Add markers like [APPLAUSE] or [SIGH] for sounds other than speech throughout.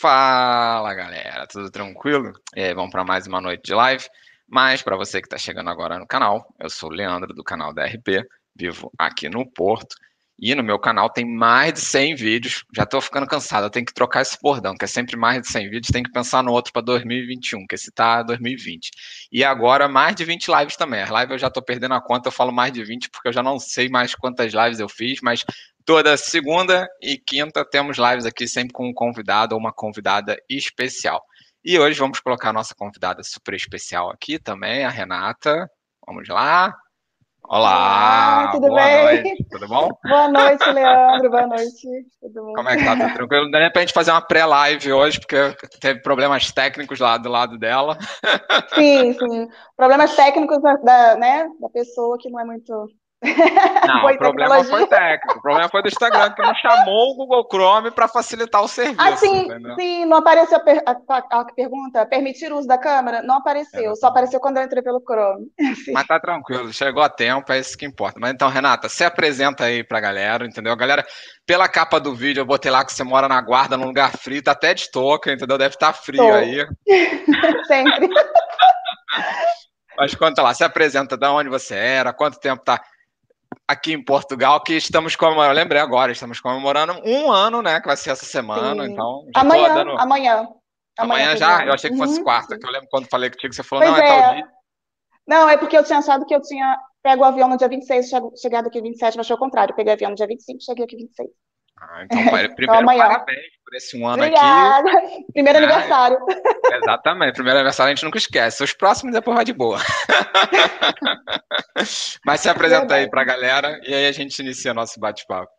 Fala galera, tudo tranquilo? É, vamos para mais uma noite de live. Mas para você que está chegando agora no canal, eu sou o Leandro do canal da RP, vivo aqui no Porto e no meu canal tem mais de 100 vídeos. Já estou ficando cansado, eu tenho que trocar esse bordão, que é sempre mais de 100 vídeos. Tem que pensar no outro para 2021, que esse tá 2020. E agora mais de 20 lives também. As lives eu já estou perdendo a conta, eu falo mais de 20 porque eu já não sei mais quantas lives eu fiz, mas toda segunda e quinta temos lives aqui sempre com um convidado ou uma convidada especial. E hoje vamos colocar a nossa convidada super especial aqui também, a Renata. Vamos lá. Olá, Olá tudo boa bem? noite, tudo bom? [LAUGHS] Boa noite, Leandro. Boa noite. Tudo bom? Como é que tá? Tudo tranquilo? Não dá pra gente fazer uma pré-live hoje, porque teve problemas técnicos lá do lado dela. [LAUGHS] Sim, sim. Problemas técnicos da, da, né, da pessoa que não é muito. Não, boa o em problema tecnologia. foi técnico. O problema foi do Instagram, que não chamou o Google Chrome para facilitar o serviço. Ah, sim, entendeu? sim, não apareceu a, a- a- pergunta. Permitir o uso da câmera? Não apareceu, Exatamente. só apareceu quando eu entrei pelo Chrome. [LAUGHS] Mas tá tranquilo, chegou a tempo, é isso que importa. Mas então, Renata, se apresenta aí pra galera, entendeu? Galera, pela capa do vídeo, eu botei lá que você mora na guarda, num lugar frio, tá até de touca, entendeu? Deve estar frio Tô. aí. [LAUGHS] Sempre. [LAUGHS] Mas conta lá, se apresenta de onde você era, quanto tempo tá aqui em Portugal, que estamos comemorando, eu lembrei agora, estamos comemorando um ano, né, que vai ser essa semana, Sim. então Amanhã, dando... amanhã. Amanhã fez já? Eu achei que fosse Uhum, quarta, que eu lembro quando falei contigo, você falou, Pois não, é tal é. dia. Não, é porque eu tinha achado que eu tinha pego o avião no dia 26, chego- chegado aqui 27, mas foi o contrário. Eu peguei o avião no dia 25, cheguei aqui 26. Ah, então, [LAUGHS] primeiro, amanhã. parabéns por esse um ano aqui. Obrigada. [LAUGHS] Primeiro Ah, aniversário. [LAUGHS] Exatamente, primeiro aniversário a gente nunca esquece. Os próximos depois vai de boa. Mas se apresenta aí Verdade. pra galera e aí a gente inicia nosso bate-papo.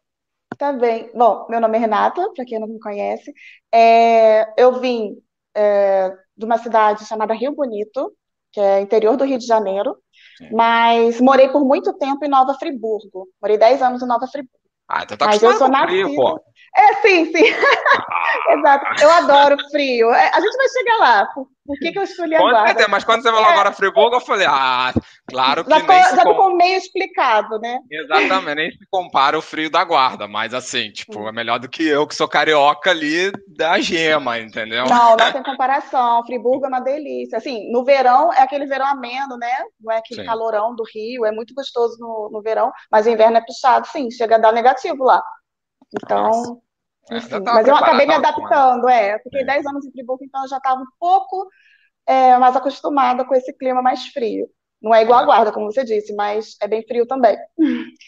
Tá bem. Bom, meu nome é Renata, para quem não me conhece. É, eu vim é, de uma cidade chamada Rio Bonito, que é interior do Rio de Janeiro, mas morei por muito tempo em Nova Friburgo. Morei 10 anos em Nova Friburgo. Ah, então tá Mas eu sou frio, pô. É, sim, sim. Exato. Eu adoro frio. É, A gente vai chegar lá. Por, por que que eu escolhi a Com guarda? mas quando você falou É. agora Friburgo, eu falei, ah, claro que Já, nem tô, se já com- com meio explicado, né? Exatamente, nem se compara o frio da guarda, mas assim, tipo, é melhor do que eu, que sou carioca ali da gema, entendeu? Não, não tem comparação. Friburgo é uma delícia. Assim, no verão é aquele verão ameno, né? Não é aquele Sim. calorão do Rio. É muito gostoso no, no verão, mas o inverno é puxado, sim. Chega a dar negativo lá. Então, É, enfim. Mas eu acabei me adaptando, é. Fiquei Sim. 10 anos em Friburgo, então eu já estava um pouco é, mais acostumada com esse clima mais frio. Não é igual a É. Guarda, como você disse, mas é bem frio também. [LAUGHS]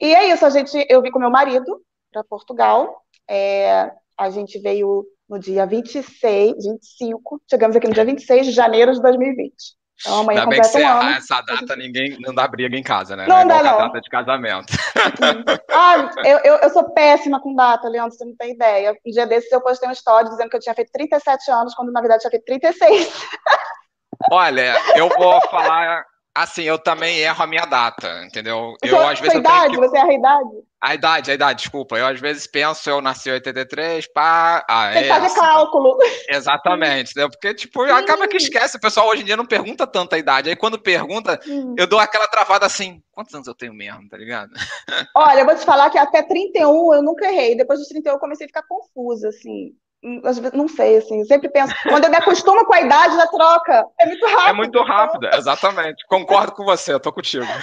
E é isso, a gente, eu vim com meu marido para Portugal. É, a gente veio no dia 26, 25, chegamos aqui no dia 26 de janeiro de 2020. Então amanhã Ainda bem que você um ano. essa data, ninguém não dá briga em casa, né? Não é igual dá, não. data de casamento. Ah, eu, eu, eu sou péssima com data, Leandro, você não tem ideia. Um dia desses eu postei uma história dizendo que eu tinha feito 37 anos, quando na verdade eu tinha feito 36. Olha, eu vou falar assim, eu também erro a minha data, entendeu? Eu, Sua, às vezes, idade, que... você erra a idade? A idade, a idade, desculpa. Eu, às vezes, penso, eu nasci em 83, pá... Ah, Tem que é fazer assim. cálculo. Exatamente, entendeu? Porque, tipo, acaba que esquece. O pessoal hoje em dia não pergunta tanta idade. Aí, quando pergunta, Hum. eu dou aquela travada assim, quantos anos eu tenho mesmo, tá ligado? [LAUGHS] Olha, eu vou te falar que até 31 eu nunca errei. Depois dos 31 eu comecei a ficar confusa, assim. Hum, às vezes- Não sei, assim. Eu sempre penso, quando eu me acostumo com a idade da troca, é muito rápido. É muito rápido, exatamente. Concordo com você, eu tô contigo. [LAUGHS]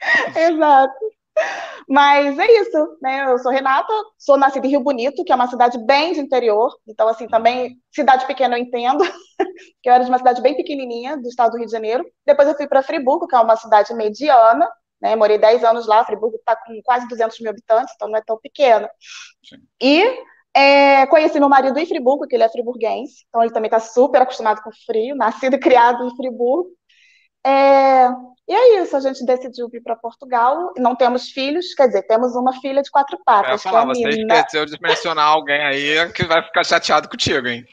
[LAUGHS] Exato. Mas é isso, né? Eu sou Renata, sou nascida em Rio Bonito, que é uma cidade bem de interior. Então, assim, também, cidade pequena eu entendo, [LAUGHS] que eu era de uma cidade bem pequenininha, do estado do Rio de Janeiro. Depois eu fui para Friburgo, que é uma cidade mediana, né? Morei 10 anos lá, Friburgo está com quase 200 mil habitantes, então não é tão pequena. Sim. E é, conheci meu marido em Friburgo, que ele é friburguense, então ele também está super acostumado com frio, [LAUGHS] nascido e criado em Friburgo. É, e é isso, a gente decidiu vir para Portugal. Não temos filhos, quer dizer, temos uma filha de quatro Eu ia patas, que é falar, a você Nina. esqueceu de mencionar alguém aí que vai ficar chateado contigo, hein?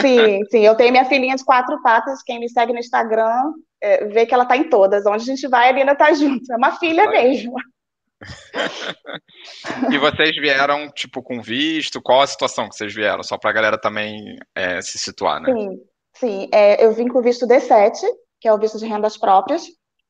Sim, sim, eu tenho minha filhinha de quatro patas. Quem me segue no Instagram é, vê que ela tá em todas. Onde a gente vai, a Nina tá junto. É uma filha Vai. mesmo. E vocês vieram, tipo, com visto? Qual a situação que vocês vieram? Só pra galera também é, se situar, né? Sim, sim. É, eu vim com visto D7, que é o visto de rendas próprias.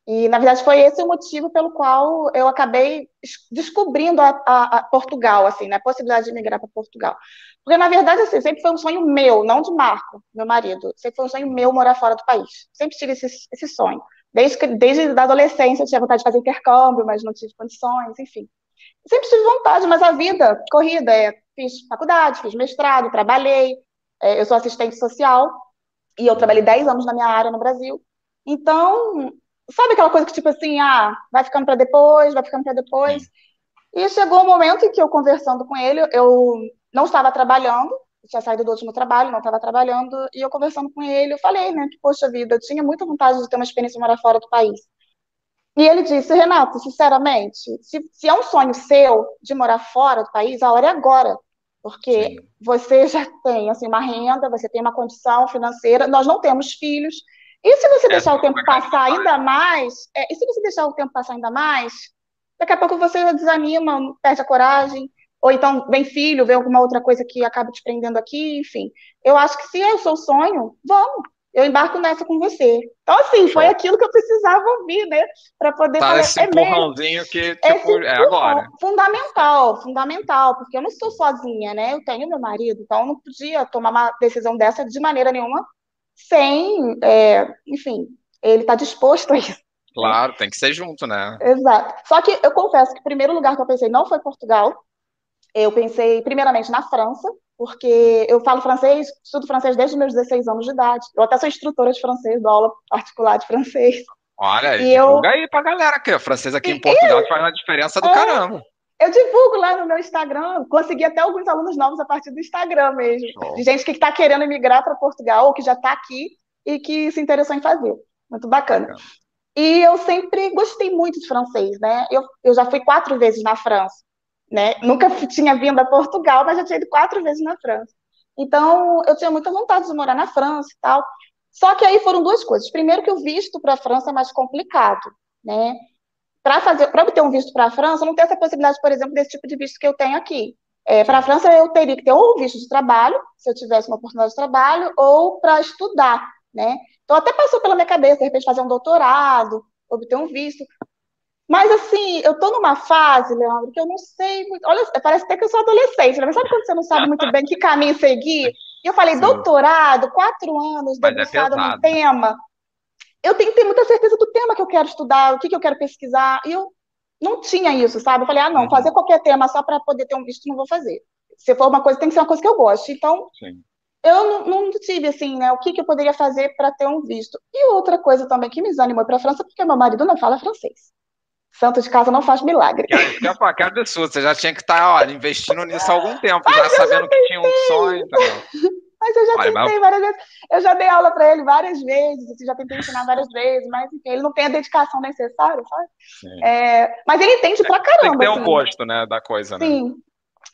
E, na verdade, foi esse o motivo pelo qual eu acabei descobrindo a, a, a Portugal, assim, né, a possibilidade de migrar para Portugal. Porque, na verdade, assim, sempre foi um sonho meu, não de Marco, meu marido. Sempre foi um sonho meu morar fora do país. Sempre tive esse, esse sonho. Desde, que, desde a adolescência eu tinha vontade de fazer intercâmbio, mas não tive condições, enfim. Sempre tive vontade, mas a vida, corrida, é, fiz faculdade, fiz mestrado, trabalhei, é, eu sou assistente social, e eu trabalhei 10 anos na minha área no Brasil. Então, sabe aquela coisa que, tipo assim, ah, vai ficando para depois, vai ficando para depois. E chegou um momento em que eu, conversando com ele, eu não estava trabalhando, tinha saído do último trabalho, não estava trabalhando, e eu conversando com ele, eu falei, né, que, poxa vida, eu tinha muita vontade de ter uma experiência de morar fora do país. E ele disse, Renato, sinceramente, se, se é um sonho seu de morar fora do país, a hora é agora. Porque Sim. você já tem assim, uma renda, você tem uma condição financeira, nós não temos filhos, e se você é, deixar o tempo passar ainda mais, é, e se você deixar o tempo passar ainda mais, daqui a pouco você desanima, perde a coragem, ou então vem filho, vem alguma outra coisa que acaba te prendendo aqui, enfim. Eu acho que se é o seu sonho, vamos, eu embarco nessa com você. Então, assim, foi aquilo que eu precisava ouvir, né? Para poder tá falar. Esse é empurrãozinho que, tipo, é agora. Fundamental, fundamental, porque eu não sou sozinha, né? Eu tenho meu marido, então eu não podia tomar uma decisão dessa de maneira nenhuma sem, é, enfim, ele está disposto a isso. Claro, tem que ser junto, né? Exato. Só que eu confesso que o primeiro lugar que eu pensei não foi Portugal. Eu pensei primeiramente na França, porque eu falo francês, estudo francês desde os meus 16 anos de idade. Eu até sou instrutora de francês, dou aula particular de francês. Olha, e divulga eu... aí pra galera que o francês aqui em Portugal e... faz uma diferença do é... caramba. Eu divulgo lá no meu Instagram, consegui até alguns alunos novos a partir do Instagram mesmo. Oh. De gente que está querendo emigrar para Portugal ou que já está aqui e que se interessou em fazer. Muito bacana. E eu sempre gostei muito de francês, né? Eu, eu já fui quatro vezes na França, né? Nunca tinha vindo a Portugal, mas já tinha ido quatro vezes na França. Então, eu tinha muita vontade de morar na França e tal. Só que aí foram duas coisas. Primeiro que o visto para a França é mais complicado, né? Para fazer, para obter um visto para a França, não tem essa possibilidade, por exemplo, desse tipo de visto que eu tenho aqui. É, para a França, eu teria que ter ou um visto de trabalho, se eu tivesse uma oportunidade de trabalho, ou para estudar, né? Então, até passou pela minha cabeça, de repente, fazer um doutorado, obter um visto. Mas, assim, eu estou numa fase, Leandro, que eu não sei muito. Olha, parece até que eu sou adolescente, né? mas sabe quando você não sabe muito bem que caminho seguir? E eu falei, Sim. doutorado, quatro anos, é debruçado é no tema eu tenho que ter muita certeza do tema que eu quero estudar, o que, que eu quero pesquisar. E eu não tinha isso, sabe? Eu falei, ah, não, uhum. fazer qualquer tema só para poder ter um visto, não vou fazer. Se for uma coisa, tem que ser uma coisa que eu goste. Então, Sim. eu não, não, tive, assim, né, o que, que eu poderia fazer para ter um visto. E outra coisa também que me desanimou para a França, porque meu marido não fala francês. Santo de casa não faz milagre. Que, que absurdo, você já tinha que estar, olha, investindo nisso há algum tempo, [LAUGHS] já sabendo que tinha um sonho. Então. [LAUGHS] Mas eu já Olha, tentei mas... várias vezes. Eu já dei aula para ele várias vezes, assim, já tentei ensinar várias vezes, mas enfim, ele não tem a dedicação necessária, sabe? É, mas ele entende pra caramba. Tem que ter assim. gosto, né, da coisa, né? Sim.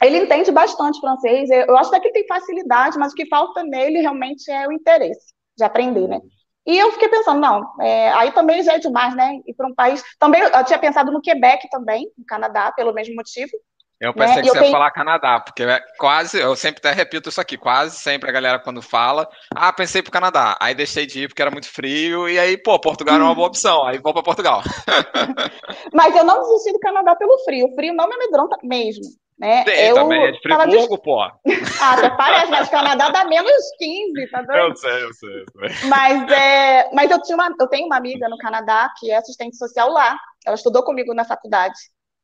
Ele entende bastante francês. Eu acho até que ele tem facilidade, mas o que falta nele realmente é o interesse de aprender, né? E eu fiquei pensando, não, é, aí também já é demais, né? Ir para um país. Também eu tinha pensado no Quebec também, no Canadá, pelo mesmo motivo. Eu pensei né? que você tenho... ia falar Canadá, porque é quase, eu sempre até repito isso aqui, quase sempre a galera quando fala, ah, pensei pro Canadá, aí deixei de ir porque era muito frio, e aí, pô, Portugal era uma boa opção, aí vou para Portugal. [LAUGHS] Mas eu não desisti do Canadá pelo frio, o frio não me amedronta mesmo. Né? Tem, eu também é de Friburgo, de... pô. [LAUGHS] ah, até parece, mas o Canadá dá menos 15, tá doido? Eu sei, eu sei. Eu sei. Mas, é... mas eu, tinha uma... eu tenho uma amiga no Canadá que é assistente social lá, ela estudou comigo na faculdade,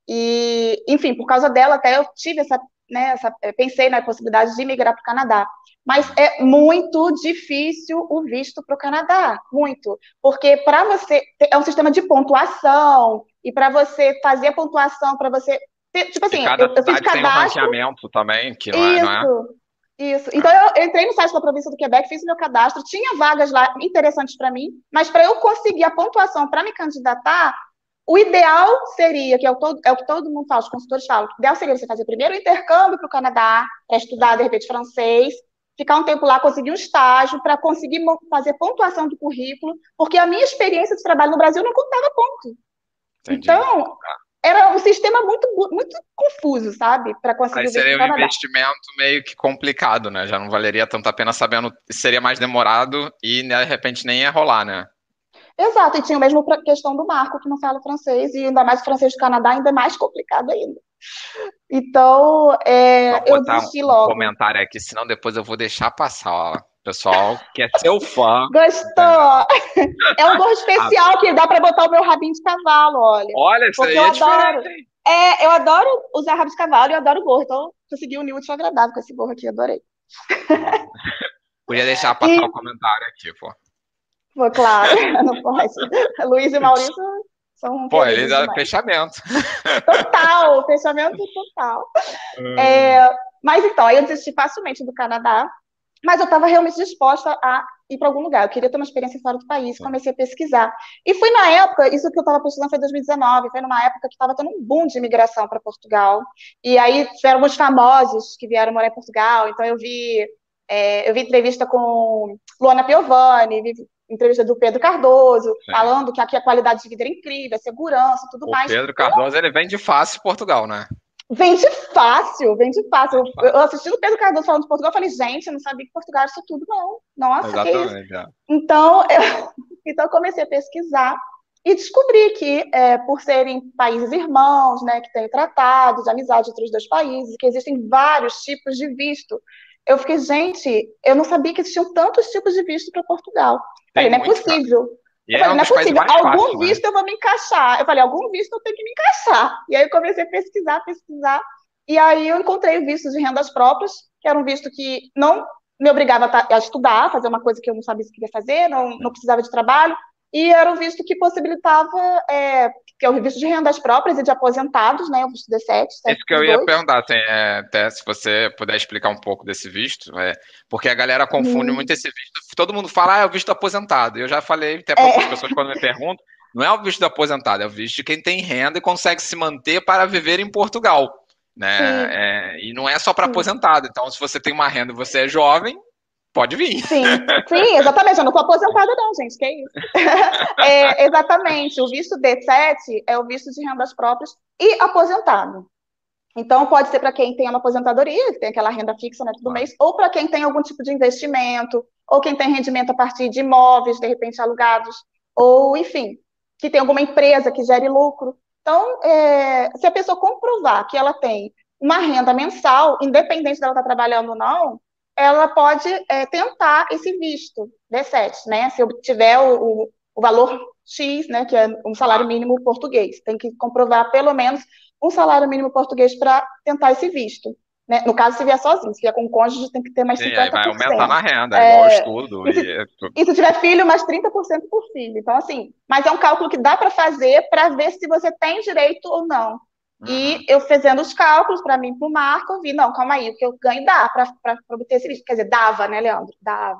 e, enfim, por causa dela, até eu tive essa, né, essa pensei na possibilidade de migrar para o Canadá. Mas é muito difícil o visto para o Canadá, muito. Porque para você. É um sistema de pontuação, e para você fazer a pontuação, para você. Ter, tipo assim, eu, eu fiz cadastro. Tem um também, que não isso, é, não é? Isso. Então eu, eu entrei no site da província do Quebec, fiz meu cadastro, tinha vagas lá interessantes para mim, mas para eu conseguir a pontuação para me candidatar, o ideal seria, que é o, todo, é o que todo mundo fala, os consultores falam, o ideal seria você fazer primeiro o intercâmbio para o Canadá, para estudar, de repente, francês, ficar um tempo lá, conseguir um estágio, para conseguir fazer pontuação do currículo, porque a minha experiência de trabalho no Brasil não contava ponto. Entendi. Então, era um sistema muito, muito confuso, sabe? Para conseguir Aí seria um investimento meio que complicado, né? Já não valeria tanto a pena sabendo, seria mais demorado e de repente nem ia rolar, né? Exato, e tinha mesmo a questão do Marco, que não fala francês, e ainda mais o francês do Canadá, ainda é mais complicado ainda. Então, é, eu desisti logo. Um comentário aqui, senão depois eu vou deixar passar, ó. Pessoal, que é seu fã. Gostou? É um gorro especial que dá para botar o meu rabinho de cavalo, olha. Olha, isso aí é adoro. diferente. É, eu adoro usar rabo de cavalo e eu adoro gorro, então consegui unir o útil agradável com esse gorro aqui, adorei. Podia deixar passar e... o comentário aqui, pô. Pô, claro, [LAUGHS] não pode. Luiz e Maurício são. Pô, eles eram fechamento. Total, fechamento total. Hum. É, mas então, eu desisti facilmente do Canadá, mas eu estava realmente disposta a ir para algum lugar. Eu queria ter uma experiência fora do país, comecei a pesquisar. E foi na época, isso que eu estava pesquisando foi em 2019, foi numa época que estava tendo um boom de imigração para Portugal. E aí tiveram alguns famosos que vieram morar em Portugal. Então eu vi, é, eu vi entrevista com Luana Piovani, vi entrevista do Pedro Cardoso, Sim. falando que aqui a qualidade de vida é incrível, a segurança, tudo o mais. Pedro Cardoso, ele vem de fácil Portugal, né? Vende fácil, vende fácil. Eu, eu assisti o Pedro Cardoso falando de Portugal, eu falei, gente, eu não sabia que Portugal era isso tudo, não. Nossa, Exatamente, que é isso. Então, eu, [LAUGHS] então, eu comecei a pesquisar e descobri que, é, por serem países irmãos, né, que têm tratados de amizade entre os dois países, que existem vários tipos de visto, eu fiquei, gente, eu não sabia que existiam tantos tipos de visto para Portugal. Falei, não é possível. Eu falei, é não é possível, algum fácil, né? visto né? eu vou me encaixar. Eu falei, algum visto eu tenho que me encaixar. E aí eu comecei a pesquisar, pesquisar. E aí eu encontrei o visto de rendas próprias, que era um visto que não me obrigava a estudar, fazer uma coisa que eu não sabia se queria fazer, não, não precisava de trabalho, e era um visto que possibilitava, é, que é o visto de rendas próprias e de aposentados, né, o visto D7. Isso que eu ia perguntar, assim, é, até se você puder explicar um pouco desse visto, é, porque a galera confunde hum. muito esse visto, todo mundo fala, ah, é o visto aposentado, eu já falei até para é. pessoas quando me perguntam, não é o visto do aposentado, é o visto de quem tem renda e consegue se manter para viver em Portugal. Né? É, e não é só para aposentado. Então, se você tem uma renda e você é jovem, Pode vir. Sim, sim, exatamente. Eu não estou aposentada, não, gente. Que isso? [LAUGHS] é, exatamente. O visto D7 é o visto de rendas próprias e aposentado. Então, pode ser para quem tem uma aposentadoria, que tem aquela renda fixa né, todo mês, ou para quem tem algum tipo de investimento, ou quem tem rendimento a partir de imóveis, de repente alugados, ou, enfim, que tem alguma empresa que gere lucro. Então, é, se a pessoa comprovar que ela tem uma renda mensal, independente dela estar tá trabalhando ou não, ela pode é, tentar esse visto D7, né? Se obtiver o, o, valor X, né, que é um salário mínimo português, tem que comprovar pelo menos um salário mínimo português para tentar esse visto. Né? No caso, se vier sozinho, se vier com cônjuge, tem que ter mais Sim, 50%. Aí vai aumentar na renda, é, igual estudo. E, se, e se tiver filho, mais 30% por filho. Então, assim, mas é um cálculo que dá para fazer para ver se você tem direito ou não. E eu fazendo os cálculos para mim, para o Marco, eu vi, não, calma aí, o que eu ganho dá para obter esse visto. Quer dizer, dava, né, Leandro? Dava.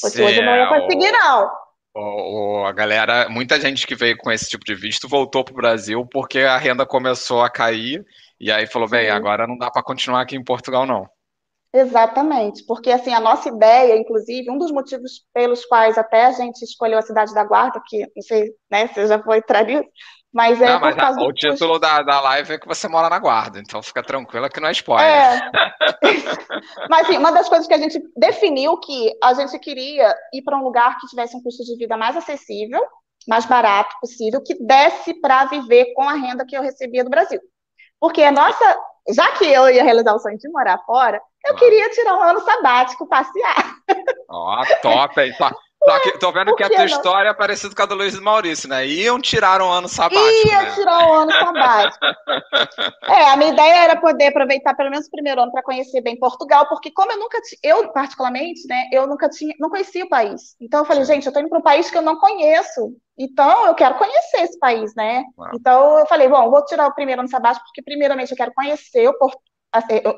Fosse hoje eu não ia conseguir, não. O, o, a galera, muita gente que veio com esse tipo de visto voltou para o Brasil porque a renda começou a cair e aí falou, bem, agora não dá para continuar aqui em Portugal, não. Exatamente, porque assim, a nossa ideia, inclusive, um dos motivos pelos quais até a gente escolheu a Cidade da Guarda, que não sei né, se já foi [LAUGHS] traído, mas é não, mas a, o título da, da live é que você mora na guarda, então fica tranquila que não é spoiler. É. [LAUGHS] mas assim, uma das coisas que a gente definiu que a gente queria ir para um lugar que tivesse um custo de vida mais acessível, mais barato possível, que desse para viver com a renda que eu recebia do Brasil. Porque a nossa, já que eu ia realizar o sonho de morar fora, eu ah. queria tirar um ano sabático, passear. Ó, oh, top, hein? Só que tô vendo que a tua não? história é parecida com a do Luiz Maurício, né? Iam tirar um ano sabático. Iam né? tirar um ano sabático. [LAUGHS] é, a minha ideia era poder aproveitar pelo menos o primeiro ano para conhecer bem Portugal, porque como eu nunca eu particularmente, né, eu nunca tinha, não conhecia o país. Então eu falei, gente, eu tô indo para um país que eu não conheço. Então eu quero conhecer esse país, né? Então eu falei, bom, vou tirar o primeiro ano sabático porque primeiramente eu quero conhecer o,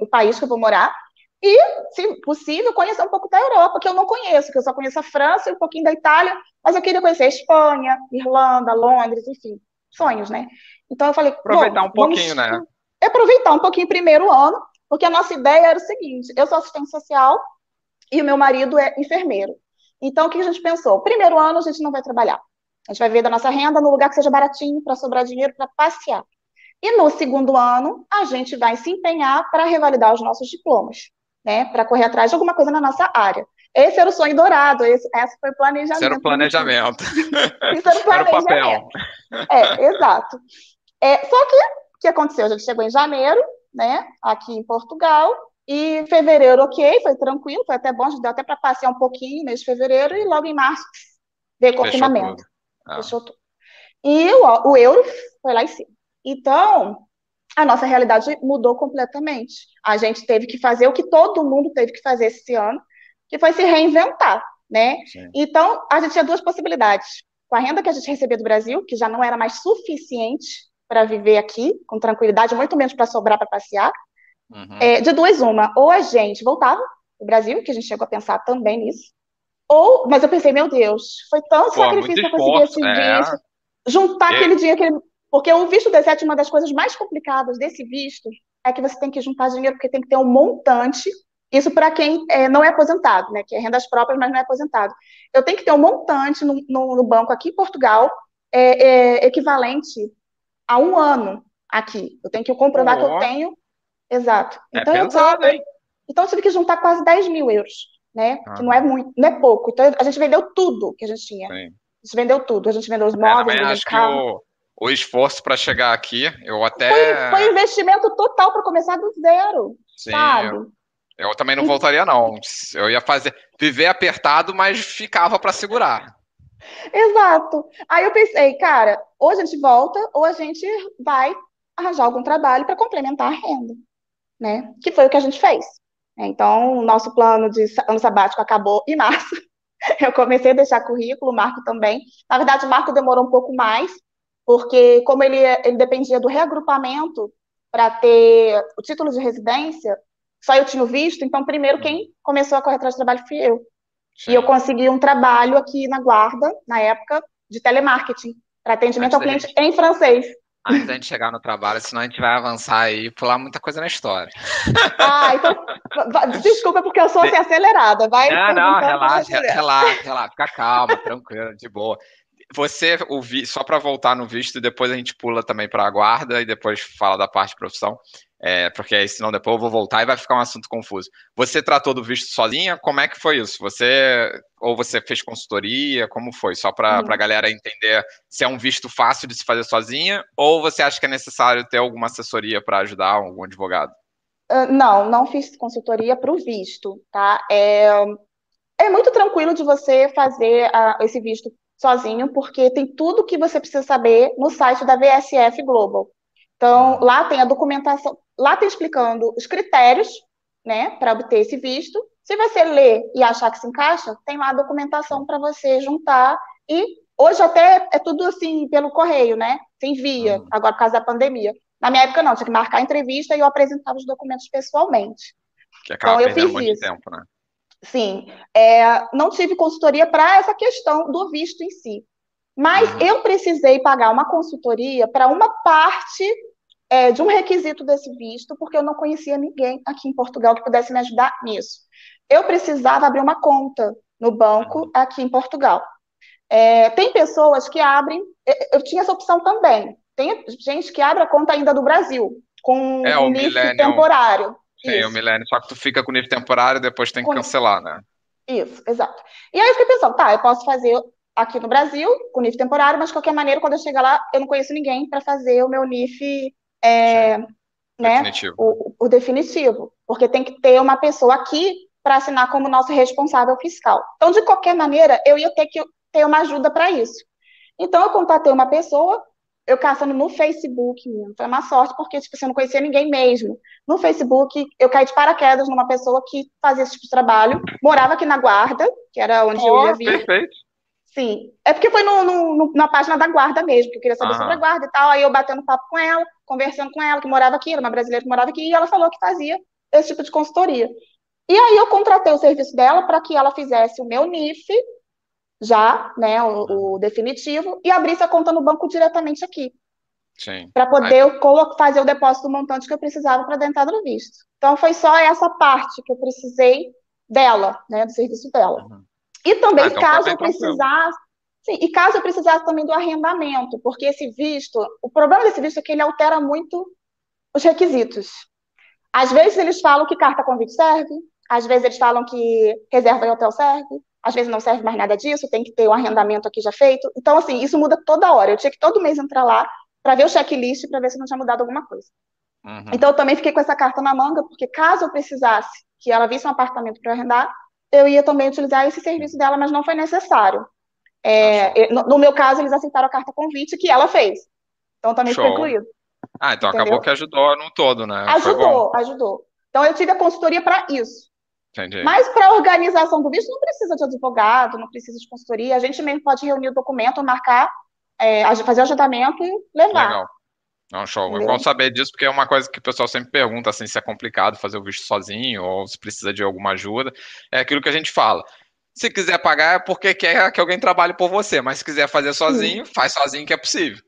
o país que eu vou morar. E, se possível, conhecer um pouco da Europa, que eu não conheço, que eu só conheço a França e um pouquinho da Itália, mas eu queria conhecer a Espanha, Irlanda, Londres, enfim, sonhos, né? Então eu falei, aproveitar um pouquinho, vamos... né? Aproveitar um pouquinho primeiro ano, porque a nossa ideia era o seguinte: eu sou assistente social e o meu marido é enfermeiro. Então o que a gente pensou? Primeiro ano a gente não vai trabalhar. A gente vai ver da nossa renda no lugar que seja baratinho para sobrar dinheiro para passear. E no segundo ano, a gente vai se empenhar para revalidar os nossos diplomas né, para correr atrás de alguma coisa na nossa área. Esse era o sonho dourado, esse, esse foi o planejamento. Esse era o planejamento. Isso era o planejamento. [LAUGHS] Era o papel. É, exato. É, só que, o que aconteceu? A gente chegou em janeiro, né, aqui em Portugal, e fevereiro, ok, foi tranquilo, foi até bom, a gente deu até para passear um pouquinho mês de fevereiro, e logo em março veio confinamento. Fechou tudo. Ah. Fechou tudo. E o, o euro foi lá em cima. Então, a nossa realidade mudou completamente. A gente teve que fazer o que todo mundo teve que fazer esse ano, que foi se reinventar, né? Sim. Então, a gente tinha duas possibilidades. Com a renda que a gente recebia do Brasil, que já não era mais suficiente para viver aqui com tranquilidade, muito menos para sobrar para passear, uhum. é, de duas uma, ou a gente voltava o Brasil, que a gente chegou a pensar também nisso, ou, mas eu pensei, meu Deus, foi tanto Pô, sacrifício para conseguir esse é. visto, juntar é. aquele dinheiro, aquele porque o visto D7, uma das coisas mais complicadas desse visto é que você tem que juntar dinheiro, porque tem que ter um montante. Isso para quem é, não é aposentado, né? Que é rendas próprias, mas não é aposentado. Eu tenho que ter um montante no, no, no banco aqui em Portugal, é, é, equivalente a um ano aqui. Eu tenho que comprovar oh. que eu tenho. Exato. É então, pesado, eu, hein? Então eu tive que juntar quase 10 mil euros, né? Ah. Que não é muito, não é pouco. Então a gente vendeu tudo que a gente tinha. Sim. A gente vendeu tudo. A gente vendeu os é, móveis, é, vendeu acho carro. O esforço para chegar aqui, eu até. Foi, foi investimento total para começar do zero. Sim. Sabe? Eu, eu também não voltaria, não. Eu ia fazer. Viver apertado, mas ficava para segurar. Exato. Aí eu pensei, cara, ou a gente volta, ou a gente vai arranjar algum trabalho para complementar a renda. Né? Que foi o que a gente fez. Então, o nosso plano de ano sabático acabou em março. [LAUGHS] Eu comecei a deixar currículo, o Marco também. Na verdade, o Marco demorou um pouco mais, porque como ele, ele dependia do reagrupamento para ter o título de residência, só eu tinha visto, então primeiro quem começou a correr atrás de trabalho fui eu. Sim. E eu consegui um trabalho aqui na Guarda, na época, de telemarketing, para atendimento Antes ao cliente gente... em francês. Antes da gente chegar no trabalho, senão a gente vai avançar e pular muita coisa na história. [LAUGHS] Ah, então, desculpa, porque eu sou assim, acelerada. Vai não, não, relaxa, relaxa, relaxa, fica calma, tranquilo, de boa. Você, o vi, só para voltar no visto, depois a gente pula também para a guarda e depois fala da parte de profissão, é, porque aí senão depois eu vou voltar e vai ficar um assunto confuso. Você tratou do visto sozinha? Como é que foi isso? Você ou você fez consultoria? Como foi? Só para a galera entender se é um visto fácil de se fazer sozinha ou você acha que é necessário ter alguma assessoria para ajudar algum advogado? Uh, não, não fiz consultoria para o visto, tá? É, é muito tranquilo de você fazer uh, esse visto sozinho, porque tem tudo que você precisa saber no site da VSF Global. Então, lá tem a documentação, lá tem explicando os critérios, né, para obter esse visto. Se você ler e achar que se encaixa, tem lá a documentação para você juntar e hoje até é tudo assim pelo correio, né? Sem envia, uhum. agora por causa da pandemia. Na minha época não, tinha que marcar a entrevista e eu apresentava os documentos pessoalmente. Que acaba então eu fiz muito isso. tempo, né? Sim, é, não tive consultoria para essa questão do visto em si. Mas uhum. eu precisei pagar uma consultoria para uma parte é, de um requisito desse visto, porque eu não conhecia ninguém aqui em Portugal que pudesse me ajudar nisso. Eu precisava abrir uma conta no banco uhum. aqui em Portugal. É, tem pessoas que abrem, eu tinha essa opção também. Tem gente que abre a conta ainda do Brasil, com é, um NIF temporário. Sim, o milênio. Só que tu fica com nível temporário e depois tem que cancelar, né? Isso, exato. E aí eu fiquei pensando, tá, eu posso fazer aqui no Brasil, com nível temporário, mas de qualquer maneira, quando eu chegar lá, eu não conheço ninguém para fazer o meu NIF é, né, definitivo. O, o, definitivo. Porque tem que ter uma pessoa aqui para assinar como nosso responsável fiscal. Então, de qualquer maneira, eu ia ter que ter uma ajuda para isso. Então, eu contatei uma pessoa eu caçando no Facebook, mesmo. foi uma sorte, porque tipo, assim, eu não conhecia ninguém mesmo. No Facebook, eu caí de paraquedas numa pessoa que fazia esse tipo de trabalho, morava aqui na Guarda, que era onde oh, eu ia vir. Perfeito. Sim, é porque foi no, no, na página da Guarda mesmo, que eu queria saber sobre a Guarda e tal, aí eu batendo papo com ela, conversando com ela, que morava aqui, era uma brasileira que morava aqui, e ela falou que fazia esse tipo de consultoria. E aí eu contratei o serviço dela para que ela fizesse o meu NIF, já, né, o, o definitivo, e abrisse a conta no banco diretamente aqui. Para poder Aí... fazer o depósito do montante que eu precisava para dentro do visto. Então foi só essa parte que eu precisei dela, né, do serviço dela. Uhum. E também, ah, então caso eu precisasse, sim, e caso eu precisasse também do arrendamento, porque esse visto, o problema desse visto é que ele altera muito os requisitos. Às vezes eles falam que carta convite serve, Às vezes eles falam que reserva em hotel serve, às vezes não serve mais nada disso, tem que ter o um arrendamento aqui já feito. Então, assim, isso muda toda hora. Eu tinha que todo mês entrar lá para ver o checklist para ver se não tinha mudado alguma coisa. Uhum. Então, eu também fiquei com essa carta na manga, porque caso eu precisasse que ela visse um apartamento para arrendar, eu ia também utilizar esse serviço dela, mas não foi necessário. É, no, no, meu caso, eles aceitaram a carta convite que ela fez. Então, também Show. foi incluído. Ah, então Entendeu? acabou que ajudou no todo, né? Ajudou, ajudou. Então, eu tive a consultoria para isso. Entendi. Mas para a organização do visto não precisa de advogado, não precisa de consultoria. A gente mesmo pode reunir o documento, marcar, é, fazer o agendamento e levar. Legal. Não, show. Entendeu? É bom saber disso, porque é uma coisa que o pessoal sempre pergunta, assim, se é complicado fazer o visto sozinho ou se precisa de alguma ajuda. É aquilo que a gente fala. Se quiser pagar é porque quer que alguém trabalhe por você, mas se quiser fazer sozinho, Sim. faz sozinho que é possível.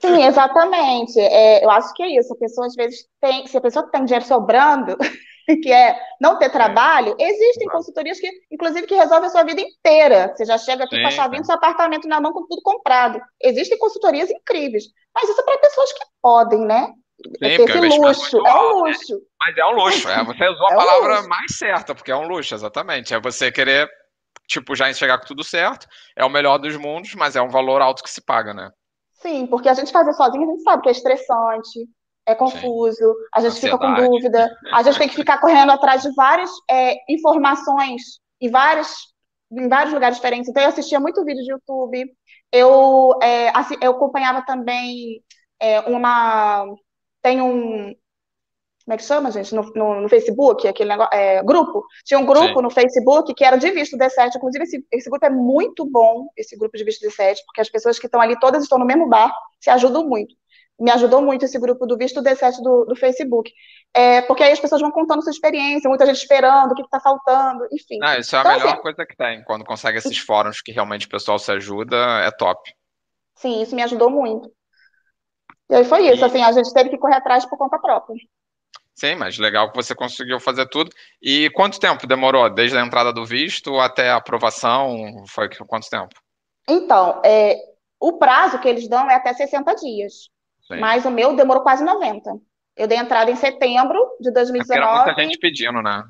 Sim, exatamente. É, eu acho que é isso. A pessoa às vezes tem, se a pessoa tem dinheiro sobrando, [LAUGHS] que é não ter é. trabalho, existem consultorias que, inclusive, que resolvem a sua vida inteira. Você já chega aqui Sim, com a chavinha do seu apartamento na mão com tudo comprado. Existem consultorias incríveis, mas isso é para pessoas que podem, né? Sim, é esse luxo, é, é um luxo. Né? Mas é um luxo, é, você usou a [LAUGHS] é palavra um mais certa, porque é um luxo, exatamente. É você querer, tipo, já enxergar com tudo certo, é o melhor dos mundos, mas é um valor alto que se paga, né? Sim, porque a gente fazer sozinho, a gente sabe que é estressante, é confuso, Sim. a gente Ansiedade. fica com dúvida, a gente tem que ficar correndo atrás de várias é, informações e várias, em vários lugares diferentes. Então, eu assistia muito vídeo de YouTube, eu, é, assim, eu acompanhava também é, uma. Tem um. Como é que chama, gente? No, no, no Facebook, aquele negócio. É, grupo. Tinha um grupo Sim. no Facebook que era de visto D7. Inclusive, esse, esse grupo é muito bom, esse grupo de visto D7, porque as pessoas que estão ali, todas estão no mesmo barco, se ajudam muito me ajudou muito esse grupo do Visto D7 do, do Facebook. É, porque aí as pessoas vão contando sua experiência, muita gente esperando, o que está faltando, enfim. Ah, isso é a então, melhor assim, coisa que tem. Quando consegue esses fóruns que realmente o pessoal se ajuda, é top. Sim, isso me ajudou muito. E aí foi isso, e... assim, a gente teve que correr atrás por conta própria. Sim, mas legal que você conseguiu fazer tudo. E quanto tempo demorou? Desde a entrada do visto até a aprovação? Foi quanto tempo? Então, é, o prazo que eles dão é até 60 dias. Sim. Mas o meu demorou quase 90. Eu dei entrada em setembro de 2019. É muita gente pedindo, né?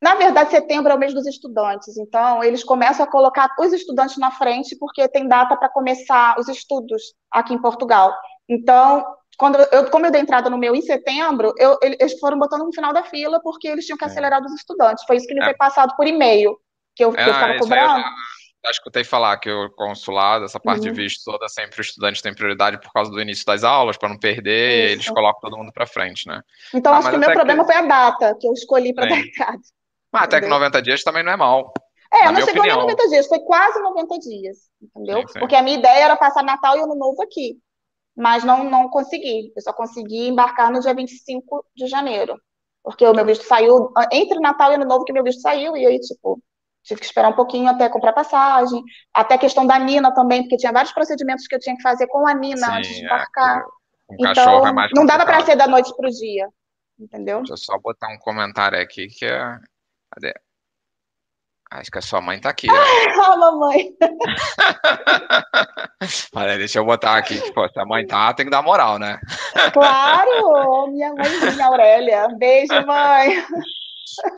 Na verdade, setembro é o mês dos estudantes, então eles começam a colocar os estudantes na frente porque tem data para começar os estudos aqui em Portugal. Então, quando eu, como eu dei entrada no meu em setembro, eu, eles foram botando no final da fila porque eles tinham que acelerar dos estudantes. Foi isso que me é. foi passado por e-mail, que eu, é, que eu estava ah, cobrando já escutei falar que o consulado, essa parte uhum. de visto toda, sempre o estudante tem prioridade por causa do início das aulas, para não perder, eles colocam todo mundo para frente, né? Então, ah, acho que o meu problema que... foi a data que eu escolhi para dar entrada. Mas até que 90 dias também não é mal. É, não chegou opinião. nem 90 dias, foi quase 90 dias, entendeu? Sim, sim. Porque a minha ideia era passar Natal e Ano Novo aqui, mas não, não consegui. Eu só consegui embarcar no dia 25 de janeiro, porque o meu visto saiu entre Natal e Ano Novo que meu visto saiu, e aí, tipo, Tive que esperar um pouquinho até comprar passagem, até a questão da Nina também, porque tinha vários procedimentos que eu tinha que fazer com a Nina Sim, antes de é, embarcar. É, um então, é não dava para ser da noite para o dia, entendeu? Deixa eu só botar um comentário aqui que é. Cadê? Acho que a sua mãe tá aqui. Ah, mamãe. [LAUGHS] Olha, deixa eu botar aqui pô, se a mãe tá, tem que dar moral, né? Claro! Minha mãezinha Aurélia. Beijo, mãe.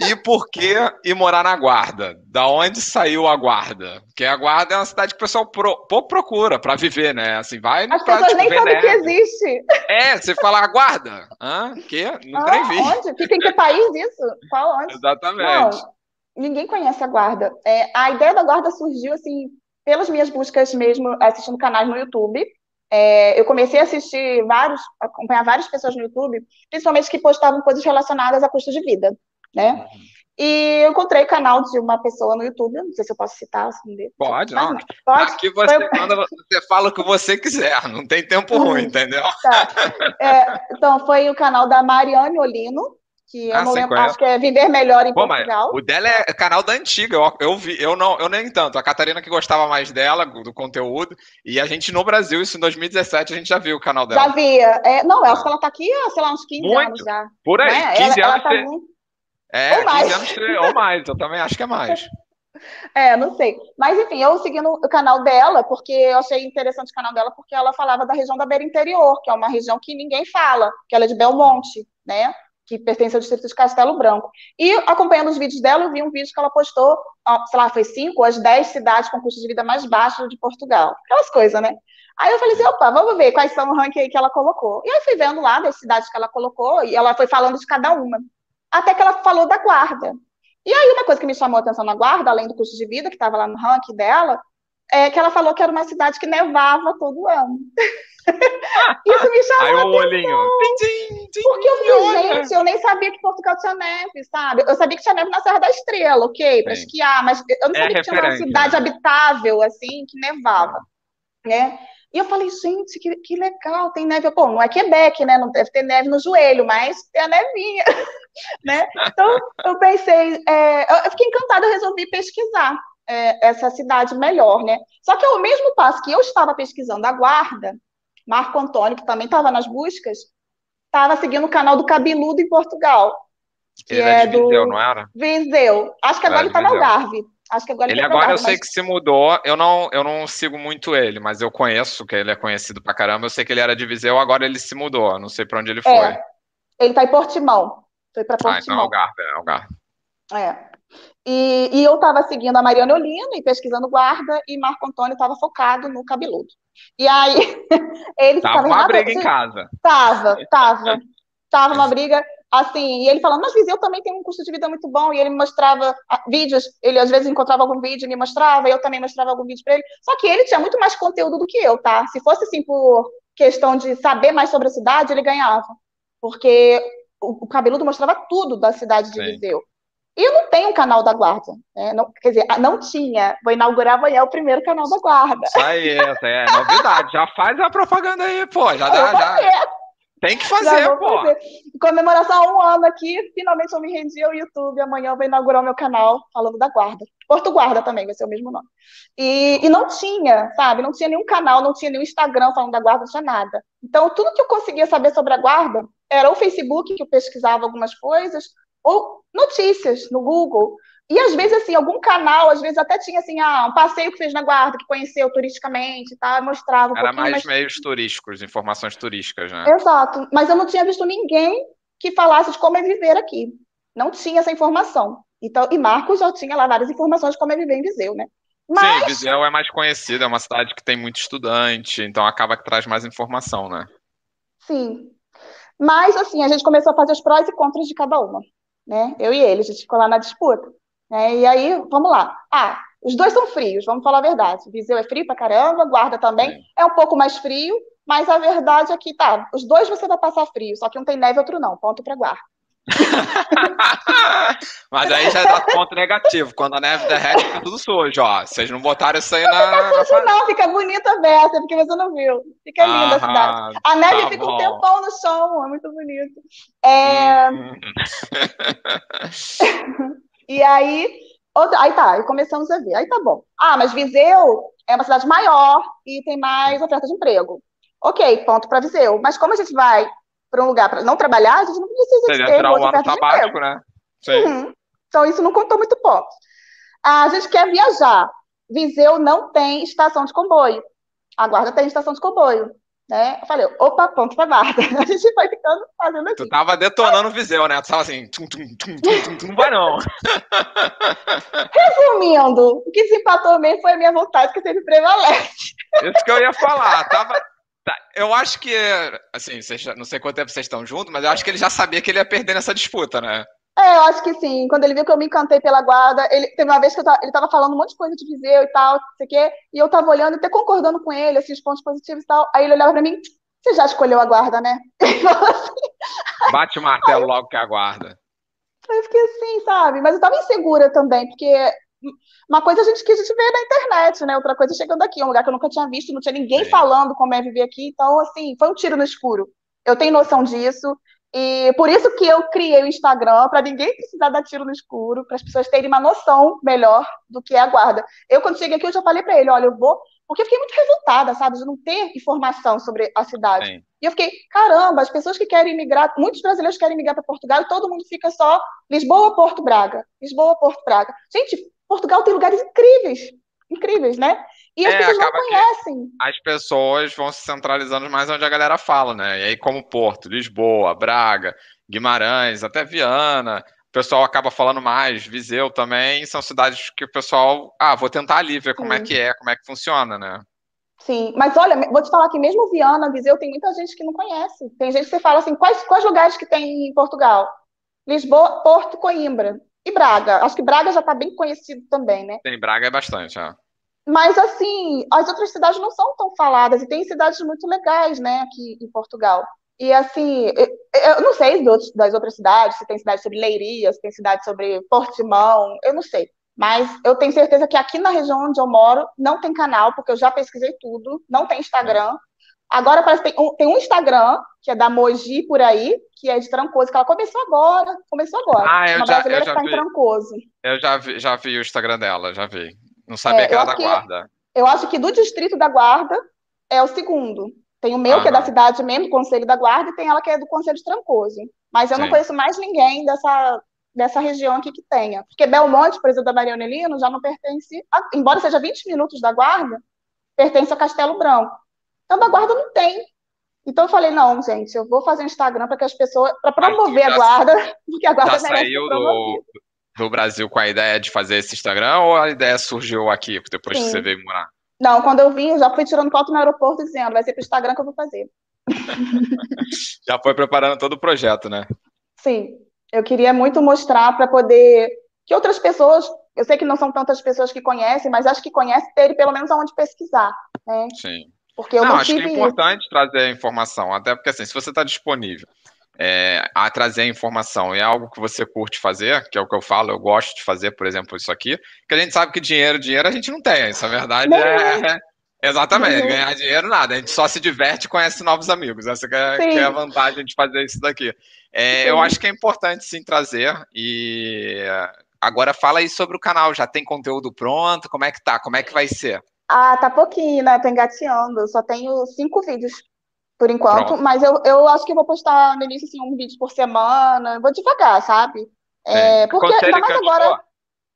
E por que ir morar na Guarda? Da onde saiu a Guarda? Porque a Guarda é uma cidade que o pessoal pro, pouco procura para viver, né? Assim, vai As pra, pessoas tipo, nem sabem que existe. É, você fala a Guarda. Hã? Que? Não ah, nem vi. Onde? Fica em que país isso? Qual onde? Exatamente. Não, ninguém conhece a Guarda. É, a ideia da Guarda surgiu, assim, pelas minhas buscas mesmo, assistindo canais no YouTube. É, eu comecei a assistir vários, acompanhar várias pessoas no YouTube, principalmente que postavam coisas relacionadas a custo de vida né? Uhum. E eu encontrei o canal de uma pessoa no YouTube, não sei se eu posso citar. Assim, pode, não. não. Pode. Aqui você, foi... quando você fala o que você quiser, não tem tempo uhum. ruim, entendeu? Tá. É, então, foi o canal da Mariane Olino, que eu ah, não lembro, acho que é Viver Melhor em Pô, Portugal. o dela é canal da antiga, eu, eu, vi, eu não, eu nem tanto. A Catarina que gostava mais dela, do conteúdo, e a gente no Brasil, isso em 2017, a gente já viu o canal dela. Já via. É, não, eu acho que ela tá aqui há, sei lá, uns 15 muito. anos já. Por aí, né? 15 ela, anos. Ela tá muito... É, ou mais. anos ou mais, eu também acho que é mais. [LAUGHS] É, não sei. Mas, enfim, eu segui no canal dela, porque eu achei interessante o canal dela, porque ela falava da região da beira interior, que é uma região que ninguém fala, que ela é de Belmonte, né? Que pertence ao distrito de Castelo Branco. E acompanhando os vídeos dela, eu vi um vídeo que ela postou, sei lá, foi cinco ou as dez cidades com custo de vida mais baixo de Portugal. Aquelas coisas, né? Aí eu falei assim, opa, vamos ver quais são o ranking que ela colocou. E aí fui vendo lá das cidades que ela colocou, e ela foi falando de cada uma. Até que ela falou da guarda. E aí uma coisa que me chamou a atenção na guarda, além do custo de vida, que estava lá no ranking dela, é que ela falou que era uma cidade que nevava todo ano. [LAUGHS] Isso me chamou. Aí o olhinho. Porque eu falei, gente, eu nem sabia que Portugal tinha neve, sabe? Eu sabia que tinha neve na Serra da Estrela, ok, para esquiar, mas eu não é sabia que tinha uma cidade habitável, assim, que nevava, né? E eu falei, gente, que, que legal, tem neve. Pô, não é Quebec, né? Não deve ter neve no joelho, mas tem a nevinha, [LAUGHS] né? Então, eu pensei, é, eu fiquei encantada, eu resolvi pesquisar é, essa cidade melhor, né? Só que ao mesmo passo que eu estava pesquisando a guarda, Marco Antônio, que também estava nas buscas, estava seguindo o canal do Cabeludo em Portugal. Que ele é, é de Viseu, não era? Viseu. Acho que agora ele está no Algarve. Acho que agora ele, ele tá agora eu sei que se mudou. Eu não, eu não sigo muito ele, mas eu conheço que ele é conhecido pra caramba. Eu sei que ele era de Viseu, agora ele se mudou. Não sei para onde ele é. foi. É. Ele tá em Portimão. Foi para Portimão. Ah, então é Algarve, é Algarve. É. E, e eu estava seguindo a Mariana Olino e pesquisando guarda, e Marco Antônio estava focado no cabeludo. E aí, [LAUGHS] ele Tava uma briga em casa. Tava, tava. Tava uma [LAUGHS] briga, assim, e ele falando, mas Viseu também tem um custo de vida muito bom, e ele me mostrava ah, vídeos, ele às vezes encontrava algum vídeo e me mostrava, eu também mostrava algum vídeo para ele, só que ele tinha muito mais conteúdo do que eu, tá? Se fosse, assim, por questão de saber mais sobre a cidade, ele ganhava, porque o, o cabeludo mostrava tudo da cidade de Sim. Viseu. E eu não tenho um canal da Guarda. Né? Não, quer dizer, não tinha. Vou inaugurar amanhã o primeiro canal da Guarda. Isso aí, é novidade. já faz a propaganda aí, pô. Já dá, já. Tem que fazer, pô. Fazer. Comemoração há um ano aqui, finalmente eu me rendi ao YouTube. Amanhã eu vou inaugurar o meu canal falando da Guarda. Porto Guarda também vai ser o mesmo nome. E, e não tinha, sabe? Não tinha nenhum canal, não tinha nenhum Instagram falando da Guarda, não tinha nada. Então, tudo que eu conseguia saber sobre a Guarda era o Facebook, que eu pesquisava algumas coisas, ou notícias no Google. E às vezes, assim, algum canal, às vezes até tinha assim, ah, um passeio que fez na guarda, que conheceu turisticamente e tal, mostrava um Era mais mas... meios turísticos, informações turísticas, né? Exato. Mas eu não tinha visto ninguém que falasse de como é viver aqui. Não tinha essa informação. Então, e Marcos já tinha lá várias informações de como é viver em Viseu, né? Mas... Sim, Viseu é mais conhecida, é uma cidade que tem muito estudante, então acaba que traz mais informação, né? Sim. Mas, assim, a gente começou a fazer os prós e contras de cada uma né? Eu e ele, a gente ficou lá na disputa. Né? E aí, vamos lá. Ah, os dois são frios, vamos falar a verdade. Viseu é frio pra caramba, Guarda também é, é um pouco mais frio, mas a verdade é que, tá, os dois você vai passar frio, só que um tem neve e outro não, ponto pra Guarda. [LAUGHS] Mas aí já dá ponto negativo. Quando a neve derrete, fica tudo sujo, ó. Vocês não botaram isso aí não na. Não fica sujo, não, fica bonita a beça, porque você não viu. Fica linda a cidade. A neve tá fica bom. um tempão no chão, é muito bonito. É... Hum. [LAUGHS] e aí, outra... aí tá, aí começamos a ver. Aí tá bom. Ah, mas Viseu é uma cidade maior e tem mais oferta de emprego. Ok, ponto para Viseu. Mas como a gente vai para um lugar para não trabalhar, a gente não precisa Seria ter um ano sabático, né? Uhum. Então isso não contou muito ponto. A gente quer viajar. Viseu não tem estação de comboio. A guarda tem estação de comboio. Né? Eu falei, opa, ponto pra guarda. [LAUGHS] A gente vai ficando fazendo aqui. Tu tava detonando o Viseu, né? Tu tava assim, tum, tum, tum, tum, tum, não vai não. [LAUGHS] Resumindo, o que se empatou mesmo foi a minha vontade que sempre prevalece. Isso que eu ia falar. Tava, Tá, eu acho que, assim, vocês, não sei quanto tempo vocês estão juntos, mas eu acho que ele já sabia que ele ia perder nessa disputa, né? É, eu acho que sim. Quando ele viu que eu me encantei pela guarda, ele teve uma vez que tava, ele tava falando um monte de coisa de Viseu e tal, não sei o quê, e eu tava olhando, até concordando com ele, assim, os pontos positivos e tal. Aí ele olhava pra mim, você já escolheu a guarda, né? [LAUGHS] Assim. Bate o martelo aí, logo que a guarda. Eu fiquei assim, sabe? Mas eu tava insegura também, porque uma coisa a gente que a gente vê na internet, né? Outra coisa chegando aqui, um lugar que eu nunca tinha visto, não tinha ninguém Sim. falando como é viver aqui. Então, assim, foi um tiro no escuro. Eu tenho noção disso. E por isso que eu criei o Instagram, para ninguém precisar dar tiro no escuro, para as pessoas terem uma noção melhor do que é a guarda. Eu, quando cheguei aqui, eu já falei para ele: olha, eu vou. Porque eu fiquei muito revoltada, sabe, de não ter informação sobre a cidade. Sim. E eu fiquei, caramba, as pessoas que querem migrar, muitos brasileiros querem migrar para Portugal e todo mundo fica só Lisboa, Porto, Braga. Lisboa, Porto, Braga. Gente, Portugal tem lugares incríveis, incríveis, né? E as é, pessoas não conhecem. As pessoas vão se centralizando mais onde a galera fala, né? E aí, como Porto, Lisboa, Braga, Guimarães, até Viana, o pessoal acaba falando mais, Viseu também, são cidades que o pessoal, ah, vou tentar ali ver como é que é, como é que funciona, né? Sim, mas olha, vou te falar que mesmo Viana, Viseu, tem muita gente que não conhece. Tem gente que você fala assim, quais, quais lugares que tem em Portugal? Lisboa, Porto, Coimbra e Braga. Acho que Braga já está bem conhecido também, né? Tem, Braga é bastante, é. Mas, assim, as outras cidades não são tão faladas, e tem cidades muito legais, né, aqui em Portugal. E, assim, eu não sei das outras cidades, se tem cidade sobre Leiria, se tem cidade sobre Portimão, eu não sei. Mas eu tenho certeza que aqui na região onde eu moro não tem canal, porque eu já pesquisei tudo, não tem Instagram. Agora parece que tem um, tem um Instagram, que é da Moji por aí, que é de Trancoso, que ela começou agora, começou agora. Ah, eu Uma já, brasileira eu já que tá vi. em Trancoso. Eu já vi, já vi o Instagram dela, já vi. Não sabia É, que era da que- guarda. Eu acho que do Distrito da Guarda é o segundo. Tem o meu, que é da cidade mesmo, do Conselho da Guarda, e tem ela que é do Conselho de Trancoso. Mas eu não Sim. conheço mais ninguém dessa, dessa região aqui que tenha. Porque Belmonte, por exemplo, da Maria Aurelino, já não pertence, a- embora seja 20 minutos da Guarda, pertence ao Castelo Branco. Então, da Guarda não tem. Então, eu falei, não, gente, eu vou fazer um Instagram para que as pessoas, para promover já a Guarda, [LAUGHS] porque a Guarda Já merece saiu do, do Brasil com a ideia de fazer esse Instagram ou a ideia surgiu aqui, depois que Sim. você veio morar? Não, quando eu vim, eu já fui tirando foto no aeroporto dizendo, vai ser pro Instagram que eu vou fazer. [LAUGHS] Já foi preparando todo o projeto, né? Sim, eu queria muito mostrar para poder que outras pessoas, eu sei que não são tantas pessoas que conhecem, mas acho que conhecem terem pelo menos aonde pesquisar, né? Sim. Porque eu não, não, acho que tive é isso. importante trazer a informação, até porque assim, se você está disponível é, a trazer a informação e é algo que você curte fazer, que é o que eu falo, eu gosto de fazer, por exemplo, isso aqui, que a gente sabe que dinheiro, dinheiro a gente não tem, isso a verdade Nenhum. é. Exatamente, Nenhum. ganhar dinheiro nada, a gente só se diverte e conhece novos amigos, essa que é, que é a vantagem de fazer isso daqui. É, eu acho que é importante sim trazer e agora fala aí sobre o canal, já tem conteúdo pronto, como é que tá, como é que vai ser? Ah, tá pouquinho, né? Tô engateando. Eu só tenho cinco vídeos por enquanto, Pronto. mas eu, eu acho que vou postar no início assim, um vídeo por semana. Vou devagar, sabe? É, Sim. porque Conselho ainda mais agora.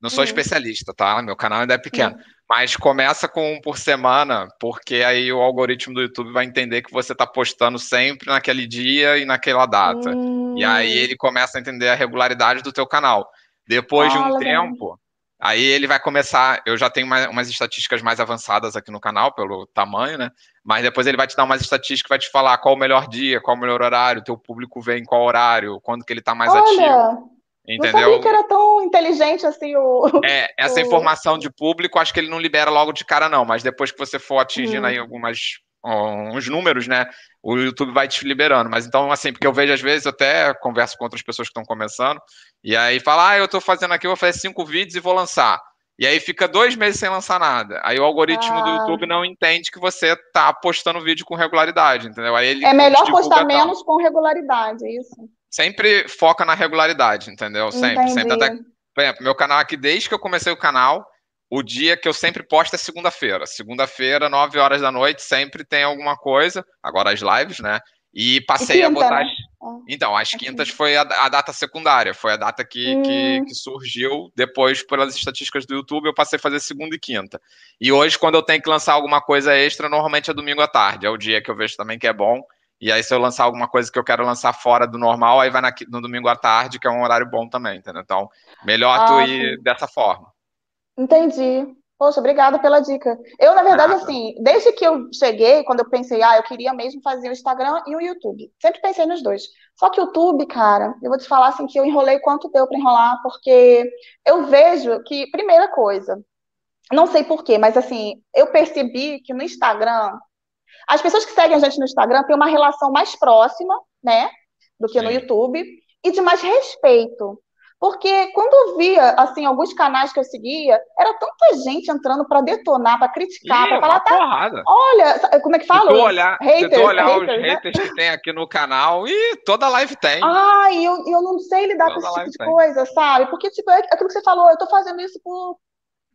não sou Hum. especialista, tá? Meu canal ainda é pequeno. Mas começa com um por semana, porque aí o algoritmo do YouTube vai entender que você tá postando sempre naquele dia e naquela data. E aí Hum, ele começa a entender a regularidade do teu canal. Depois de Ah, um tempo, aí ele vai começar. Eu já tenho uma- umas estatísticas mais avançadas aqui no canal, pelo tamanho, né? Mas depois ele vai te dar umas estatísticas, vai te falar qual o melhor dia, qual o melhor horário, teu público vem em qual horário, quando que ele tá mais ativo, olha, não entendeu? sabia que era tão inteligente assim o. [LAUGHS] É, essa o- informação de público, acho que ele não libera logo de cara, não, mas depois que você for atingindo Hum. aí algumas uns números, né? O YouTube vai te liberando. Mas então, assim, porque eu vejo às vezes, eu até converso com outras pessoas que estão começando, e aí fala, ah, eu tô fazendo aqui, eu vou fazer cinco vídeos e vou lançar. E aí fica dois meses sem lançar nada. Aí o algoritmo do Ah. YouTube não entende que você tá postando vídeo com regularidade, entendeu? Aí ele É melhor postar menos com regularidade, é isso. Sempre foca na regularidade, entendeu? Sempre, sempre. Até Entendi. por exemplo, meu canal aqui, desde que eu comecei o canal, o dia que eu sempre posto é segunda-feira. Segunda-feira, 9 horas da noite, sempre tem alguma coisa. Agora as lives, né? E passei E a quinta, botar. né? Ah, Então, as a quintas quinta. foi a, a data secundária, foi a data que, que, Hum. que surgiu depois pelas estatísticas do YouTube. Eu passei a fazer segunda e quinta. E hoje, quando eu tenho que lançar alguma coisa extra, normalmente é domingo à tarde. É o dia que eu vejo também que é bom. E aí, se eu lançar alguma coisa que eu quero lançar fora do normal, aí vai na no domingo à tarde, que é um horário bom também, entendeu? Então, melhor tu Ah, ir sim. dessa forma. Entendi. Poxa, obrigada pela dica. Eu, na verdade, Nada. assim, desde que eu cheguei, quando eu pensei, ah, eu queria mesmo fazer o Instagram e o YouTube. Sempre pensei nos dois. Só que o YouTube, cara, eu vou te falar assim que eu enrolei quanto deu para enrolar, porque eu vejo que, primeira coisa, não sei por quê, mas assim, eu percebi que no Instagram, as pessoas que seguem a gente no Instagram têm uma relação mais próxima, né, do que no Sim. YouTube, e de mais respeito. Porque quando eu via, assim, alguns canais que eu seguia, era tanta gente entrando para detonar, para criticar, para falar, tá, porrada. olha, como é que fala? Os olhar, haters, olhar os haters, né? haters que tem aqui no canal, e toda live tem. Ai, eu, eu não sei lidar com Toda esse tipo de tem. coisa, sabe? Porque, tipo, é aquilo que você falou, eu tô fazendo isso por,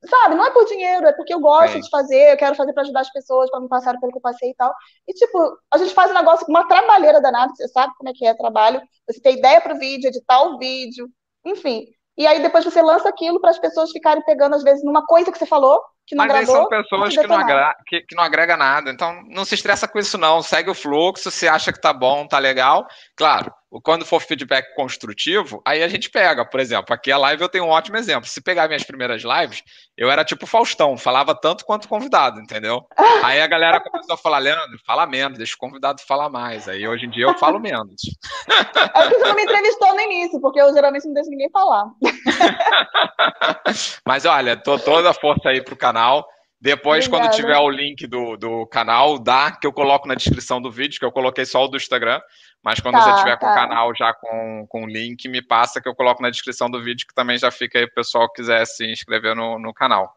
sabe? Não é por dinheiro, é porque eu gosto de fazer, eu quero fazer para ajudar as pessoas, para não passar pelo que eu passei e tal. E, tipo, a gente faz um negócio com uma trabalheira danada, você sabe como é que é trabalho, você tem ideia pro vídeo, editar o vídeo, enfim. E aí depois você lança aquilo para as pessoas ficarem pegando, às vezes, numa coisa que você falou, que não Mas aí são agradou, pessoas que não, agra que, que não agrega nada. Então, não se estressa com isso, não. Segue o fluxo, se acha que tá bom, tá legal. Claro, quando for feedback construtivo, aí a gente pega. Por exemplo, aqui a live eu tenho um ótimo exemplo. Se pegar minhas primeiras lives, eu era tipo Faustão, falava tanto quanto convidado, entendeu? Aí a galera começou a falar, Leandro, fala menos, deixa o convidado falar mais. Aí hoje em dia eu falo menos. É que você não me entrevistou no início, porque eu geralmente não deixo ninguém falar. [LAUGHS] Mas olha, tô toda a força aí pro canal. Depois, Obrigada. quando tiver o link do, do canal, dá, que eu coloco na descrição do vídeo, que eu coloquei só o do Instagram. Mas quando tá, você tiver tá. com o canal já com, com o link, me passa que eu coloco na descrição do vídeo, que também já fica aí o pessoal que quiser se inscrever no, no canal.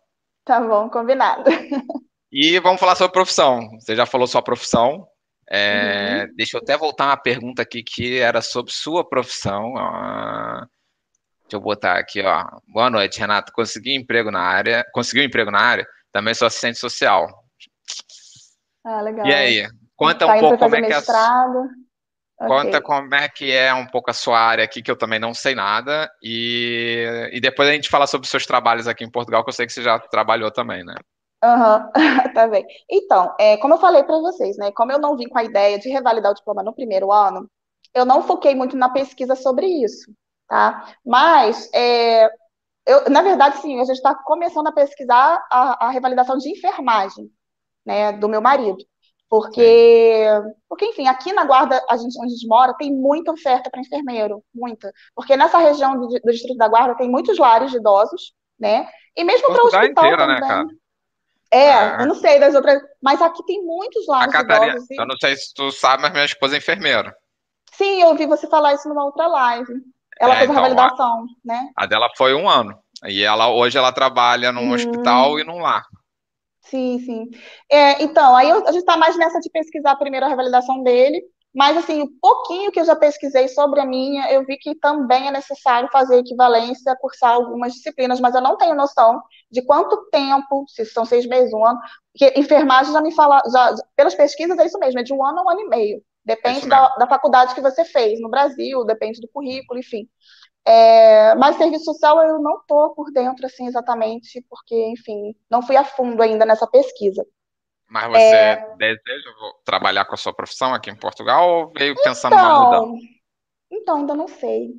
Tá bom, combinado. E vamos falar sobre profissão. Você já falou sua profissão. É, uhum. Deixa eu até voltar uma pergunta aqui que era sobre sua profissão. Ah, deixa eu botar aqui, ó. Boa noite, Renato. Consegui emprego na área. Conseguiu emprego na área? Também sou assistente social. Ah, legal. E aí? Conta tá um pouco como é que é. Conta okay. como é que é um pouco a sua área aqui, que eu também não sei nada, e, e depois a gente fala sobre os seus trabalhos aqui em Portugal, que eu sei que você já trabalhou também, né? Aham, uhum. [LAUGHS] tá bem. Então, é, como eu falei para vocês, né? Como eu não vim com a ideia de revalidar o diploma no primeiro ano, eu não foquei muito na pesquisa sobre isso, tá? Mas, é, eu, na verdade, sim, a gente está começando a pesquisar a, a revalidação de enfermagem, né, do meu marido. Porque, porque, enfim, aqui na Guarda, a gente, onde a gente mora, tem muita oferta para enfermeiro, muita. Porque nessa região do, do, Distrito da Guarda tem muitos lares de idosos, né? E mesmo para o hospital inteira, né, também. Né, cara? É, é, eu não sei das outras, mas aqui tem muitos lares de idosos. E... Eu não sei se tu sabe, mas minha esposa é enfermeira. Sim, eu ouvi você falar isso numa outra live. Ela é, fez então, a validação, a, né? A dela foi um ano. E ela hoje ela trabalha num hum. hospital e num lar. Sim, sim. É, então, aí eu, a gente está mais nessa de pesquisar primeiro a revalidação dele, mas assim, o pouquinho que eu já pesquisei sobre a minha, eu vi que também é necessário fazer equivalência, cursar algumas disciplinas, mas eu não tenho noção de quanto tempo, se são seis meses, um ano, porque enfermagem já me fala, já, pelas pesquisas é isso mesmo, é de um ano a um ano e meio. Depende da, da faculdade que você fez no Brasil, depende do currículo, enfim. É, mas serviço social eu não estou por dentro, assim, exatamente, porque, enfim, não fui a fundo ainda nessa pesquisa. Mas você é... deseja trabalhar com a sua profissão aqui em Portugal ou veio pensando então, numa mudança? Então, ainda não sei.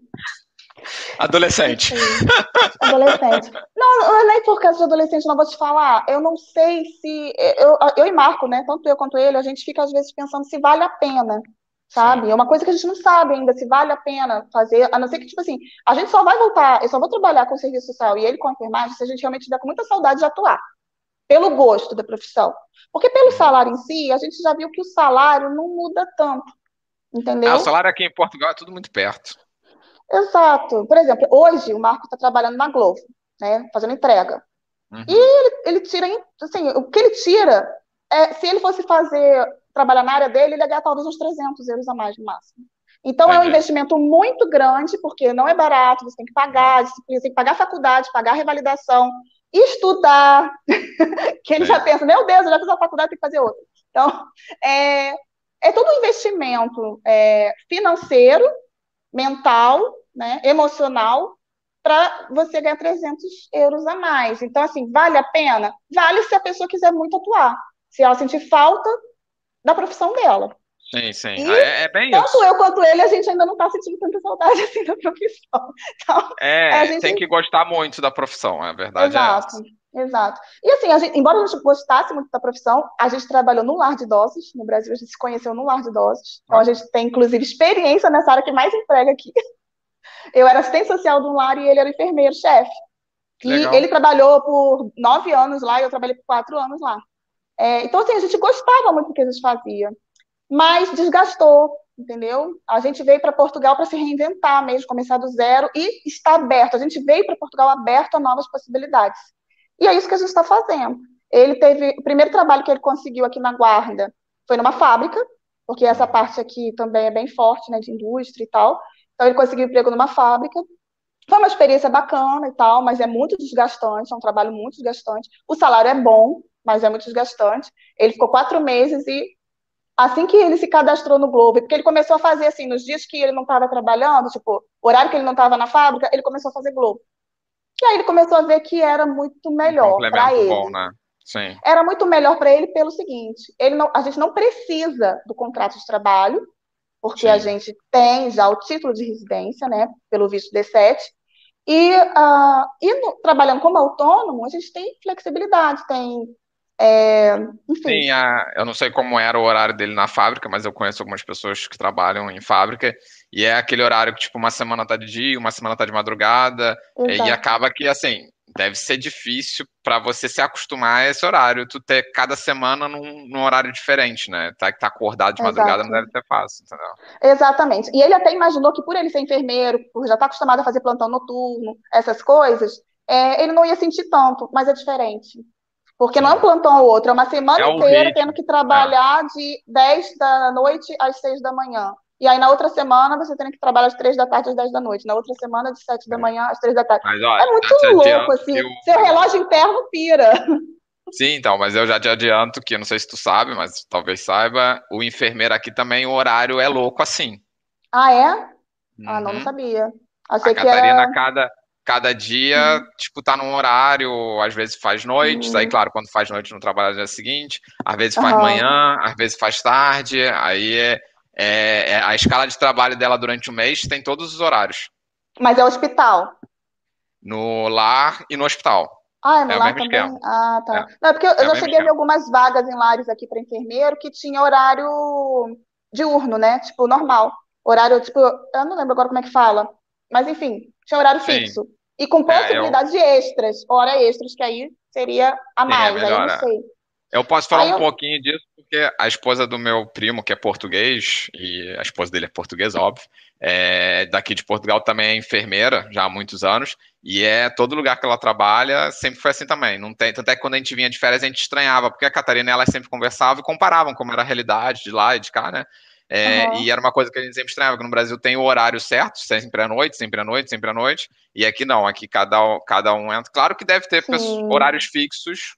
Adolescente. Adolescente. Não, é nem por causa de adolescente, não vou te falar. Eu não sei se. Eu, eu e Marco, né? Tanto eu quanto ele, a gente fica às vezes pensando se vale a pena sabe? É uma coisa que a gente não sabe ainda se vale a pena fazer, a não ser que, tipo assim, a gente só vai voltar, eu só vou trabalhar com o serviço social e ele com a enfermagem se a gente realmente tiver com muita saudade de atuar, pelo gosto da profissão. Porque pelo salário em si, a gente já viu que o salário não muda tanto, entendeu? Ah, o salário aqui em Portugal é tudo muito perto. Exato. Por exemplo, hoje o Marco está trabalhando na Globo, né, fazendo entrega. Uhum. E ele, ele tira, assim, o que ele tira, é, se ele fosse fazer trabalhar na área dele, ele ia ganhar talvez uns 300 euros a mais no máximo. Então, é, é um investimento muito grande, porque não é barato, você tem que pagar, você tem que pagar a faculdade, pagar a revalidação, estudar, [LAUGHS] que ele é. já pensa, meu Deus, eu já fiz a faculdade, tem que fazer outra. Então, é, é todo um investimento é, financeiro, mental, né, emocional, para você ganhar 300 euros a mais. Então, assim, vale a pena? Vale se a pessoa quiser muito atuar. Se ela sentir falta, da profissão dela. Sim, sim. E, é, é, bem tanto isso. Tanto eu quanto ele, a gente ainda não está sentindo tanta saudade [LAUGHS] assim da profissão. Então, é, gente... tem que gostar muito da profissão, é verdade. Exato, é exato. E assim, a gente, embora a gente gostasse muito da profissão, a gente trabalhou no lar de idosos. No Brasil, a gente se conheceu no lar de idosos. Então, a gente tem, inclusive, experiência nessa área que mais emprega aqui. Eu era assistente social de um lar e ele era enfermeiro-chefe. E Legal. ele trabalhou por nove anos lá e eu trabalhei por quatro anos lá. É, então, assim, a gente gostava muito do que a gente fazia, mas desgastou, entendeu? A gente veio para Portugal para se reinventar mesmo, começar do zero e está aberto. A gente veio para Portugal aberto a novas possibilidades. E é isso que a gente está fazendo. Ele teve. O primeiro trabalho que ele conseguiu aqui na Guarda foi numa fábrica, porque essa parte aqui também é bem forte, né, de indústria e tal. Então, ele conseguiu emprego numa fábrica. Foi uma experiência bacana e tal, mas é muito desgastante, é um trabalho muito desgastante. O salário é bom, mas é muito desgastante. Ele ficou quatro meses e assim que ele se cadastrou no Globo, porque ele começou a fazer assim, nos dias que ele não estava trabalhando, tipo, horário que ele não estava na fábrica, ele começou a fazer Globo. E aí ele começou a ver que era muito melhor um para ele. Bom, né? Sim. Era muito melhor para ele pelo seguinte: ele não, a gente não precisa do contrato de trabalho, porque Sim. a gente tem já o título de residência, né, pelo visto D7, e, uh, e no, trabalhando como autônomo, a gente tem flexibilidade, tem é, enfim. Sim, a, eu não sei como era o horário dele na fábrica, mas eu conheço algumas pessoas que trabalham em fábrica e é aquele horário que, tipo, uma semana tá de dia, uma semana tá de madrugada, Exato. e acaba que, assim, deve ser difícil para você se acostumar a esse horário, tu ter cada semana num, num horário diferente, né? Tá que tá acordado de madrugada Exato. não deve ser fácil, entendeu? Exatamente. E ele até imaginou que por ele ser enfermeiro, por já estar tá acostumado a fazer plantão noturno, essas coisas, é, ele não ia sentir tanto, mas é diferente. Porque não é um plantão ou outro, é uma semana é inteira ritmo. tendo que trabalhar é. de 10 da noite às 6 da manhã. E aí na outra semana você tem que trabalhar às 3 da tarde às 10 da noite. Na outra semana, de 7 da é. manhã às 3 da tarde. Mas, é muito louco, assim. Eu... Seu relógio interno pira. Sim, então, mas eu já te adianto que, não sei se tu sabe, mas talvez saiba, o enfermeiro aqui também, o horário é louco assim. Ah, é? Uhum. Ah, não, não uhum. sabia. Achei a Catarina, era... cada, cada dia, uhum. tipo, tá num horário, às vezes faz noites, uhum. aí, claro, quando faz noite não trabalha no dia seguinte, às vezes faz manhã, às vezes faz tarde, aí é, é, é, a escala de trabalho dela durante o mês tem todos os horários. Mas é hospital? No lar e no hospital. Ah, é no é lar também? Esquema. Ah, tá. É. Não, é porque eu, é já cheguei esquema. a ver algumas vagas em lares aqui para enfermeiro que tinha horário diurno, né? Tipo, normal. Horário, tipo, eu não lembro agora como é que fala. Mas, enfim, tinha horário Sim. fixo. E com possibilidade é, eu... de extras, hora extras, que aí seria a mais, Sim, aí eu não sei. Eu posso falar aí um eu... pouquinho disso, porque a esposa do meu primo, que é português, e a esposa dele é portuguesa, óbvio, é, daqui de Portugal também é enfermeira, já há muitos anos, e é todo lugar que ela trabalha, sempre foi assim também. Não tem, tanto é que quando a gente vinha de férias, a gente estranhava, porque a Catarina e ela sempre conversavam e comparavam como era a realidade de lá e de cá, né? É, uhum. E era uma coisa que a gente sempre estranhava, que no Brasil tem o horário certo, sempre à noite, sempre à noite, sempre à noite, e aqui não, aqui cada, cada um entra. Claro que deve ter pessoas, horários fixos,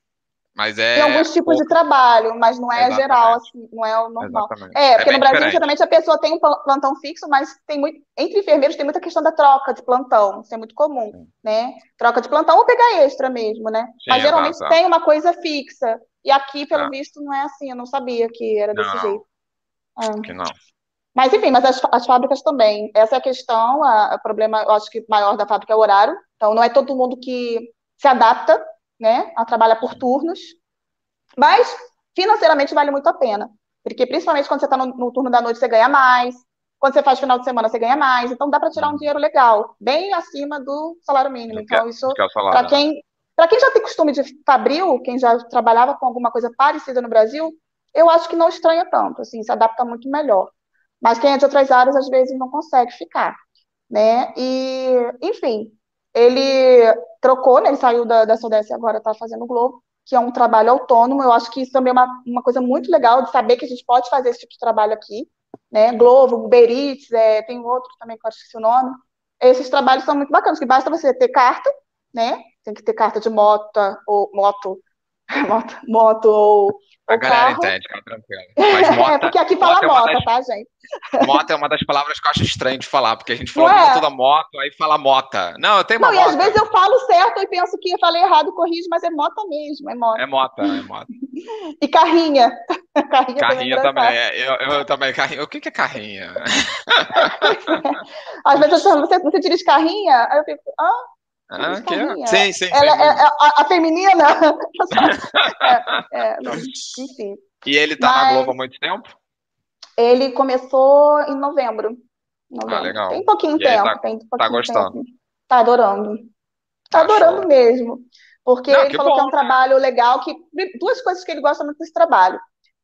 mas é. Tem alguns tipos pouco... de trabalho, mas não é Exatamente. geral, assim, não é o normal. Exatamente. É, porque é no Brasil, diferente. geralmente, a pessoa tem um plantão fixo, mas tem muito. Entre enfermeiros tem muita questão da troca de plantão. Isso é muito comum, Sim. né? Troca de plantão ou pegar extra mesmo, né? Sim, mas geralmente tem uma coisa fixa. E aqui, pelo ah. visto, não é assim. Eu não sabia que era desse não. jeito. Ah. Que não. Mas, enfim, mas as, as fábricas também. Essa é a questão, o problema, eu acho que maior da fábrica é o horário. Então, não é todo mundo que se adapta, né, a trabalhar por turnos. Mas, financeiramente, vale muito a pena. Porque, principalmente, quando você está no, no, turno da noite, você ganha mais. Quando você faz final de semana, você ganha mais. Então, dá para tirar um dinheiro legal, bem acima do salário mínimo. Então, isso, para quem, quem já tem costume de fabril, quem já trabalhava com alguma coisa parecida no Brasil, eu acho que não estranha tanto, assim, se adapta muito melhor. Mas quem é de outras áreas, às vezes, não consegue ficar, né? E, enfim, ele trocou, né? Ele saiu da, da e agora está fazendo o Globo, que é um trabalho autônomo. Eu acho que isso também é uma, uma coisa muito legal de saber que a gente pode fazer esse tipo de trabalho aqui, né? Globo, Uber Eats, é, tem outro também que eu é o nome. Esses trabalhos são muito bacanas, que basta você ter carta, né? Tem que ter carta de moto, ou moto, [LAUGHS] moto, moto ou a galera carro. entende, fica tranquilo. Mas [LAUGHS] é, moto, é porque aqui fala moto, é das, tá, gente? [LAUGHS] Moto é uma das palavras que eu acho estranho de falar, porque a gente falou é? muito da moto, aí fala mota. Não, eu tenho uma Não, moto. e às vezes eu falo certo e penso que eu falei errado, corrijo, mas é moto mesmo, é moto. É moto, é moto. e carrinha. carrinha, carrinha também, é, eu, eu, também, carrinha. O que, que é carrinha? às vezes eu você, você dirige carrinha? Aí eu fico, ah, ah, que... É? Sim, sim, Ela sim. É, é, a, a, feminina. [LAUGHS] é, não, enfim. E ele tá Mas... na Globo há muito tempo? Ele começou em novembro. novembro. Ah, legal. Tem pouquinho e tempo. Tá, tem pouquinho tá gostando? Tempo. Tá adorando. Tá ah, adorando mesmo. Porque Não, ele falou bom, que é um né? trabalho legal, que duas coisas que ele gosta muito desse trabalho.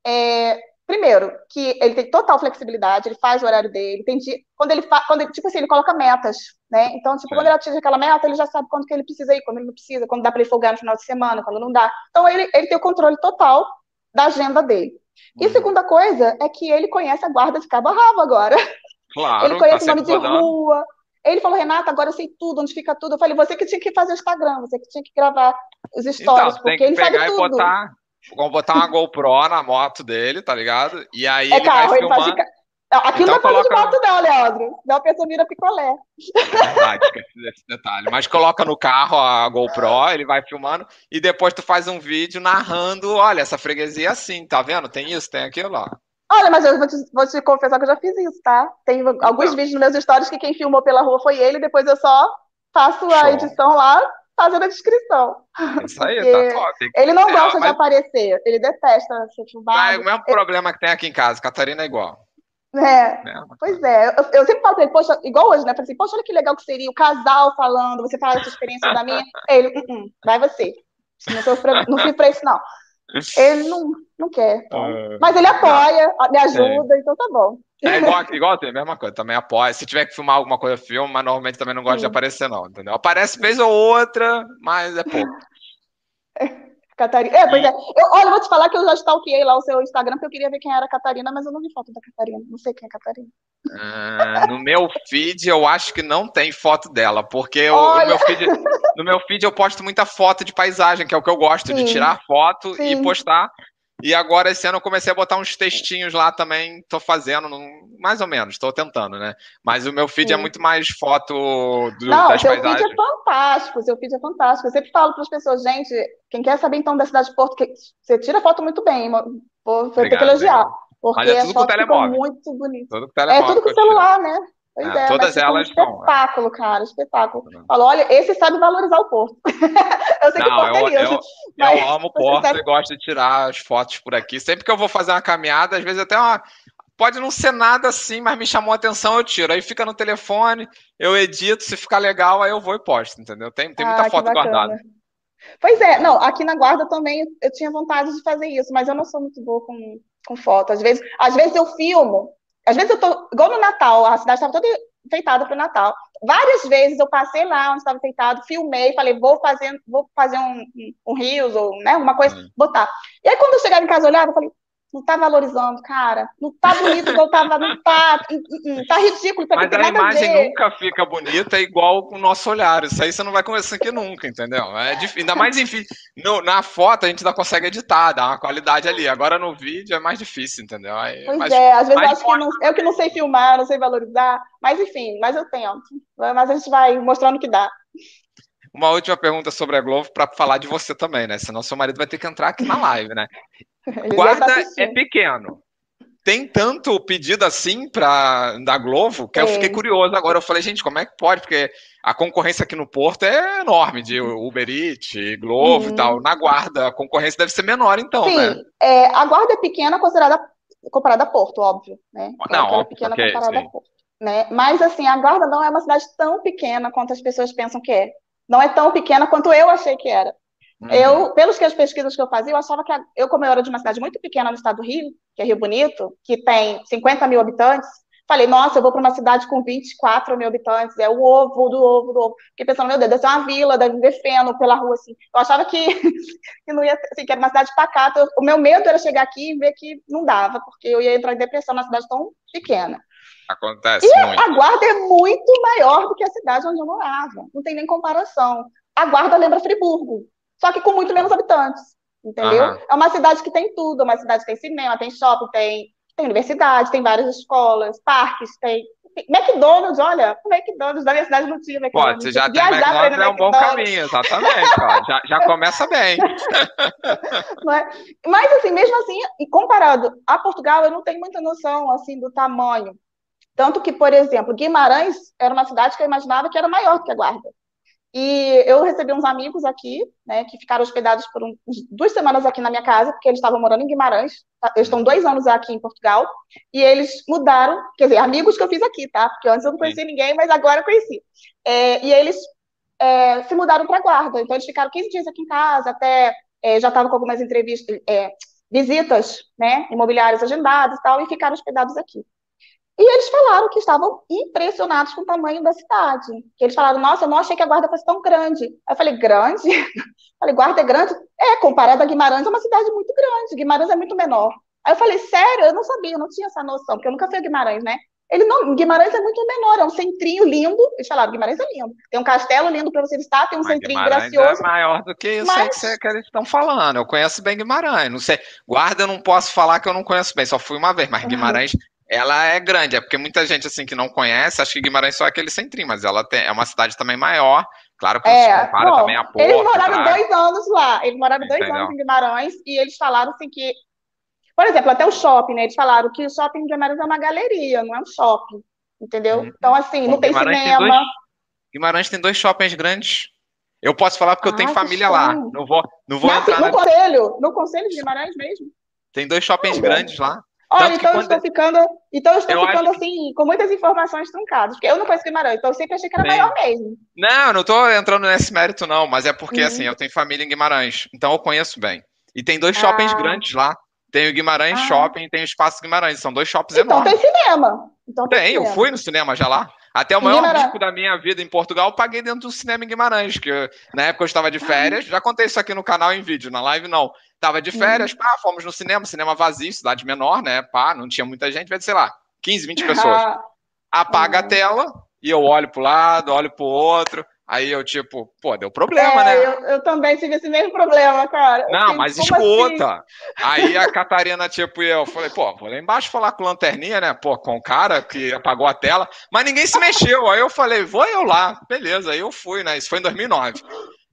É, primeiro, que ele tem total flexibilidade, ele faz o horário dele, tem dia, quando ele faz, quando tipo assim, ele coloca metas, né? Então, tipo, é. quando ele atinge aquela meta, ele já sabe quando que ele precisa ir, quando ele não precisa, quando dá para ele folgar no final de semana, quando não dá. Então, ele, ele tem o controle total da agenda dele. E uhum. segunda coisa é que ele conhece a guarda de cabo a rabo agora. Claro, ele conhece tá o nome de rodando. rua. Ele falou, Renata, agora eu sei tudo, onde fica tudo. Eu falei, você que tinha que fazer o Instagram, você que tinha que gravar os então, stories, então, porque ele sabe tudo. Botar Vamos botar uma GoPro na moto dele, tá ligado? E aí é ele carro, vai filmando. Ele Aqui então, não é coloca... de moto, não, Leandro. Não, a pessoa vira picolé. É verdade, [LAUGHS] esqueci esse detalhe. Mas coloca no carro a GoPro, ele vai filmando, e depois tu faz um vídeo narrando: olha, essa freguesia é assim, tá vendo? Tem isso, tem aquilo, ó. Olha, mas eu vou te, vou te confessar que eu já fiz isso, tá? Tem alguns vídeos nos meus stories que quem filmou pela rua foi ele, depois eu só faço a edição lá, fazendo a descrição. Isso aí, tá top. Ele não é, gosta mas... de aparecer, ele detesta ser filmado. É o mesmo problema que tem aqui em casa, Catarina é igual. É, é pois é. Eu, eu sempre falo pra ele, poxa, igual hoje, né? Falei assim, poxa, olha que legal que seria o casal falando, você fala essa experiência da minha. Ele, uh -uh, vai você. Não sofre, não fui pra isso, não. Ele não, não quer. Uh, Mas ele apoia, não. me ajuda, é. então tá bom. É igual, igual a mesma coisa, também apoia. Se tiver que filmar alguma coisa, filma, mas normalmente também não gosta Sim. de aparecer, não, entendeu? Aparece vez ou outra, mas é pouco. [LAUGHS] Catarina. É, pois é. Eu, olha, eu vou te falar que eu já stalkeei lá o seu Instagram, porque eu queria ver quem era a Catarina, mas eu não vi foto da Catarina. Não sei quem é a Catarina. Ah, no meu feed, eu acho que não tem foto dela, porque o, meu feed, no meu feed eu posto muita foto de paisagem, que é o que eu gosto, Sim. de tirar foto Sim. e postar. E agora, esse ano, eu comecei a botar uns textinhos lá também. Tô fazendo, mais ou menos, tô tentando, né? Mas o meu feed é Sim. é muito mais foto do, Não, das seu paisagens. feed é fantástico, seu feed é fantástico. Eu sempre falo para as pessoas, gente, quem quer saber então da cidade de Porto, você tira foto muito bem, vou, ter que elogiar. Porque Mas é tudo com telemóvel. muito bonito. Tudo com telemóvel. É tudo com celular, né? Pois é, é todas elas um espetáculo, cara, espetáculo. Falou, olha, esse sabe valorizar o Porto. [LAUGHS] eu sei não, que o Porto eu, é lindo. Eu, [LAUGHS] mas eu amo o Porto sabe... e gosto de tirar as fotos por aqui. Sempre que eu vou fazer uma caminhada, às vezes até uma. Pode não ser nada assim, mas me chamou a atenção, eu tiro. Aí fica no telefone, eu edito, se ficar legal, aí eu vou e posto, entendeu? Tem, tem muita ah, foto guardada. Pois é, não, aqui na guarda também eu tinha vontade de fazer isso, mas eu não sou muito boa com, com foto. Às vezes, às vezes eu filmo, às vezes eu tô, igual no Natal, a cidade estava toda enfeitada para o Natal. Várias vezes eu passei lá onde estava enfeitado, filmei, falei, vou fazer, vou fazer um, um, um rios ou né, uma coisa, uhum. botar. E aí quando eu chegava em casa, eu olhava, eu falei, não tá valorizando, cara. Não tá bonito igual tava, não tá. Tá ridículo, tá Mas a imagem a nunca fica bonita igual com o nosso olhar. Isso aí você não vai conversar aqui nunca, entendeu? É difícil. Ainda mais enfim. No, na foto a gente ainda consegue editar, dar uma qualidade ali. Agora no vídeo é mais difícil, entendeu? Aí, pois mais, é, às vezes eu acho que não, eu que não sei filmar, não sei valorizar. Mas enfim, mas eu tento. Mas a gente vai mostrando que dá. Uma última pergunta sobre a Globo para falar de você também, né? Senão seu marido vai ter que entrar aqui na live, né? [LAUGHS] Guarda é pequeno. Tem tanto pedido assim para da Globo que é. eu fiquei curioso agora. Eu falei, gente, como é que pode? Porque a concorrência aqui no Porto é enorme, de Uber Eats, Globo uhum. e tal. Na Guarda, a concorrência deve ser menor, então, Sim, né? É, a Guarda é pequena considerada comparada a Porto, óbvio, né? Não, óbvio, é pequena porque, comparada sim. a Porto. Né? Mas, assim, a Guarda não é uma cidade tão pequena quanto as pessoas pensam que é. Não é tão pequena quanto eu achei que era. Uhum. Eu, pelos que as pesquisas que eu fazia, eu achava que a, eu, como eu era de uma cidade muito pequena no estado do Rio, que é Rio Bonito, que tem 50 mil habitantes, falei, nossa, eu vou para uma cidade com 24 mil habitantes, é o ovo do ovo do ovo. Fiquei pensando, meu Deus, deve ser uma vila, deve ver feno pela rua, assim. Eu achava que, [LAUGHS] que não ia, assim, que era uma cidade pacata. o meu medo era chegar aqui e ver que não dava, porque eu ia entrar em depressão numa cidade tão pequena. Acontece e muito. a guarda é muito maior do que a cidade onde eu morava. Não tem nem comparação. A guarda lembra Friburgo só que com muito menos habitantes, entendeu? Uhum. É uma cidade que tem tudo, é uma cidade que tem cinema, tem shopping, tem, tem universidade, tem várias escolas, parques, tem McDonald's, olha, o McDonald's da minha cidade não tinha McDonald's. Pode, você já tem McDonald's, é um bom caminho, exatamente, ó, já, já começa bem. [LAUGHS] É? Mas, assim, mesmo assim, e comparado a Portugal, eu não tenho muita noção, assim, do tamanho. Tanto que, por exemplo, Guimarães era uma cidade que eu imaginava que era maior do que a Guarda. E eu recebi uns amigos aqui, né, que ficaram hospedados por um, duas semanas aqui na minha casa, porque eles estavam morando em Guimarães. Tá? Eles estão dois anos aqui em Portugal. E eles mudaram, quer dizer, amigos que eu fiz aqui, tá? Porque antes eu não conhecia ninguém, mas agora eu conheci. É, e eles é, se mudaram para Guarda. Então, eles ficaram 15 dias aqui em casa, até é, já estavam com algumas entrevistas, é, visitas né, imobiliárias agendadas e tal, e ficaram hospedados aqui. E eles falaram que estavam impressionados com o tamanho da cidade. Que eles falaram, nossa, eu não achei que a Guarda fosse tão grande. Aí eu falei, grande? [LAUGHS] falei, Guarda é grande? É, comparado a Guimarães, é uma cidade muito grande. Guimarães é muito menor. Aí eu falei, sério? Eu não sabia, eu não tinha essa noção, porque eu nunca fui a Guimarães, né? Ele não, Guimarães é muito menor, é um centrinho lindo. Eles falaram, Guimarães é lindo. Tem um castelo lindo para você visitar, tem um mas centrinho Guimarães gracioso. é maior do que isso mas... aí que, que eles estão falando. Eu conheço bem Guimarães. Não sei, guarda eu não posso falar que eu não conheço bem, só fui uma vez, mas Guimarães ela é grande, é porque muita gente assim que não conhece, acha que Guimarães só é aquele centrinho, mas ela tem, é uma cidade também maior. Claro que é, se compara bom, também a Porto. Eles moraram dois anos lá, eles moraram Entendeu? dois anos em Guimarães e eles falaram assim que Por exemplo, até o shopping, né? Eles falaram que o shopping de Guimarães é uma galeria, não é um shopping, entendeu? Uhum. Então, assim, Bom, não tem Guimarães cinema. Tem dois, Guimarães tem dois shoppings grandes. Eu posso falar porque ah, eu tenho ah, família lá. Não vou, não vou entrar. No na... conselho, no conselho de Guimarães mesmo. Tem dois shoppings grandes lá. Olha, então eu estou ficando, então eu estou eu ficando assim, com muitas informações truncadas, porque eu não conheço Guimarães, então eu sempre achei que era Sim. maior mesmo. Não, não estou entrando nesse mérito, não, mas é porque uhum. assim, eu tenho família em Guimarães, então eu conheço bem. E tem dois shoppings ah. grandes lá. Tem o Guimarães ah. Shopping e tem o Espaço Guimarães. São dois shoppings então enormes. Então tem cinema. Então tem, tem cinema. eu fui no cinema já lá. Até o maior Guimarães. da minha vida em Portugal, eu paguei dentro do cinema em Guimarães, que na época eu estava de férias, já contei isso aqui no canal em vídeo, na live não. Tava de férias, uhum. pá, fomos no cinema, cinema vazio, cidade menor, né? Pá, não tinha muita gente, vai sei lá, 15, 20 pessoas. [LAUGHS] Apaga a uhum. tela e eu olho pro lado, olho pro outro. Aí eu, tipo, pô, deu problema, é, né? Eu, eu, também tive esse mesmo problema, cara. Não, mas escuta. Assim? Aí a Catarina, tipo, e eu falei, pô, vou lá embaixo falar com Lanterninha, né? Pô, com o cara que apagou a tela. Mas ninguém se mexeu. Aí eu falei, vou eu lá. Beleza, aí eu fui, né? Isso foi em 2009.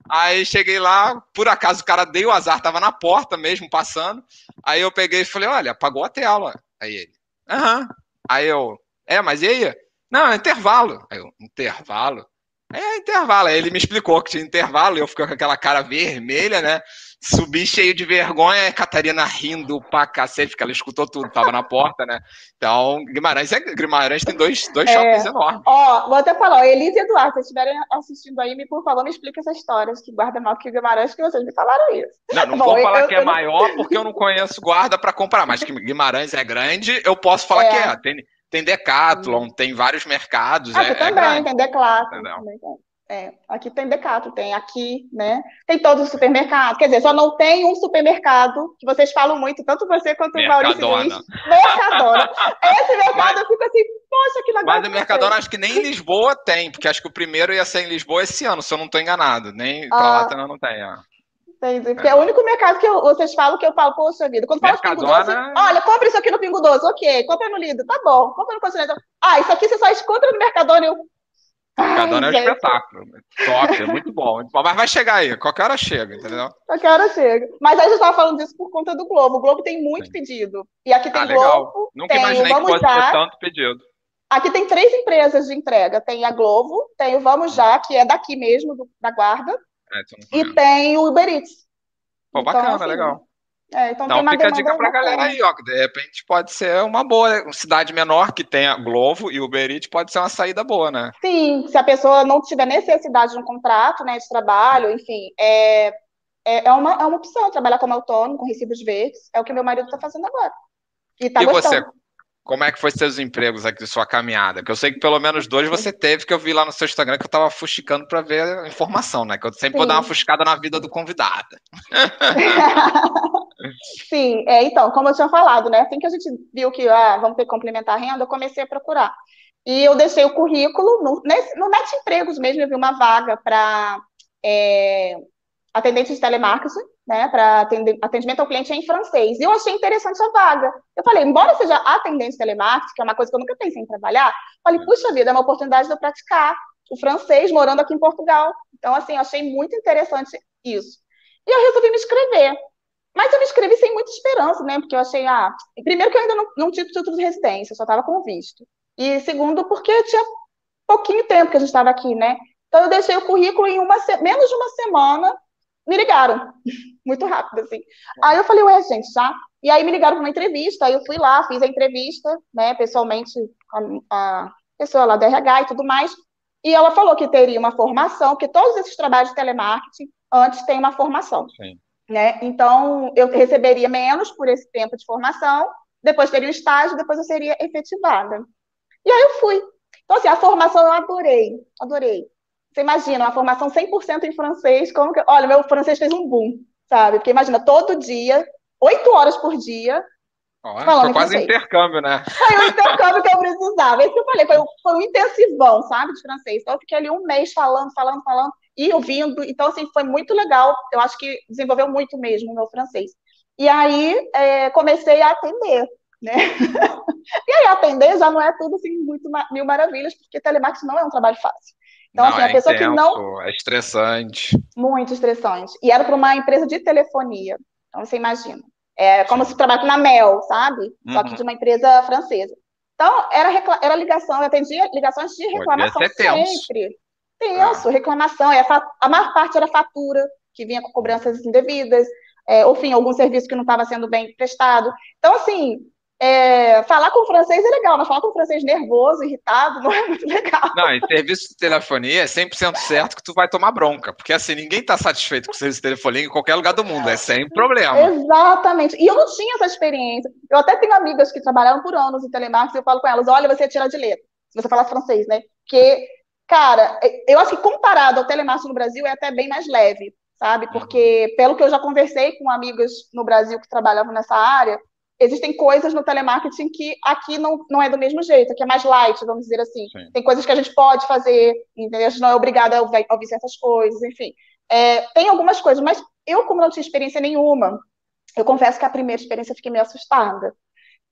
Aí cheguei lá, por acaso o cara deu azar, tava na porta mesmo, passando. Aí eu peguei e falei, olha, apagou a tela. Aí ele, aham. Aí eu, é, mas e aí? Não, é intervalo. Aí eu, intervalo? É intervalo. Aí ele me explicou que tinha intervalo, eu fiquei com aquela cara vermelha, né? Subi cheio de vergonha, a Catarina rindo pra cacete, porque ela escutou tudo, tava na porta, né? Então, Guimarães, é, Guimarães tem dois, dois é. shoppings enormes. Ó, vou até falar, Elise e Eduardo, se estiverem assistindo aí, me, por favor, me explique essa história que guarda maior que Guimarães, que vocês me falaram isso. Não, não [LAUGHS] Bom, vou falar eu, que é eu maior, porque eu não conheço guarda para comprar, mas que Guimarães é grande, eu posso falar é. que é. Tem, tem Decathlon, tem vários mercados. Aqui é, é também, tem Decathlon. Também tem. É, aqui tem Decato, tem aqui, né? Tem todos os supermercados. Quer dizer, só não tem um supermercado que vocês falam muito, tanto você quanto o Maurício Luiz. Mercadona. [LAUGHS] Esse mercado mas, eu fico assim, poxa, que legal. Mas o Mercadona acho que nem em Lisboa tem, porque acho que o primeiro ia ser em Lisboa esse ano, se eu não estou enganado. Nem ah, também não tem, ó. Entendi. Porque é. é o único mercado que eu, vocês falam que eu falo, poxa vida. Quando fala Pingo Doce, olha, compra isso aqui no Pingo Doce, ok. Compra no Lido, tá bom. Compra no Continente. Ah, isso aqui você só encontra no Mercadona. Eu, Mercadona é um espetáculo. Top, é muito bom. Mas vai chegar aí, qualquer hora chega, entendeu? Qualquer hora chega. Mas a gente estava falando disso por conta do Globo. O Globo tem muito Sim. pedido. E aqui tem ah, Globo. Nunca tem imaginei que fosse ter tanto pedido. Aqui tem três empresas de entrega. Tem a Globo, tem o Vamos Já, que é daqui mesmo, do, da Guarda. É, e tem o Uber Eats. Pô, então, bacana, assim, legal. É, então, então fica a dica pra galera aí, ó, que de repente pode ser uma boa, uma cidade menor que tenha Globo e Uber Eats pode ser uma saída boa, né? Sim, se a pessoa não tiver necessidade de um contrato, né, de trabalho, enfim, é, é, é, uma, é uma opção trabalhar como autônomo, com recibos verdes, é o que meu marido está fazendo agora. E, tá e você, como é que foi seus empregos aqui, sua caminhada? Que eu sei que pelo menos dois você teve, que eu vi lá no seu Instagram que eu tava fuxicando para ver a informação, né? Que eu sempre Sim. vou dar uma fuscada na vida do convidado. [LAUGHS] Sim, é, então, como eu tinha falado, né? Assim que a gente viu que ah, vamos ter que complementar a renda, eu comecei a procurar. E eu deixei o currículo no, nesse, no Net Empregos mesmo, eu vi uma vaga para é, atendente de telemarketing, né, para atendimento ao cliente em francês. E eu achei interessante a vaga. Eu falei, embora seja atendente de telemarketing, que é uma coisa que eu nunca pensei em trabalhar, falei, puxa vida, é uma oportunidade de eu praticar o francês morando aqui em Portugal. Então, assim, eu achei muito interessante isso. E eu resolvi me inscrever. Mas eu me inscrevi sem muita esperança, né? Porque eu achei, ah, primeiro que eu ainda não, não tinha título de residência, eu só estava com visto. E segundo, porque tinha pouquinho tempo que a gente estava aqui, né? Então eu deixei o currículo em uma menos de uma semana, me ligaram, [LAUGHS] muito rápido, assim. Aí eu falei, ué, gente, já? E aí me ligaram para uma entrevista, aí eu fui lá, fiz a entrevista, né, pessoalmente, a, a pessoa lá da RH e tudo mais, e ela falou que teria uma formação, que todos esses trabalhos de telemarketing antes têm uma formação. Sim. Né? Então, eu receberia menos por esse tempo de formação, depois teria o estágio, depois eu seria efetivada. E aí eu fui. Então, assim, a formação eu adorei, adorei. Você imagina, uma formação 100% em francês, como que... Olha, meu francês fez um boom, sabe? Porque imagina, todo dia, oito horas por dia, Oh, foi quase intercâmbio, né? [LAUGHS] Foi o intercâmbio que eu precisava. Esse que eu falei, foi, foi um intensivão, sabe, de francês. Então, eu fiquei ali um mês falando, falando, falando, e ouvindo. Então, assim, foi muito legal. Eu acho que desenvolveu muito mesmo o meu francês. E aí, é, comecei a atender, né? [LAUGHS] e aí, atender já não é tudo, assim, muito mil maravilhas, porque telemarketing não é um trabalho fácil. Então, não, assim, a é pessoa intenso, que não. É estressante. Muito estressante. E era para uma empresa de telefonia. Então, você imagina. É como Sim. se trabalhasse na Mel, sabe? Uhum. Só que uhum. de uma empresa francesa. Então, era, era ligação, eu atendia ligações de reclamação sempre. Tenso, ah. reclamação. É, a maior parte era fatura, que vinha com cobranças indevidas, é, ou, enfim, algum serviço que não estava sendo bem prestado. Então, assim, é, falar com francês é legal, mas falar com francês nervoso, irritado, [LAUGHS] não é muito legal. Não, em serviço de telefonia é 100% certo que tu vai tomar bronca, porque assim, ninguém está satisfeito com o serviço de telefonia em qualquer lugar do mundo, é sem problema. Exatamente, e eu não tinha essa experiência. Eu até tenho amigas que trabalharam por anos em telemarketing e eu falo com elas, olha, você é tira de letra, se você falar francês, né? Porque, cara, eu acho que comparado ao telemarketing no Brasil é até bem mais leve, sabe? Porque, pelo que eu já conversei com amigas no Brasil que trabalhavam nessa área, existem coisas no telemarketing que aqui não, não é do mesmo jeito, aqui é mais light, vamos dizer assim. Sim. Tem coisas que a gente pode fazer, entendeu? a gente não é obrigada a ouvir, a ouvir certas coisas, enfim. É, tem algumas coisas, mas eu, como não tinha experiência nenhuma, eu confesso que a primeira experiência eu fiquei meio assustada.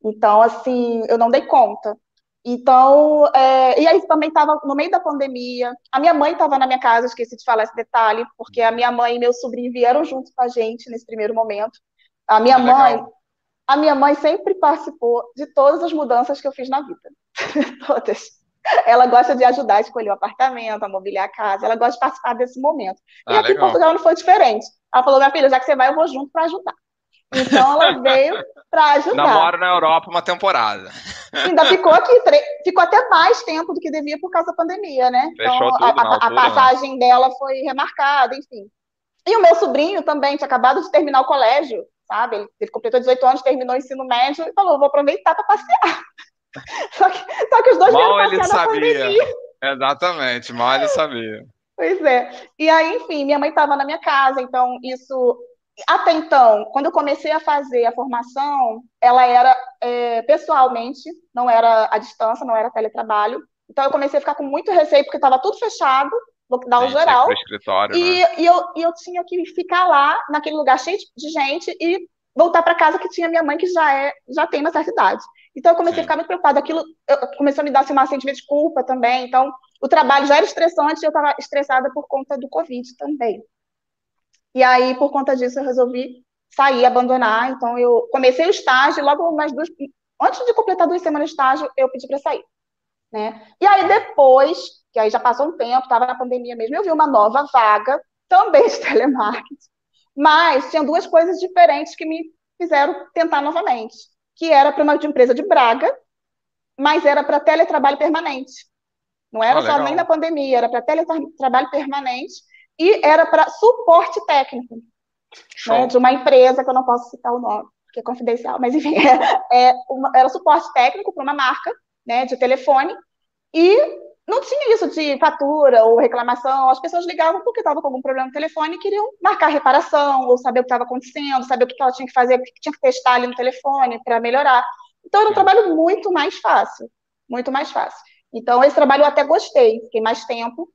Então, assim, eu não dei conta. Então, é, e aí também estava no meio da pandemia. A minha mãe estava na minha casa, esqueci de falar esse detalhe, porque a minha mãe e meu sobrinho vieram junto com a gente nesse primeiro momento. A minha mãe, a minha mãe sempre participou de todas as mudanças que eu fiz na vida. [LAUGHS] todas. Ela gosta de ajudar a escolher o apartamento, a mobiliar a casa, ela gosta de participar desse momento. E ah, aqui legal. em Portugal não foi diferente. Ela falou: minha filha, já que você vai, eu vou junto para ajudar. Então ela [LAUGHS] veio para ajudar. Namoro na Europa uma temporada. Ainda ficou aqui, ficou até mais tempo do que devia por causa da pandemia, né? Fechou então tudo a, a, a né? passagem dela foi remarcada, enfim. E o meu sobrinho também tinha acabado de terminar o colégio, sabe? Ele, ele completou 18 anos, terminou o ensino médio e falou: vou aproveitar para passear. [LAUGHS] Só que, só que os dois mal ele sabia. Exatamente, mal ele sabia. Pois é. E aí, enfim, minha mãe estava na minha casa, então isso até então, quando eu comecei a fazer a formação, ela era é, pessoalmente, não era à distância, não era teletrabalho. Então eu comecei a ficar com muito receio, porque estava tudo fechado, lockdown Sim, geral. E, né? e, eu, e eu tinha que ficar lá, naquele lugar cheio de gente, e voltar para casa que tinha minha mãe, que já é já tem uma certa idade. Então eu comecei Sim. a ficar muito preocupada. Aquilo começou a me dar assim, uma sentimento de culpa também. Então o trabalho já era estressante e eu estava estressada por conta do Covid também. E aí, por conta disso, eu resolvi sair, abandonar. Então, eu comecei o estágio, logo mais duas. Antes de completar duas semanas de estágio, eu pedi para sair. Né? E aí, depois, que aí já passou um tempo, estava na pandemia mesmo, eu vi uma nova vaga, também de [LAUGHS] telemarketing. Mas tinha duas coisas diferentes que me fizeram tentar novamente. Que era para uma empresa de Braga, mas era para teletrabalho permanente. Não era ah, só nem na pandemia, era para teletrabalho permanente e era para suporte técnico né, de uma empresa que eu não posso citar o nome, porque é confidencial, mas enfim, [LAUGHS] é, é uma, era suporte técnico para uma marca né, de telefone e não tinha isso de fatura ou reclamação, as pessoas ligavam porque estavam com algum problema no telefone e queriam marcar reparação ou saber o que estava acontecendo, saber o que ela tinha que fazer, o que tinha que testar ali no telefone para melhorar. Então era um trabalho muito mais fácil, muito mais fácil. Então esse trabalho eu até gostei, fiquei mais tempo,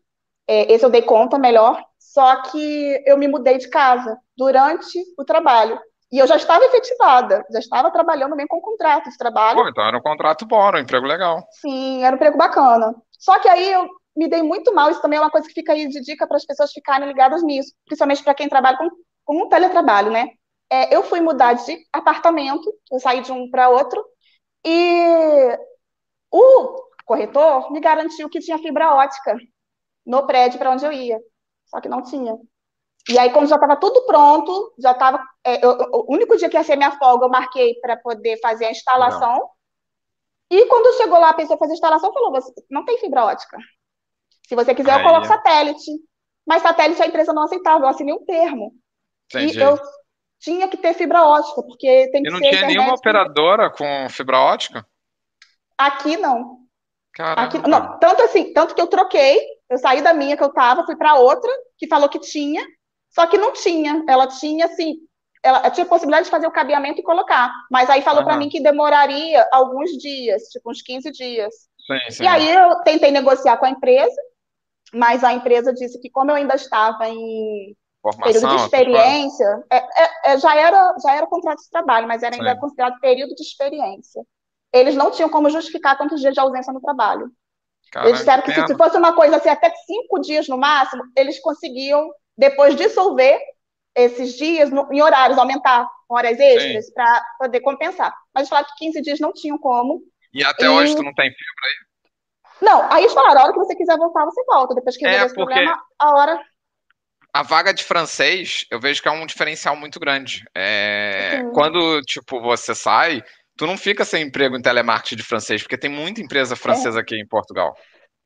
é, esse eu dei conta melhor, só que eu me mudei de casa durante o trabalho. E eu já estava efetivada, já estava trabalhando bem com contrato de trabalho. Pô, então era um contrato bom, era um emprego legal. Sim, era um emprego bacana. Só que aí eu me dei muito mal, isso também é uma coisa que fica aí de dica para as pessoas ficarem ligadas nisso, principalmente para quem trabalha com, com um teletrabalho, né? É, eu fui mudar de apartamento, eu saí de um para outro, e o corretor me garantiu que tinha fibra ótica no prédio para onde eu ia. Só que não tinha. E aí, quando já estava tudo pronto, já estava. É, o único dia que ia ser minha folga, eu marquei para poder fazer a instalação. Não. E quando chegou lá a pessoa fazer a instalação, falou: você não tem fibra ótica. Se você quiser, aí. eu coloco satélite. Mas satélite a empresa não aceitava, eu assinei um termo. Entendi. E eu tinha que ter fibra ótica, porque tem que e não tinha nenhuma operadora com fibra ótica? Aqui não. Aqui, não, tanto assim, tanto que eu troquei, eu saí da minha que eu tava, fui para outra que falou que tinha, só que não tinha. Ela tinha assim, ela tinha possibilidade de fazer o cabeamento e colocar, mas aí falou para mim que demoraria alguns dias, tipo uns 15 dias. Sim, sim. E aí eu tentei negociar com a empresa, mas a empresa disse que como eu ainda estava em Formação, período de experiência, é, é, é, já era já era contrato de trabalho, mas era ainda sim. considerado período de experiência eles não tinham como justificar tantos dias de ausência no trabalho. Caramba, eles disseram que, que se, se fosse uma coisa assim, até cinco dias no máximo, eles conseguiam depois dissolver esses dias no, em horários, aumentar horas extras para poder compensar. Mas falaram que 15 dias não tinham como. E até e... hoje tu não tem fibra aí? Não, aí eles falaram, a hora que você quiser voltar, você volta. Depois que resolver é, esse porque... problema, a hora a vaga de francês, eu vejo que é um diferencial muito grande. É, quando, tipo, você sai, tu não fica sem emprego em telemarketing de francês, porque tem muita empresa é. francesa é. aqui em Portugal.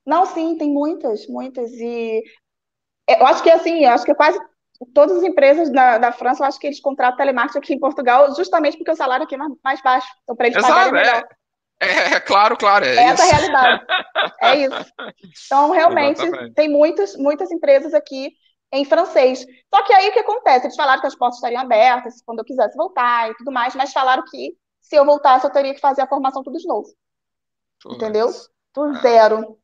Não, sim, tem muitas, muitas. E eu acho que, assim, eu acho que quase todas as empresas da, da França, eu acho que eles contratam telemarketing aqui em Portugal justamente porque o salário aqui é mais baixo. Então, para eles Exato, pagarem melhor. É, é, claro, claro. É, é essa a realidade. [LAUGHS] É isso. Então, realmente, Exatamente. tem muitas, muitas empresas aqui em francês. Só que aí o que acontece? Eles falaram que as portas estariam abertas quando eu quisesse voltar e tudo mais, mas falaram que se eu voltasse eu teria que fazer a formação tudo de novo. Tudo entendeu? É. zero.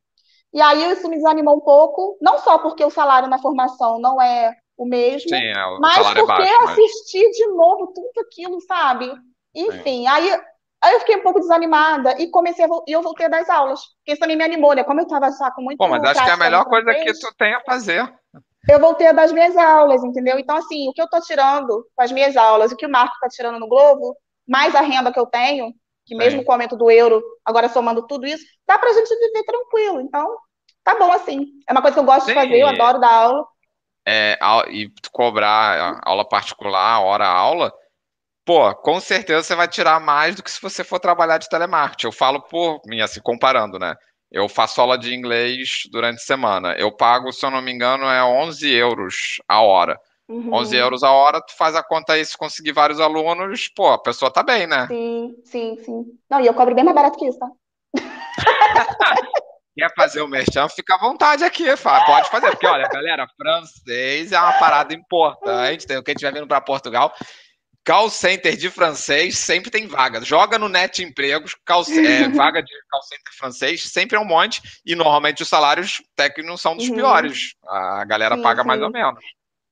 E aí isso me desanimou um pouco, não só porque o salário na formação não é o mesmo, Sim, é, o mas porque é baixo, assistir mas... de novo tudo aquilo, sabe? Enfim, aí, aí eu fiquei um pouco desanimada e comecei a, e eu voltei a dar as aulas. Porque isso também me animou, né? Como eu estava só com muito Pô, mas acho que é a melhor coisa que tu tem a fazer eu voltei a dar as minhas aulas, entendeu? Então, assim, o que eu estou tirando com as minhas aulas, o que o Marco está tirando no Globo, mais a renda que eu tenho, que mesmo com o aumento do euro, agora somando tudo isso, dá para a gente viver tranquilo. Então, tá bom assim. É uma coisa que eu gosto Sim. de fazer, eu adoro dar aula. É, e cobrar aula particular, hora aula, pô, com certeza você vai tirar mais do que se você for trabalhar de telemarketing. Eu falo por mim, assim, comparando, né? Eu faço aula de inglês durante a semana. Eu pago, se eu não me engano, é 11 euros a hora. Uhum. 11 euros a hora, tu faz a conta aí, se conseguir vários alunos, pô, a pessoa tá bem, né? Sim, sim, sim. Não, e eu cobro bem mais barato que isso, tá? [LAUGHS] Quer fazer o merchan, fica à vontade aqui, pode fazer. Porque, olha, galera, francês é uma parada importante. Tem quem estiver vindo para Portugal, Call center de francês sempre tem vaga. Joga no Net Empregos, call, é, [LAUGHS] vaga de call center francês sempre é um monte, e normalmente os salários técnicos são dos uhum. piores. A galera sim, paga sim. mais ou menos.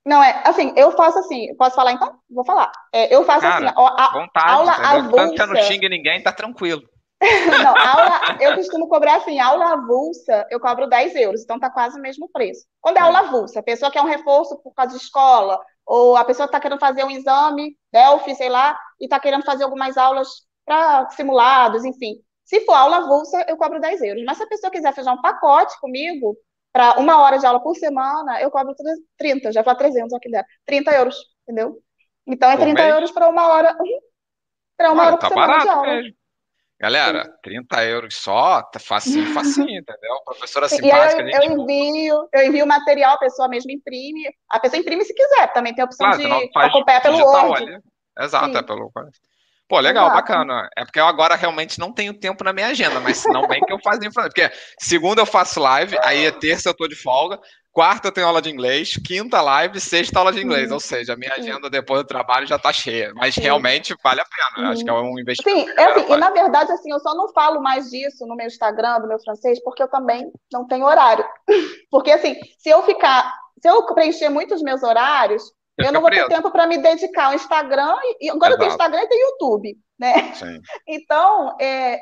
Não, é assim, eu faço assim, posso falar então? Vou falar. É, eu faço Cara, assim, a, vontade, aula avulsa. Tanto que não xingue ninguém, tá tranquilo. [LAUGHS] não, aula, eu costumo cobrar assim, aula avulsa, eu cobro 10 euros, então tá quase o mesmo preço. Quando é aula avulsa, a pessoa quer um reforço por causa de escola, ou a pessoa está querendo fazer um exame, Delphi, sei lá, e está querendo fazer algumas aulas para simulados, enfim. Se for aula avulsa, eu cobro 10 euros. Mas se a pessoa quiser fazer um pacote comigo, para uma hora de aula por semana, eu cobro 30, já falei 300 aqui dentro, 30 euros, entendeu? Então é 30 euros para uma hora, para uma hora por tá semana de aula. Mesmo. Galera, Sim. 30 euros só, tá facinho, [LAUGHS] facinho, entendeu? Professora simpática. Eu, eu, envio, eu envio o material, a pessoa mesmo imprime. A pessoa imprime se quiser, também tem a opção claro, de acompanhar pelo Word. Ali. Exato, Sim. é pelo Pô, legal, Exato. bacana. É porque eu agora realmente não tenho tempo na minha agenda, mas não bem que eu faço Porque segunda eu faço live, aí é terça eu tô de folga, Quarta eu tenho aula de inglês, quinta live, sexta aula de inglês. Uhum. Ou seja, a minha agenda depois do trabalho já está cheia. Mas Sim. realmente vale a pena. Uhum. Acho que é um investimento. Sim, é assim, e na verdade, assim, eu só não falo mais disso no meu Instagram, no meu francês, porque eu também não tenho horário. [LAUGHS] Porque, assim, se eu ficar, se eu preencher muitos meus horários, eu, eu não vou preso. ter tempo para me dedicar ao Instagram. E agora Exato. eu tenho Instagram e tenho YouTube, né? Sim. [LAUGHS] Então, é,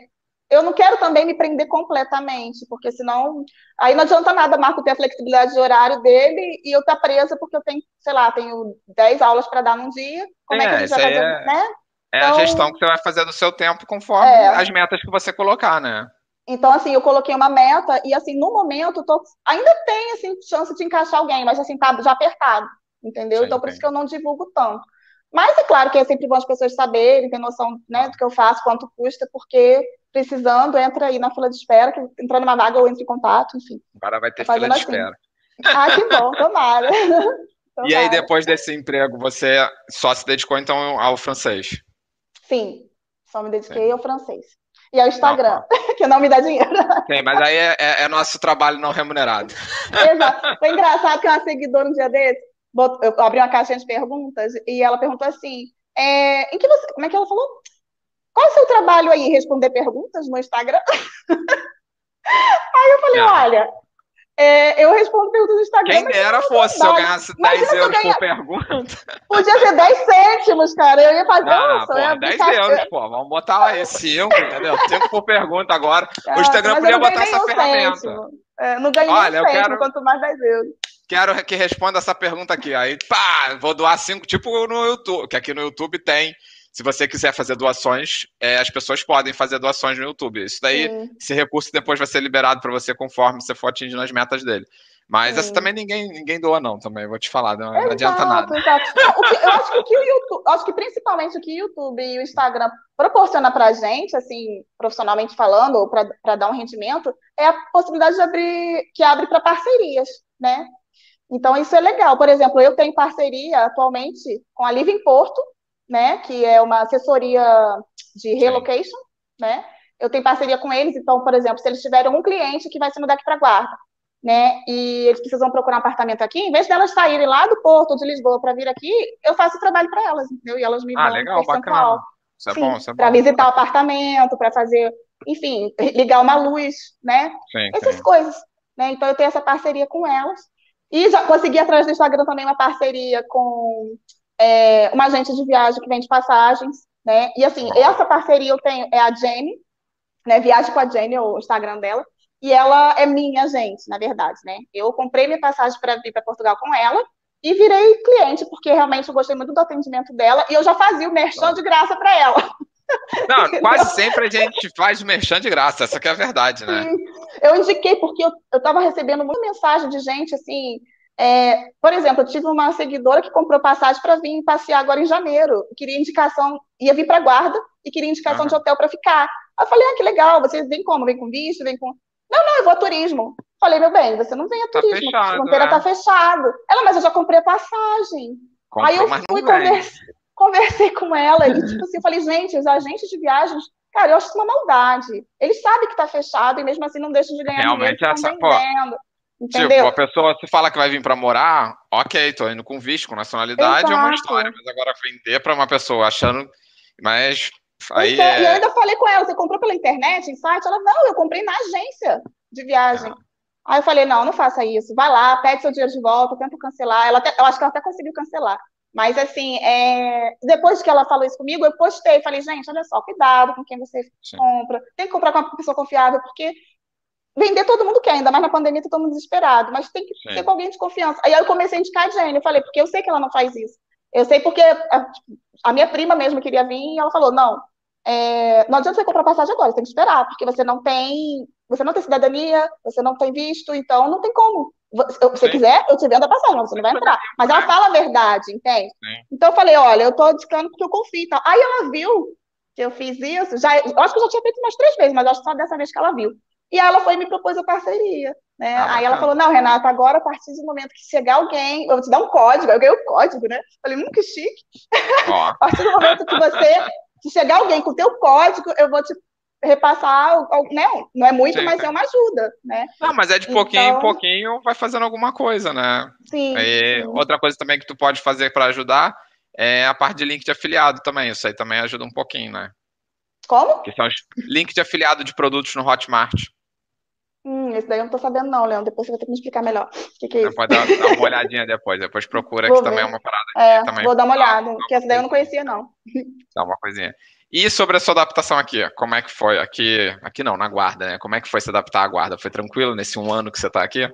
eu não quero também me prender completamente, porque senão aí não adianta nada Marco ter a flexibilidade de horário dele e eu estar tá presa porque eu tenho, sei lá, tenho 10 aulas para dar num dia. Como é, é que a gente vai fazer, é, né? É então, a gestão que você vai fazer do seu tempo conforme é, as metas que você colocar, né? Então, assim, eu coloquei uma meta e, assim, no momento, tô, ainda tem, assim, chance de encaixar alguém, mas, assim, tá já apertado, entendeu? Sim, então, por isso que eu não divulgo tanto. Mas é claro que é sempre bom as pessoas saberem, ter noção né, do que eu faço, quanto custa, porque precisando, entra aí na fila de espera, que entrando numa vaga eu entro em contato, enfim. Agora vai ter fila de assim. espera. Ah, que bom, tomara. tomara. [LAUGHS] E aí, depois desse emprego, você só se dedicou, então, ao francês? Sim, só me dediquei Sim. ao francês. E ao Instagram, não, [LAUGHS] que não me dá dinheiro. Sim, mas aí é, é, é, nosso trabalho não remunerado. [LAUGHS] Exato. Foi engraçado que uma seguidora um dia desse, eu abri uma caixinha de perguntas e ela perguntou assim, é, em que você, como é que ela falou? Qual é o seu trabalho aí? Responder perguntas no Instagram? [LAUGHS] aí eu falei, Não. olha, é, eu respondo perguntas no Instagram. Quem dera fosse, se eu ganhasse 10 euros por pergunta. [LAUGHS] Podia ser 10 cêntimos, cara. Eu ia fazer. Não, não, pô, ia 10 euros, pô. Vamos botar aí 5, entendeu? 5 por pergunta agora. [LAUGHS] o Instagram podia botar essa ferramenta. Cêntimo. É, não ganho Olha, nem quero... quanto mais 10 euros. Quero que responda essa pergunta aqui. Aí, pá, vou doar cinco, tipo no YouTube, que aqui no YouTube tem. Se você quiser fazer doações, é, as pessoas podem fazer doações no YouTube. Isso daí, Sim. esse recurso depois vai ser liberado para você conforme você for atingindo as metas dele. Mas Sim. essa também ninguém, ninguém doa, não, também, vou te falar, não, exato, adianta nada. Exato. eu acho que, o que o YouTube, acho que principalmente o que o YouTube e o Instagram proporciona pra gente, assim, profissionalmente falando, ou para dar um rendimento, é a possibilidade de abrir, que abre para parcerias, né? Então, isso é legal. Por exemplo, eu tenho parceria atualmente com a Living Porto, né, que é uma assessoria de relocation, né? Eu tenho parceria com eles, então, por exemplo, se eles tiverem um cliente que vai se mudar aqui para Guarda, né, e eles precisam procurar um apartamento aqui, em vez delas saírem lá do Porto de Lisboa para vir aqui, eu faço o trabalho para elas, entendeu? E elas me ah, legal, um percentual. Isso é Sim, bom, isso é Para visitar o apartamento, para fazer, enfim, ligar uma luz, né? Sim, Essas sim. coisas. Né? Então eu tenho essa parceria com elas. E já consegui através do Instagram também uma parceria com é, uma agente de viagem que vende passagens, né? E assim, essa parceria eu tenho é a Jenny, né? Viagem com a Jenny, o Instagram dela. E ela é minha agente, na verdade, né? Eu comprei minha passagem para vir para Portugal com ela e virei cliente, porque realmente eu gostei muito do atendimento dela e eu já fazia o merchan de graça para ela. Não, [LAUGHS] quase sempre a gente faz o merchan de graça, essa que é a verdade, né? Sim. Eu indiquei porque eu estava recebendo muita mensagem de gente assim, é, por exemplo, eu tive uma seguidora que comprou passagem para vir passear agora em janeiro. Queria indicação, ia vir para guarda e queria indicação de hotel para ficar. Aí eu falei, ah, que legal, você vem como? Vem com visto? Vem com. Não, não, eu vou a turismo. Falei, meu bem, você não vem a tá turismo, fechado, a fronteira é. tá fechado. Ela, mas eu já comprei a passagem. Comprou, Aí eu fui conversar, conversei com ela e, tipo assim, eu falei, gente, os agentes de viagens, cara, eu acho isso uma maldade. Eles sabem que tá fechado e mesmo assim não deixam de ganhar Realmente dinheiro, essa, pô, Entendeu? Tipo, a pessoa se fala que vai vir para morar, ok, tô indo com visto, com nacionalidade, Exato. é uma história. Mas agora vender para uma pessoa achando. Mas. Aí é... E eu ainda falei com ela, você comprou pela internet, em site? Ela, não, eu comprei na agência de viagem. Ah. Aí eu falei, não, não faça isso. Vai lá, pede seu dinheiro de volta, tenta cancelar. Ela até, eu acho que ela até conseguiu cancelar. Mas, assim, é... depois que ela falou isso comigo, eu postei. Falei, gente, olha só, cuidado com quem você Sim. compra. Tem que comprar com uma pessoa confiável, porque vender todo mundo quer, ainda mais na pandemia, tá todo mundo desesperado, mas tem que Sim. ser com alguém de confiança. Aí eu comecei a indicar a Jenny, eu falei, porque eu sei que ela não faz isso. Eu sei porque a, a minha prima mesmo queria vir e ela falou, não, é, não adianta você comprar passagem agora, você tem que esperar, porque você não tem, você não tem cidadania, você não tem visto, então não tem como. Se você quiser, eu te vendo a passagem, mas você não vai entrar. Mas ela fala a verdade, entende? Sim. Então eu falei, olha, eu tô indicando porque eu confio e tal. Aí ela viu que eu fiz isso, já, eu acho que eu já tinha feito umas três vezes, mas acho que só dessa vez que ela viu. E ela foi e me propôs a parceria. Né? Ah, Aí ela falou: não, Renata, agora, a partir do momento que chegar alguém, eu vou te dar um código, eu ganhei o código, né? Falei, hum, que chique. [LAUGHS] a partir do momento que você que chegar alguém com o teu código, eu vou te repassar, né? não é muito, sim, mas sim. é uma ajuda, né? Não, mas é de pouquinho então... em pouquinho, vai fazendo alguma coisa, né? Sim, e sim. Outra coisa também que tu pode fazer para ajudar é a parte de link de afiliado também, isso aí também ajuda um pouquinho, né? Como? Que são os links de afiliado de produtos no Hotmart. Hum, esse daí eu não tô sabendo não, Leandro. Depois você vai ter que me explicar melhor. O que, que é isso? Pode dar, dar, uma olhadinha depois. Depois procura, que também é uma parada. É, também vou dar uma olhada, porque essa daí eu não conhecia, não. [LAUGHS] Dá uma coisinha. E sobre a sua adaptação aqui, como é que foi? Aqui, aqui não, na guarda, né? Como é que foi se adaptar à guarda? Foi tranquilo nesse um ano que você está aqui?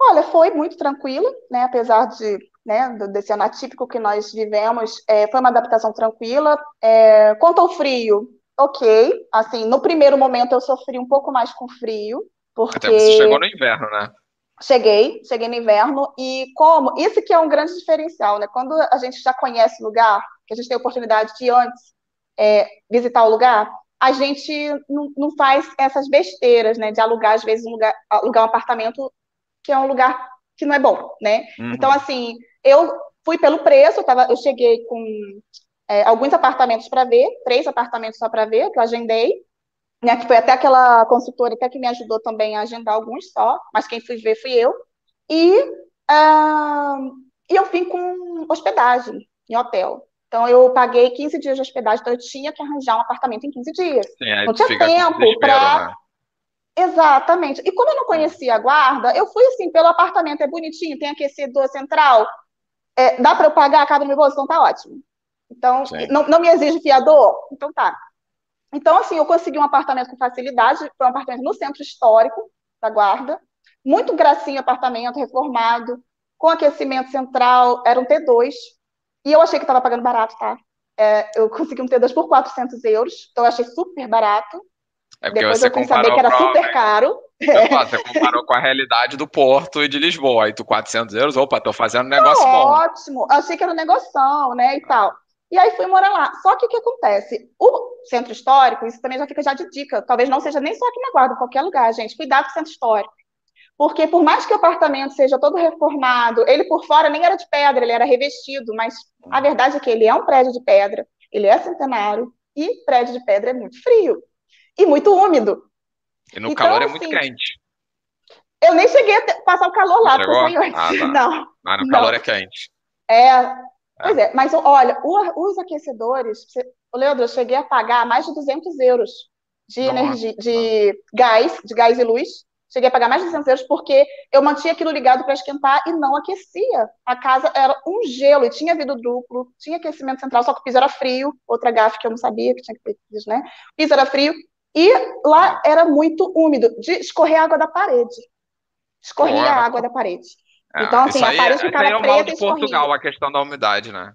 Olha, foi muito tranquilo, né? Apesar de, né, desse ano atípico que nós vivemos, é, foi uma adaptação tranquila. É, quanto ao frio, ok. Assim, no primeiro momento eu sofri um pouco mais com frio, porque... Até você chegou no inverno, né? Cheguei, cheguei no inverno, e como, isso que é um grande diferencial, né? Quando a gente já conhece o lugar, que a gente tem a oportunidade de antes é, visitar o lugar, a gente não, não, faz essas besteiras, né? De alugar, às vezes, um lugar, alugar um apartamento que é um lugar que não é bom, né? Uhum. Então, assim, eu fui pelo preço, eu, tava, eu cheguei com é, alguns apartamentos para ver, três apartamentos só para ver, que eu agendei, né, que foi até aquela consultora até que me ajudou também a agendar alguns só, mas quem fui ver fui eu. E, uh, e eu vim com hospedagem em hotel. Então, eu paguei 15 dias de hospedagem, então eu tinha que arranjar um apartamento em 15 dias. Sim, não tinha tempo para. Né? Exatamente. E como eu não conhecia a guarda, eu fui assim, pelo apartamento é bonitinho, tem aquecedor central, é, dá para eu pagar, cabe no meu bolso, então tá ótimo. Então, não, não me exige fiador? Então tá. Então, assim, eu consegui um apartamento com facilidade, foi um apartamento no centro histórico da Guarda, Muito gracinha apartamento, reformado, com aquecimento central, era um T2. E eu achei que estava pagando barato, tá? É, eu consegui um T2 por 400 euros, então eu achei super barato. É Depois eu fui saber que era super caro. Você, fala, você comparou com a realidade do Porto e de Lisboa. Aí tu 400 euros, opa, tô fazendo um negócio Tá bom. ótimo, achei que era um negoção, né, e tal. E aí fui morar lá. Só que o que acontece? O centro histórico, isso também já fica já de dica, talvez não seja nem só aqui na Guarda, em qualquer lugar, gente. Cuidado com o centro histórico. Porque por mais que o apartamento seja todo reformado, ele por fora nem era de pedra, ele era revestido, mas a verdade é que ele é um prédio de pedra, ele é centenário, e prédio de pedra é muito frio e muito úmido. E no Então, calor é muito assim, quente. Eu nem cheguei a ter- passar o calor lá, porque eu antes. Ah, [LAUGHS] tá. Não. Mas no Não. calor é quente. É, pois é, mas olha, os aquecedores, Leandro, eu cheguei a pagar mais de 200 euros de Nossa. energia, de gás, de gás e luz. Cheguei a pagar mais de 200 euros porque eu mantinha aquilo ligado para esquentar e não aquecia. A casa era um gelo e tinha vidro duplo, tinha aquecimento central, só que o piso era frio. Outra gafe que eu não sabia que tinha que ter piso, né? O piso era frio e lá era muito úmido, de escorrer água da parede. Escorria Porra. a água da parede. É, Então, assim, isso a aí, parede esse ficava aí é o preta mal de. Portugal, a questão da umidade, né?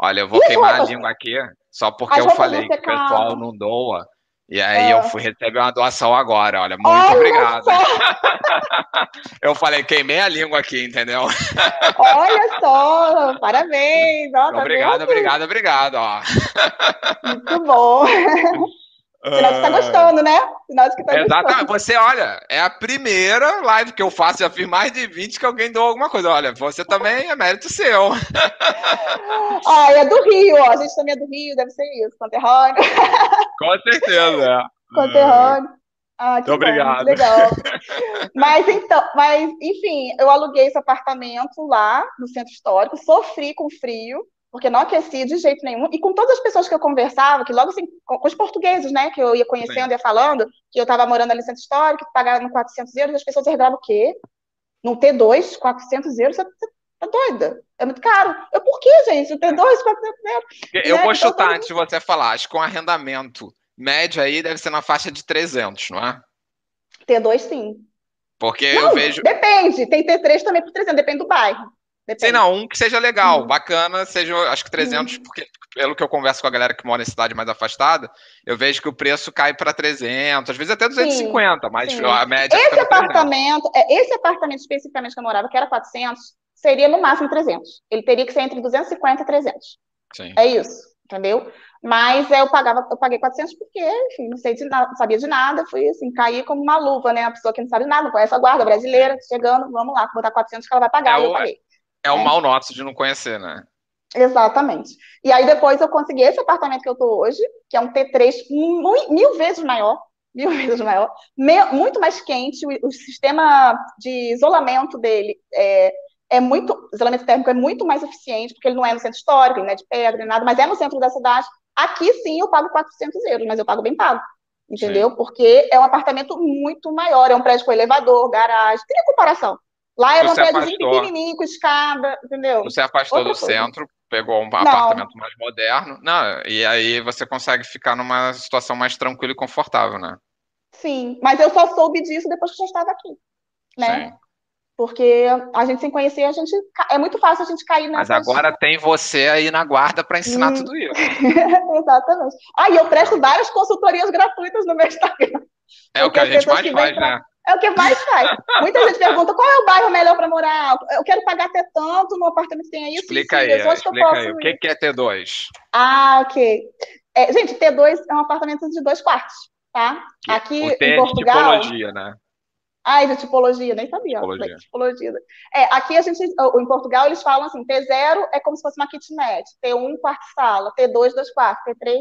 Olha, eu vou E queimar a roupas? língua aqui, só porque As eu falei que o pessoal não doa. E aí Ah. eu fui receber uma doação agora, olha, muito Olha obrigado. [LAUGHS] Eu falei, queimei a língua aqui, entendeu? olha só, parabéns, ó, tá obrigado, vendo? obrigado, obrigado, ó. Muito bom. [LAUGHS] Sinal que tá Ah, gostando, né? Sinal de que tá Exatamente. gostando. Você, olha, é a primeira live que eu faço, já fiz mais de 20 que alguém doou alguma coisa. Olha, você também é mérito seu. [LAUGHS] Ah, é do Rio, ó. A gente também é do Rio, deve ser isso. Conterrâneo, [LAUGHS] Com certeza. conterrâneo. Ah, que Muito bom, obrigado. legal. Mas então, mas enfim, eu aluguei esse apartamento lá no centro histórico, sofri com frio, porque não aquecia de jeito nenhum. E com todas as pessoas que eu conversava, que logo assim, com, com os portugueses, né, que eu ia conhecendo, ia falando, que eu estava morando ali no centro histórico, que pagava 400 euros, as pessoas regravam o quê? Num T2, 400 euros, você você tá doida? É muito caro. Eu, por quê, gente? O T2, 400 euros. Eu Né? vou Então, chutar todo antes de você falar. Acho que um arrendamento médio aí deve ser na faixa de 300, não é? T2, sim. Porque Não, eu vejo. depende. Tem T3 também por 300, depende do bairro. Depende. Sei não, um que seja legal, Uhum. bacana, seja, acho que 300, porque pelo que eu converso com a galera que mora em cidade mais afastada, eu vejo que o preço cai para 300, às vezes até 250, mas sim. a média Esse fica no 300. apartamento, é, esse apartamento especificamente que eu morava, que era 400, seria no máximo 300. Ele teria que ser entre 250 e 300. Sim. É isso, entendeu? Mas é, eu pagava, eu paguei 400 porque, enfim, não sei de nada, não sabia de nada, fui assim, cair como uma luva, né? A pessoa que não sabe nada, não conhece a guarda brasileira, chegando, vamos lá, botar 400 que ela vai pagar, É e eu o- paguei. É o É. mal nosso de não conhecer, né? Exatamente. E aí depois eu consegui esse apartamento que eu tô hoje, que é um T3 mil, mil vezes maior, [LAUGHS] mil vezes maior, me- muito mais quente, o, o sistema de isolamento dele é, é muito, isolamento térmico é muito mais eficiente, porque ele não é no centro histórico, ele não é de pedra, nem nada, mas é no centro da cidade. Aqui sim eu pago 400 euros, mas eu pago bem pago, entendeu? Porque é um apartamento muito maior, é um prédio com elevador, garagem, tem comparação. Lá era Tu um prédiozinho pequenininho, com escada, entendeu? Você afastou Outra do coisa. centro, pegou um apartamento mais moderno, não, e aí você consegue ficar numa situação mais tranquila e confortável, né? Sim, mas eu só soube disso depois que já estava aqui, né? Sim. Porque a gente sem conhecer, a gente é muito fácil a gente cair Mas nessas... agora tem você aí na guarda para ensinar Hum. tudo isso. [LAUGHS] Exatamente. Ah, e eu presto várias consultorias gratuitas no meu Instagram. É o que a gente mais faz, pra- né? É o que mais faz. Muita gente pergunta qual é o bairro melhor para morar. Eu quero pagar até tanto no apartamento que tem isso. Explica aí. Onde que eu explica posso aí. O que que é T2? Ah, ok. É, gente, T2 é um apartamento de dois quartos, tá? Aqui O T em é de Portugal. tipologia, né? Ai, de tipologia, nem sabia. Tipologia. Tipologia. É, aqui a gente, em Portugal, eles falam assim: T0 é como se fosse uma kitnet, T1, quarto sala, T2, dois quartos, T3,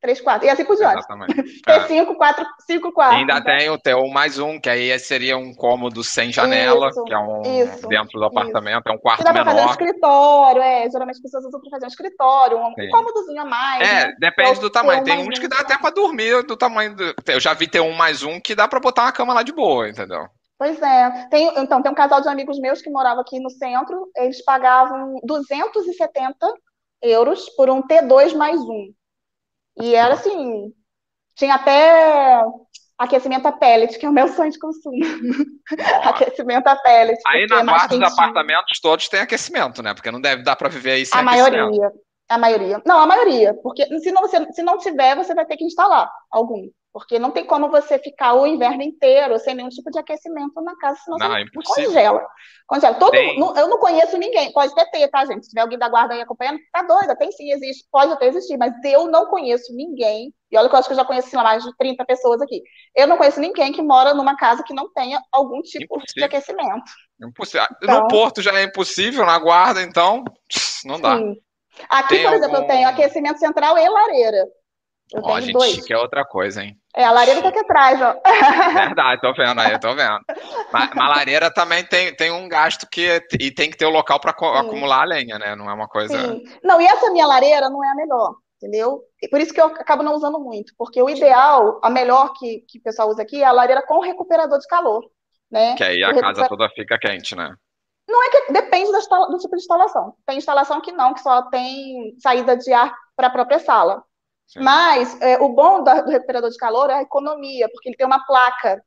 três quartos, e assim por diante. Exatamente. [LAUGHS] É. T5, quatro, cinco E quartos. ainda tem o T1 mais um, que aí seria um cômodo sem janela, Isso, que é um isso, dentro do apartamento, é um quarto dá pra fazer um menor. escritório, é. Geralmente as pessoas usam pra fazer um escritório, um, Sim. um cômodozinho a mais. É, né? depende do tamanho. Tem uns que um dá até pra dormir do tamanho do. Eu já vi T1 mais um que dá pra botar uma cama lá de boa, entendeu? Pois é. Tem, então, tem um casal de amigos meus que morava aqui no centro, eles pagavam 270 euros por um T2 mais um. E era assim, tinha até aquecimento a pellet, que é o meu sonho de consumo. [LAUGHS] aquecimento a pellet. Aí na é guarda dos apartamentos todos tem aquecimento, né? Porque não deve dar para viver aí sem A maioria. A maioria. Não, a maioria. Porque se não, se não tiver, você vai ter que instalar algum. Porque não tem como você ficar o inverno inteiro sem nenhum tipo de aquecimento na casa, senão não, você é congela. Congela. Todo, não, eu não conheço ninguém, pode até ter, tá, gente? Se tiver alguém da guarda aí acompanhando, tá doida, tem sim, existe, pode até existir, mas eu não conheço ninguém, e olha que eu acho que eu já conheço lá, mais de 30 pessoas aqui. Eu não conheço ninguém que mora numa casa que não tenha algum tipo impossível. de aquecimento. Impossível. Então, no Porto já é impossível, na guarda, então, não dá. Sim. Aqui, tem por algum... exemplo, eu tenho aquecimento central e lareira. Eu Ó, gente, dois. que é outra coisa, hein? É, a lareira tá aqui atrás, ó. [LAUGHS] Verdade, tô vendo aí, tô vendo. Mas, mas a lareira também tem, tem um gasto que e tem que ter o local para acumular a lenha, né? Não é uma coisa. Sim. Não, e essa minha lareira não é a melhor, entendeu? Por isso que eu acabo não usando muito, porque o ideal, a melhor que, que o pessoal usa aqui é a lareira com recuperador de calor, né? Que aí a casa toda fica quente, né? Não é que depende do, do tipo de instalação. Tem instalação que não, que só tem saída de ar para a própria sala. Sim. Mas é, o bom do, do recuperador de calor é a economia, porque ele tem uma placa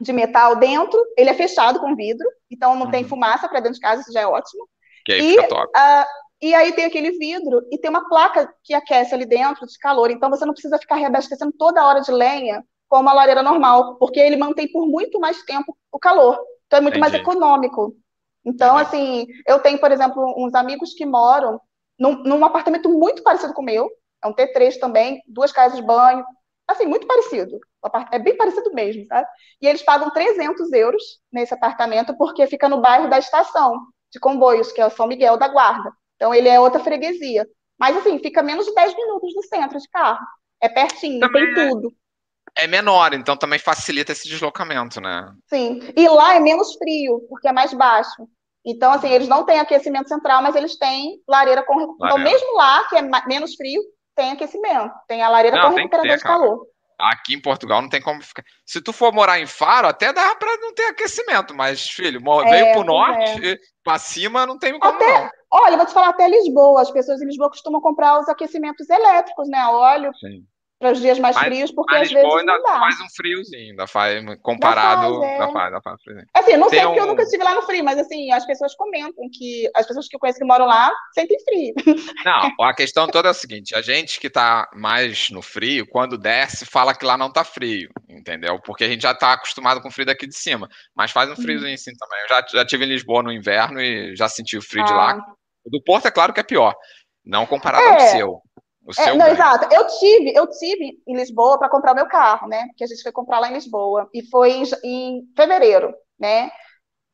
de metal dentro, ele é fechado com vidro, então não uhum. tem fumaça para dentro de casa, isso já é ótimo. Que aí e, fica top. Uh, e aí tem aquele vidro e tem uma placa que aquece ali dentro de calor, então você não precisa ficar reabastecendo toda hora de lenha como a lareira normal, porque ele mantém por muito mais tempo o calor. Então é muito Entendi. mais econômico. Então, Entendi. assim, eu tenho, por exemplo, uns amigos que moram num, num apartamento muito parecido com o meu, é um T3 também, duas casas de banho, assim, muito parecido. É bem parecido mesmo, sabe? E eles pagam 300 euros nesse apartamento porque fica no bairro da estação de comboios, que é o São Miguel da Guarda. Então, ele é outra freguesia. Mas, assim, fica menos de 10 minutos do centro de carro. É pertinho, também tem é tudo. É menor, então também facilita esse deslocamento, né? Sim. E lá é menos frio, porque é mais baixo. Então, assim, eles não têm aquecimento central, mas eles têm lareira com. Lareira. Então, mesmo lá, que é menos frio, tem aquecimento. Tem a lareira com recuperador de calor. Aqui em Portugal não tem como ficar. Se tu for morar em Faro, até dá para não ter aquecimento, mas, filho, é, veio pro norte, é. para cima não tem como até, não. Olha, vou te falar até Lisboa. As pessoas em Lisboa costumam comprar os aquecimentos elétricos, né? Óleo. Sim para os dias mais mas, frios, porque às vezes ainda não dá. faz um friozinho, ainda faz, comparado, faz, é. ainda faz, ainda faz Assim, não Tem sei um... porque eu nunca estive lá no frio, mas assim, as pessoas comentam que, as pessoas que eu conheço que moram lá, sentem frio. [LAUGHS] Não, a questão toda é a seguinte, a gente que está mais no frio, quando desce, fala que lá não está frio, entendeu? Porque a gente já está acostumado com o frio daqui de cima, mas faz um friozinho uhum. assim também. Eu já, já tive em Lisboa no inverno e já senti o frio ah. de lá. O do Porto é claro que é pior, não comparado é. ao seu. É, não, exato. Eu tive, eu tive em Lisboa para comprar o meu carro, né? Que a gente foi comprar lá em Lisboa. E foi em, em fevereiro, né?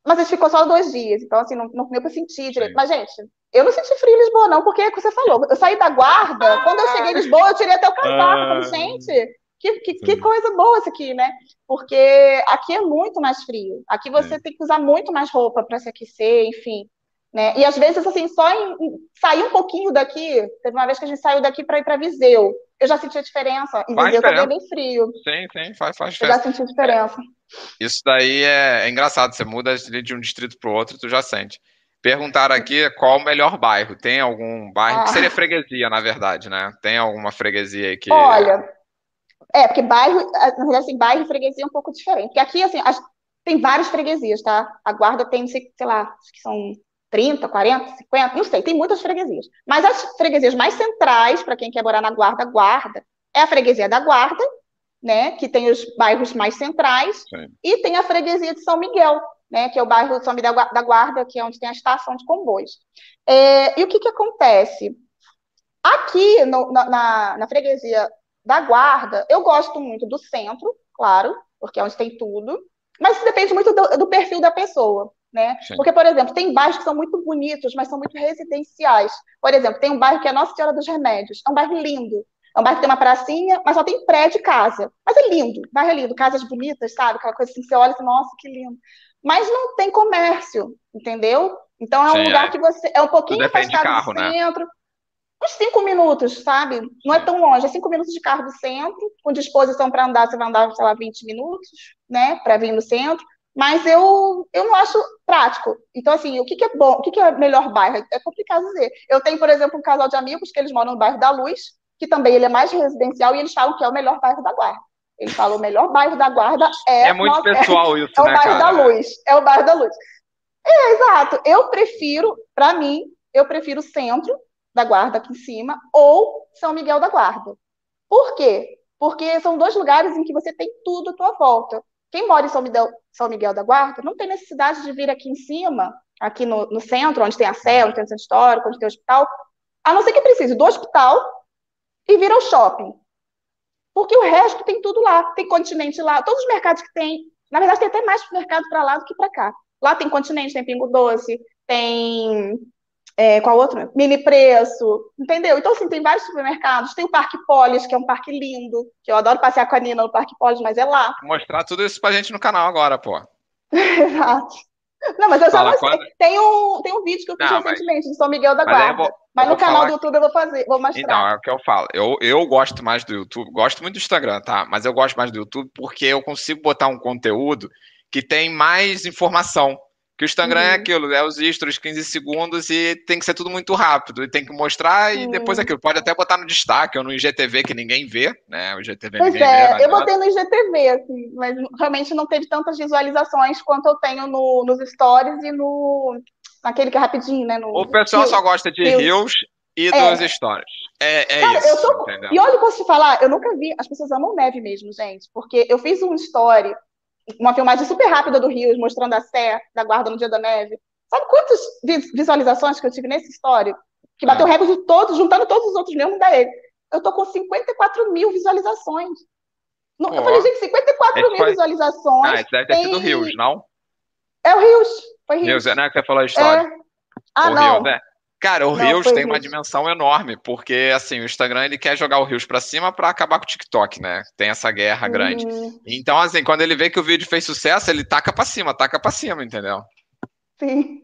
Mas a gente ficou só dois dias, então assim, não, não deu para sentir direito. Sim. Mas, gente, eu não senti frio em Lisboa, não, porque é o que você falou. Eu saí da guarda, quando eu cheguei em Lisboa, eu tirei até o casaco. Ah. Falei, gente, que, que, que, coisa boa isso aqui, né? Porque aqui é muito mais frio. Aqui você é. tem que usar muito mais roupa para se aquecer, enfim. Né? E às vezes, assim, só em, em, sair um pouquinho daqui, teve uma vez que a gente saiu daqui para ir para Viseu, eu já senti a diferença. E Viseu também é bem frio. Sim, sim, faz, faz diferença. Eu já senti a diferença. É, isso daí é, é, engraçado, você muda de um distrito para o outro, tu já sente. Perguntaram aqui qual o melhor bairro. Tem algum bairro, ah. que seria freguesia, na verdade, né? Tem alguma freguesia aí que. Olha, é, porque bairro, na verdade, assim, bairro e freguesia é um pouco diferente. Porque aqui, assim, as, tem várias freguesias, tá? A guarda tem, sei, sei lá, acho que são 30, 40, 50, não sei, tem muitas freguesias. Mas as freguesias mais centrais, para quem quer morar na Guarda, Guarda, é a freguesia da Guarda, né, que tem os bairros mais centrais, Sim. e tem a freguesia de São Miguel, né, que é o bairro de São Miguel da Guarda, que é onde tem a estação de comboios. É, e o que, que acontece? Aqui, no, na, na freguesia da Guarda, eu gosto muito do centro, claro, porque é onde tem tudo, mas isso depende muito do, do perfil da pessoa né? Sim. Porque, por exemplo, tem bairros que são muito bonitos, mas são muito residenciais. Por exemplo, tem um bairro que é Nossa Senhora dos Remédios. É um bairro lindo. É um bairro que tem uma pracinha, mas só tem prédio e casa. Mas é lindo, o bairro é lindo, casas bonitas, sabe? Aquela coisa assim, você olha e nossa, que lindo. Mas não tem comércio, entendeu? Então é um Sim, lugar é. que você. É um pouquinho afastado carro, do né? centro. Né? Uns cinco minutos, sabe? Não é tão longe, é cinco minutos de carro do centro, com disposição para andar, você vai andar, sei lá, 20 minutos, né? Para vir no centro mas eu, eu não acho prático. Então, assim, o que, que é bom, o que, que é melhor bairro? É complicado dizer. Eu tenho, por exemplo, um casal de amigos que eles moram no bairro da Luz, que também ele é mais residencial, e eles falam que é o melhor bairro da Guarda. Ele fala: o melhor bairro da Guarda é. É muito nossa, pessoal é, [LAUGHS] isso, é né? É o bairro cara? da luz. É o bairro da luz. É, exato. Eu prefiro, para mim, eu prefiro o centro da Guarda aqui em cima ou São Miguel da Guarda. Por quê? Porque são dois lugares em que você tem tudo à tua volta. Quem mora em São Miguel, São Miguel da Guarda não tem necessidade de vir aqui em cima, aqui no, no centro, onde tem a Sé, onde tem o centro histórico, onde tem o hospital, a não ser que precise do hospital e vir ao shopping. Porque o resto tem tudo lá. Tem continente lá, todos os mercados que tem. Na verdade, tem até mais mercado para lá do que para cá. Lá tem continente, tem pingo doce, tem é, qual outro? Mini preço, entendeu? Então, assim, tem vários supermercados. Tem o Parque Polis, que é um parque lindo, que eu adoro passear com a Nina no Parque Polis, mas é lá. Vou mostrar tudo isso pra gente no canal agora, pô. [LAUGHS] Exato. Não, mas eu já Fala, mostrei. quando- Tem um, tem um vídeo que eu fiz Não, mas- recentemente de São Miguel da Mas Guarda. vou- Mas no canal falar- do YouTube eu vou fazer, vou mostrar. Então, é o que eu falo. Eu, eu gosto mais do YouTube, gosto muito do Instagram, tá? Mas eu gosto mais do YouTube porque eu consigo botar um conteúdo que tem mais informação. Que o Instagram é Uhum. aquilo, é os stories 15 segundos e tem que ser tudo muito rápido. E tem que mostrar e Sim. depois aquilo. Pode até botar no destaque ou no IGTV que ninguém vê, né? O IGTV Pois ninguém vê. é, não eu adianta. botei no IGTV, assim, mas realmente não teve tantas visualizações quanto eu tenho no, nos stories e no naquele que é rapidinho, né? No, O pessoal só gosta de Reels. E É. dos stories. É, é Cara, isso, eu tô-? E olha, eu posso te falar, eu nunca vi. As pessoas amam neve mesmo, gente. Porque eu fiz um story, uma filmagem super rápida do Rio, mostrando a Sé da Guarda no dia da neve. Sabe quantas vi- visualizações que eu tive nesse story? Que bateu Ah. o recorde de todos, juntando todos os outros não dá ele. Eu tô com 54 mil visualizações. Não- eu falei, gente, 54 Esse mil visualizações. Ah, isso deve ter sido tem- Rios, não? É o Rios. Foi Rios. Rios, né? Que você falou a história. É. Ah, o não. Rios, né? Cara, o Não, Rios foi tem uma dimensão enorme, porque assim, o Instagram ele quer jogar o Rios pra cima pra acabar com o TikTok, né? Tem essa guerra grande. Uhum, Então, assim, quando ele vê que o vídeo fez sucesso, ele taca pra cima, taca pra cima, entendeu? sim.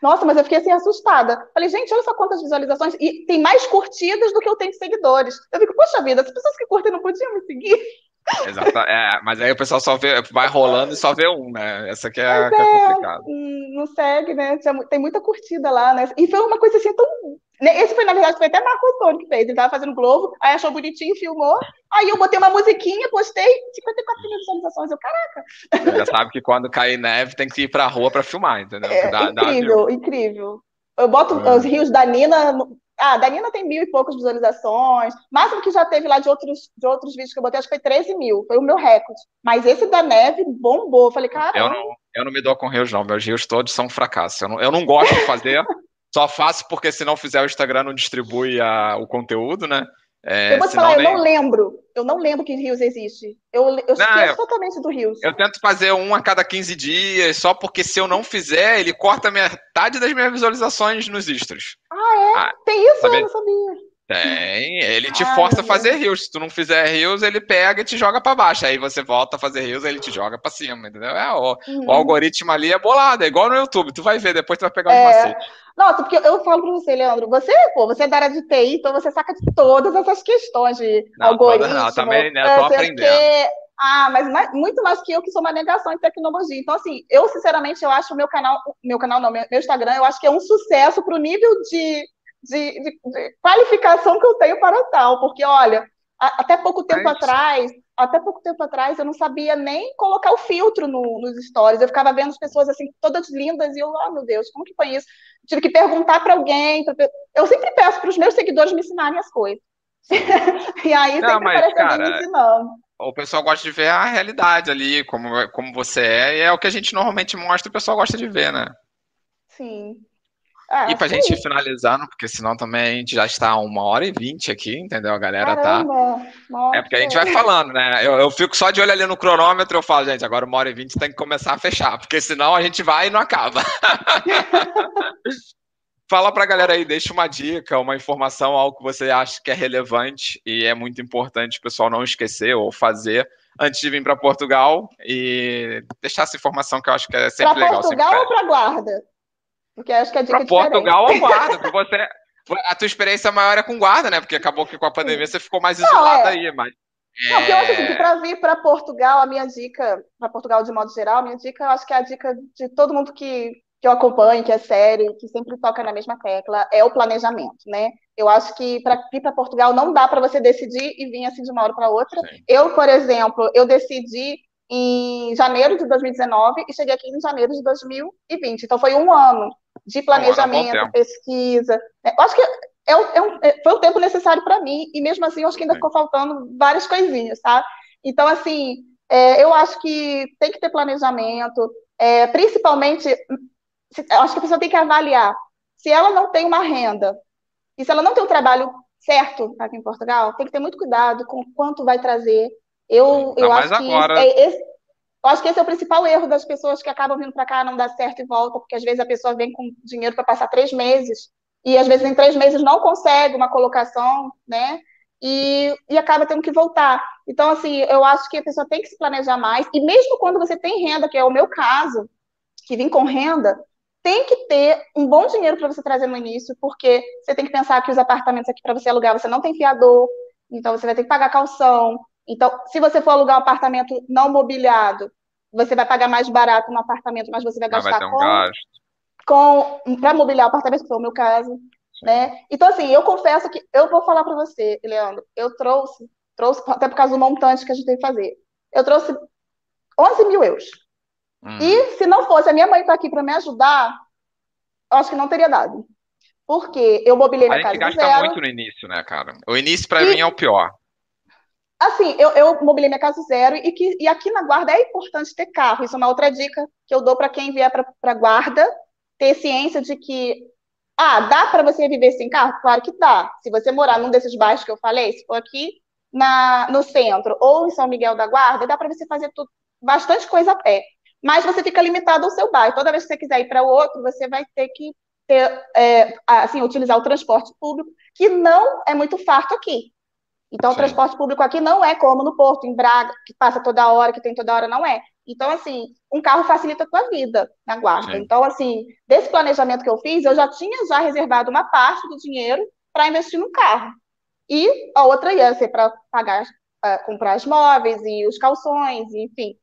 Nossa, mas eu fiquei assim assustada. Falei, gente, olha só quantas visualizações. E tem mais curtidas do que eu tenho seguidores. Eu fico, poxa vida, as pessoas que curtem não podiam me seguir. Exato. É, mas aí o pessoal só vê, vai rolando e só vê um, né? Essa que é, que é é. complicado. Hum, Não segue, né? Tem muita curtida lá, né? E foi uma coisa assim tão. né, Esse foi, na verdade, foi até Marco Antônio que fez. Ele tava fazendo Globo, aí achou bonitinho, filmou. Aí eu botei uma musiquinha, postei, 54 mil visualizações. Eu, caraca, Você já sabe que quando cair neve tem que ir pra rua pra filmar, entendeu? é dá- dá incrível, incrível. Eu boto É. os rios da Nina. Ah, da Nina tem mil e poucas visualizações. Máximo que já teve lá de outros, de outros vídeos que eu botei, acho que foi 13 mil. Foi o meu recorde. Mas esse da neve bombou. Eu falei, cara. Eu não, eu não me dou com rios, não. Meus rios todos são um fracasso. Eu não, eu não gosto de fazer, [LAUGHS] só faço porque se não fizer o Instagram não distribui a- o conteúdo, né? É, Eu vou te falar, eu nem- não lembro. Eu não lembro que Rios existe. Eu, eu esqueço eu- totalmente do Rios. Eu tento fazer um a cada 15 dias, só porque se eu não fizer, ele corta metade das minhas visualizações nos stories. Tem isso? Sabe- Eu não sabia. Tem, ele te Ai, força a fazer rios. Se tu não fizer rios, ele pega e te joga pra baixo. Aí você volta a fazer rios, ele te joga pra cima, entendeu? É, o, Uhum. o algoritmo ali é bolado, é igual no YouTube. Tu vai ver, depois tu vai pegar os É. macetes. Nossa, porque eu, eu falo pra você, Leandro, você, pô, você é da área de TI, então você saca de todas essas questões de Não, algoritmo. não, também, né, não tô o aprendendo. quê. Ah, mas mais- muito mais que eu, que sou uma negação em tecnologia. Então, assim, eu, sinceramente, eu acho o meu canal, meu canal não, meu, meu Instagram, eu acho que é um sucesso pro nível de, de, de- de qualificação que eu tenho para tal. Porque, olha, a- até pouco tempo Mas- atrás, até pouco tempo atrás, eu não sabia nem colocar o filtro no- nos stories. Eu ficava vendo as pessoas assim, todas lindas, e eu, oh meu Deus, como que foi isso? Tive que perguntar para alguém. pra Eu sempre peço para os meus seguidores me ensinarem as coisas. [LAUGHS] e aí Não, sempre mas, aparece alguém cara, me ensinando. O pessoal gosta de ver a realidade ali, como, como você é, e é o que a gente normalmente mostra, o pessoal gosta de ver, né? Sim. Ah, E pra gente que ir finalizando, porque senão também a gente já está a uma hora e vinte aqui, entendeu? A galera tá. Caramba, nossa. É porque a gente vai falando, né? Eu, eu fico só de olho ali no cronômetro, eu falo, gente, agora uma hora e vinte tem que começar a fechar, porque senão a gente vai e não acaba. [LAUGHS] Fala pra galera aí, deixa uma dica, uma informação, algo que você acha que é relevante e é muito importante o pessoal não esquecer ou fazer antes de vir para Portugal e deixar essa informação que eu acho que é sempre Para legal. Portugal sempre ou para Guarda? Porque acho que a dica Pra é. Portugal ou [LAUGHS] guarda, você a tua experiência maior é com guarda, né? Porque acabou que com a pandemia você ficou mais isolada é. aí, mas Não, porque eu acho assim, é, que para vir para Portugal, a minha dica, para Portugal de modo geral, a minha dica, eu acho que é a dica de todo mundo que, que eu acompanho, que é sério, que sempre toca na mesma tecla, é o planejamento, né? Eu acho que para ir para Portugal não dá para você decidir e vir assim de uma hora para outra. Sim. Eu, por exemplo, eu decidi em janeiro de 2019 e cheguei aqui em janeiro de 2020. Então foi um ano de planejamento, um pesquisa. Eu acho que é, é um, é, foi o tempo necessário para mim e mesmo assim eu acho que ainda ficou faltando várias coisinhas, tá? Então assim, é, eu acho que tem que ter planejamento, é, principalmente, eu acho que a pessoa tem que avaliar se ela não tem uma renda e se ela não tem um trabalho certo aqui em Portugal, tem que ter muito cuidado com quanto vai trazer. Eu, eu acho que agora... é esse, eu acho que esse é o principal erro das pessoas que acabam vindo para cá, não dá certo e volta, porque às vezes a pessoa vem com dinheiro para passar três meses e às vezes em três meses não consegue uma colocação, né? E, e acaba tendo que voltar. Então, assim, eu acho que a pessoa tem que se planejar mais, e mesmo quando você tem renda, que é o meu caso, que vim com renda, tem que ter um bom dinheiro para você trazer no início, porque você tem que pensar que os apartamentos aqui para você alugar, você não tem fiador, então você vai ter que pagar calção. Então, se você for alugar um apartamento não mobiliado, você vai pagar mais barato no apartamento, mas você vai gastar vai um com, com para mobiliar o apartamento, que foi o meu caso, né? Então, assim, eu confesso que eu vou falar para você, Leandro, eu trouxe, trouxe até por causa do montante que a gente tem que fazer, eu trouxe 11 mil euros. Hum. E se não fosse a minha mãe estar tá aqui para me ajudar, eu acho que não teria dado. Porque eu mobilei minha casa. A gente gasta muito no início, né, cara? O início para mim é o pior. Assim, eu, eu mobilei minha casa zero e, que, e aqui na guarda é importante ter carro. Isso é uma outra dica que eu dou para quem vier para a guarda, ter ciência de que ah, dá para você viver sem carro? Claro que dá. Se você morar num desses bairros que eu falei, se for aqui na, no centro ou em São Miguel da Guarda, dá para você fazer tudo, bastante coisa a pé mas você fica limitado ao seu bairro. Toda vez que você quiser ir para outro, você vai ter que ter, é, assim, utilizar o transporte público, que não é muito farto aqui. Então, Sim. o transporte público aqui não é como no Porto, em Braga, que passa toda hora, que tem toda hora, não é. Então, assim, um carro facilita a tua vida na guarda. Sim. Então, assim, desse planejamento que eu fiz, eu já tinha já reservado uma parte do dinheiro para investir no carro. E a outra ia ser para pagar, uh, comprar os móveis e os calções, e, enfim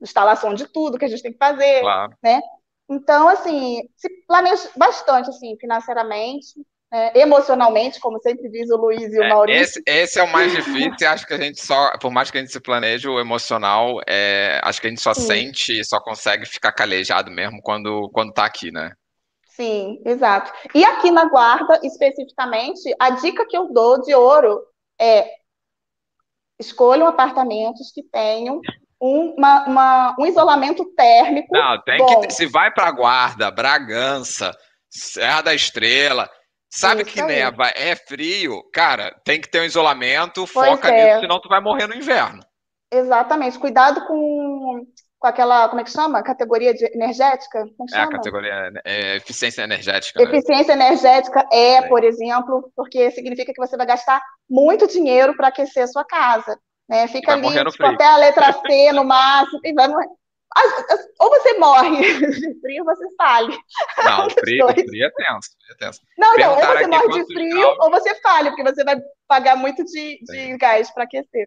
instalação de tudo que a gente tem que fazer, claro. né? Então, assim, se planeja bastante, assim, financeiramente, né? emocionalmente, como sempre diz o Luiz e o é, Maurício. Esse, esse, é o mais difícil, acho que a gente só, por mais que a gente se planeje, o emocional, é, acho que a gente só Sim. sente, só consegue ficar calejado mesmo quando, quando tá aqui, né? Sim, exato. E aqui na guarda, especificamente, a dica que eu dou de ouro é escolham apartamentos que tenham uma, uma, um isolamento térmico. Não, tem bom. que. Se vai para Guarda, Bragança, Serra da Estrela, sabe Isso que aí. neva, é frio, cara, tem que ter um isolamento, pois foca é. nisso, senão tu vai morrer no inverno. Exatamente. Cuidado com, com aquela, como é que chama? Categoria de energética? é, é a categoria é, eficiência energética. Né? Eficiência né? energética é, por exemplo, porque significa que você vai gastar muito dinheiro para aquecer a sua casa. Né? Fica ali tipo, até a letra [LAUGHS] C no máximo e vai morrer. Ou você morre de frio, ou você fale. Não, frio, frio é tenso. É tenso. Não, não, ou você morre de frio, graus... ou você fale, porque você vai pagar muito de, de gás para aquecer.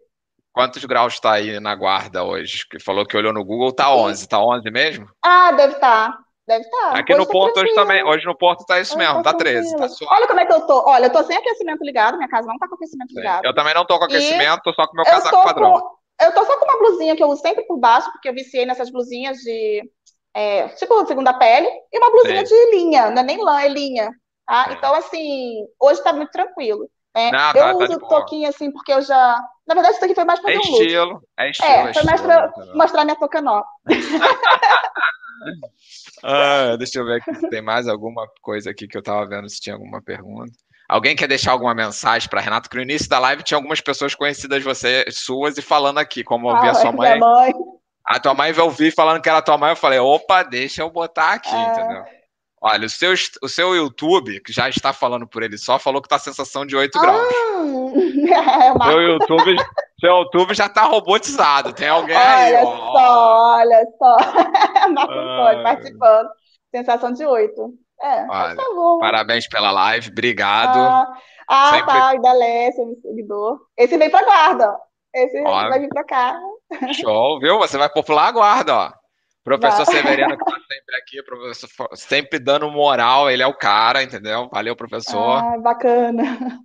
Quantos graus está aí na guarda hoje? Que falou que olhou no Google, tá 11. Tá 11 mesmo? Ah, deve estar. Tá. Deve estar. Tá. Aqui hoje no tá Porto hoje também. Hoje no Porto tá isso hoje mesmo, tá, tá 13. Tá Olha como é que eu tô. Olha, eu tô sem aquecimento ligado, minha casa não tá com aquecimento Sim. ligado. Eu também não tô com aquecimento, tô só com meu casaco padrão. Com... Eu tô só com uma blusinha que eu uso sempre por baixo, porque eu viciei nessas blusinhas de. É, tipo, segunda pele, e uma blusinha de linha, não é nem lã, é linha. Tá? Então, assim, hoje tá muito tranquilo. Né? Não, eu tá, uso tá toquinho assim, porque eu já. Na verdade, isso aqui foi mais pra é um estilo, look. É estilo, é, foi mais pra mostrar minha toca nova. [LAUGHS] Ah, deixa eu ver aqui se tem mais alguma coisa aqui que eu tava vendo se tinha alguma pergunta. Alguém quer deixar alguma mensagem para Renato? Que no início da live tinha algumas pessoas conhecidas você, suas e falando aqui, como ouvir ah, a sua mãe. mãe. A tua mãe vai ouvir falando que era tua mãe. Eu falei, opa, deixa eu botar aqui, é... entendeu? Olha, o seu, o seu YouTube, que já está falando por ele só, falou que tá a sensação de 8 ah, graus. [LAUGHS] É. Seu YouTube, seu YouTube já tá robotizado. Tem alguém olha aí, ó. Só, olha só, [LAUGHS] Marco ah. participando. Sensação de 8. É, olha, tá bom. Parabéns pela live, obrigado. Ah, ah Sempre... tá, da Lécia, meu seguidor. Esse vem pra guarda, Esse olha. vai vir pra cá. Show, viu? Você vai popular a guarda, ó. Professor Vai. Severino que tá sempre aqui, professor, sempre dando moral, ele é o cara, entendeu? Valeu, professor. Ah, bacana.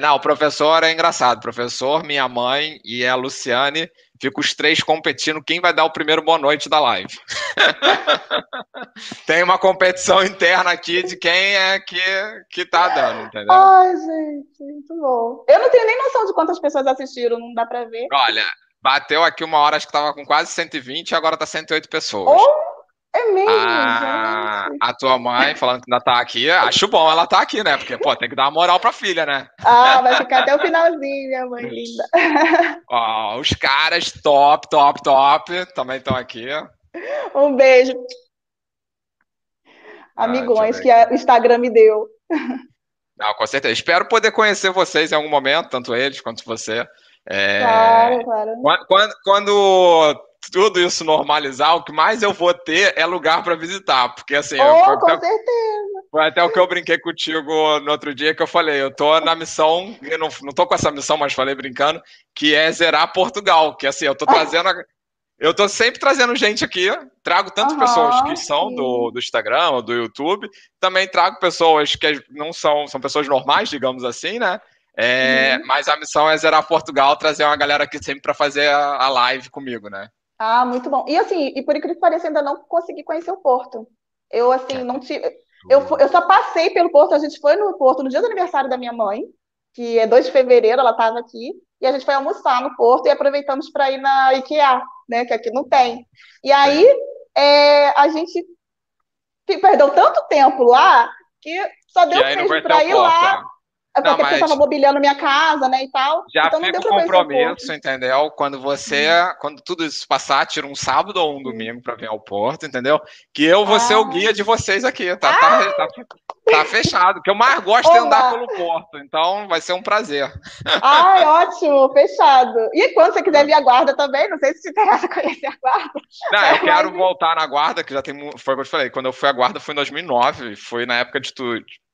Não, o professor é engraçado. Professor, minha mãe e a Luciane ficam os três competindo quem vai dar o primeiro boa noite da live. [LAUGHS] Tem uma competição interna aqui de quem é que, que tá dando, entendeu? Ai, gente, muito bom. Eu não tenho nem noção de quantas pessoas assistiram, não dá pra ver. Olha, bateu aqui uma hora, acho que tava com quase 120 e agora tá 108 pessoas. Oh! É mesmo? A, a tua mãe falando que ainda tá aqui, acho bom ela tá aqui, né? Porque, pô, tem que dar uma moral pra filha, né? Ah, vai ficar até o finalzinho, minha mãe linda. Ó, os caras top, top, top também estão aqui. Um beijo. Ah, Amigões que o Instagram me deu. Não, com certeza. Espero poder conhecer vocês em algum momento, tanto eles quanto você. É... Claro, claro. Quando, quando tudo isso normalizar, o que mais eu vou ter é lugar para visitar, porque assim, oh, foi, com até, certeza. Foi até o que eu brinquei contigo no outro dia que eu falei, eu tô na missão, eu não, não tô com essa missão, mas falei brincando, que é zerar Portugal, que assim, eu tô trazendo a, eu tô sempre trazendo gente aqui, trago tantas uhum, pessoas que são do, do Instagram do YouTube, também trago pessoas que não são, são pessoas normais, digamos assim, né? É, uhum. Mas a missão é zerar Portugal, trazer uma galera aqui sempre para fazer a, a live comigo, né? Ah, muito bom. E assim, e por incrível que pareça, ainda não consegui conhecer o Porto. Eu, assim, não tive. Eu, eu só passei pelo Porto, a gente foi no Porto no dia do aniversário da minha mãe, que é 2 de fevereiro, ela estava aqui, e a gente foi almoçar no Porto e aproveitamos para ir na IKEA, né, que aqui não tem. E aí, é, a gente perdeu tanto tempo lá que só deu tempo para ir lá. É porque não, mas... eu estava mobiliando minha casa, né, e tal. Já então fica o compromisso, entendeu? Quando você, uhum. quando tudo isso passar, tira um sábado ou um domingo para vir ao Porto, entendeu? Que eu vou ah. ser o ah. guia de vocês aqui, tá? Tá, ah. tá, tá, fechado. O que eu mais gosto Olá. é andar pelo Porto, então vai ser um prazer. Ai, ótimo, fechado. E quando você quiser vir à Guarda também, não sei se te interessa [LAUGHS] conhecer a Guarda. Não, eu quero voltar na Guarda, que já tem, foi o que eu te falei, quando eu fui à Guarda foi em 2009, foi na época de tu,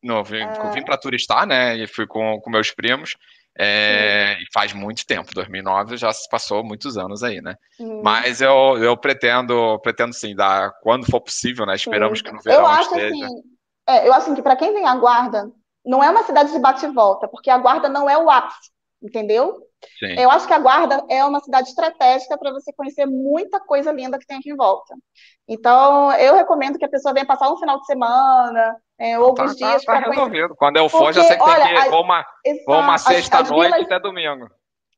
não, vim, ah. vim para turistar, né? E fui com, com meus primos. É, e faz muito tempo, 2009 já se passou muitos anos aí, né? Hum. Mas eu, eu pretendo, pretendo sim, dar quando for possível, né? Esperamos sim. que no verão eu acho esteja. Assim, é, eu acho assim, que para quem vem à Guarda, não é uma cidade de bate e volta, porque a Guarda não é o ápice, entendeu? Sim. Eu acho que a Guarda é uma cidade estratégica para você conhecer muita coisa linda que tem aqui em volta. Então, eu recomendo que a pessoa venha passar um final de semana, é, ou alguns tá, dias. Tá, tá resolvido. Quando eu for, Porque, já sei que olha, tem que ir. Vou uma, vou uma sexta-noite até domingo.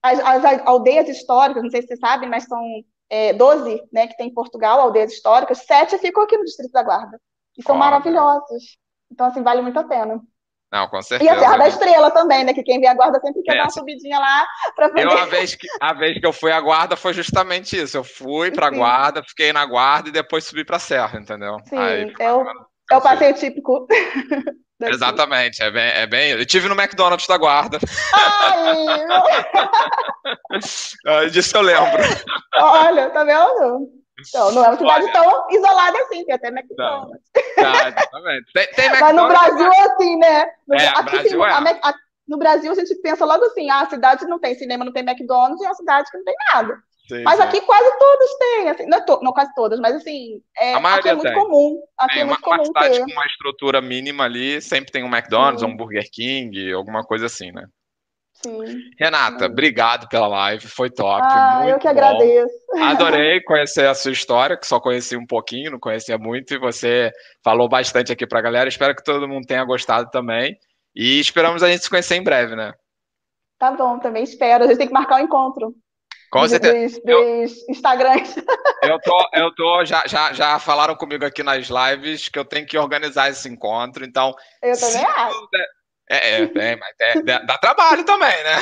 As, as, aldeias históricas, não sei se vocês sabem, mas são é, 12 né, que tem em Portugal, aldeias históricas, sete ficam aqui no Distrito da Guarda. E são maravilhosos. Então, assim, vale muito a pena. Não, com certeza. E a Serra da Estrela também, né? Que quem vem a guarda sempre quer é. dar uma subidinha lá para fazer. Eu, a, vez que, a vez que eu fui à guarda foi justamente isso. Eu fui para a guarda, fiquei na guarda e depois subi para a Serra, entendeu? Sim, Aí, eu, é o passeio típico. [LAUGHS] Exatamente, é bem, é bem. Eu tive no McDonald's da guarda. Ai, [LAUGHS] Disso eu lembro. [LAUGHS] Olha, tá vendo? Então, não é uma cidade Olha, tão isolada assim, tem até McDonald's. Tá, exatamente. Tem, tem Mas no Brasil é assim, né? No, é, aqui, Brasil é. A, a, no Brasil a gente pensa logo assim, ah, a cidade não tem cinema, não tem McDonald's, e é uma cidade que não tem nada. Sim, mas sim. aqui quase todos têm, assim, não, é to, não quase todas, mas assim, é, aqui é muito tem. comum. Aqui é, muito uma, comum uma cidade ter. com uma estrutura mínima ali, sempre tem um McDonald's, um Burger King, alguma coisa assim, né? Sim. Renata, sim. obrigado pela live, foi top. Ah, eu que bom. agradeço. Adorei [LAUGHS] conhecer a sua história, que só conheci um pouquinho, não conhecia muito, e você falou bastante aqui para a galera. Espero que todo mundo tenha gostado também. E esperamos a gente se conhecer em breve, né? Tá bom, também espero. A gente tem que marcar o um encontro. Com certeza. Dos, dos Instagrams. [LAUGHS] Eu tô, eu tô, já, já, já falaram comigo aqui nas lives que eu tenho que organizar esse encontro, então. Eu também acho. É, é, mas é, dá trabalho também, né?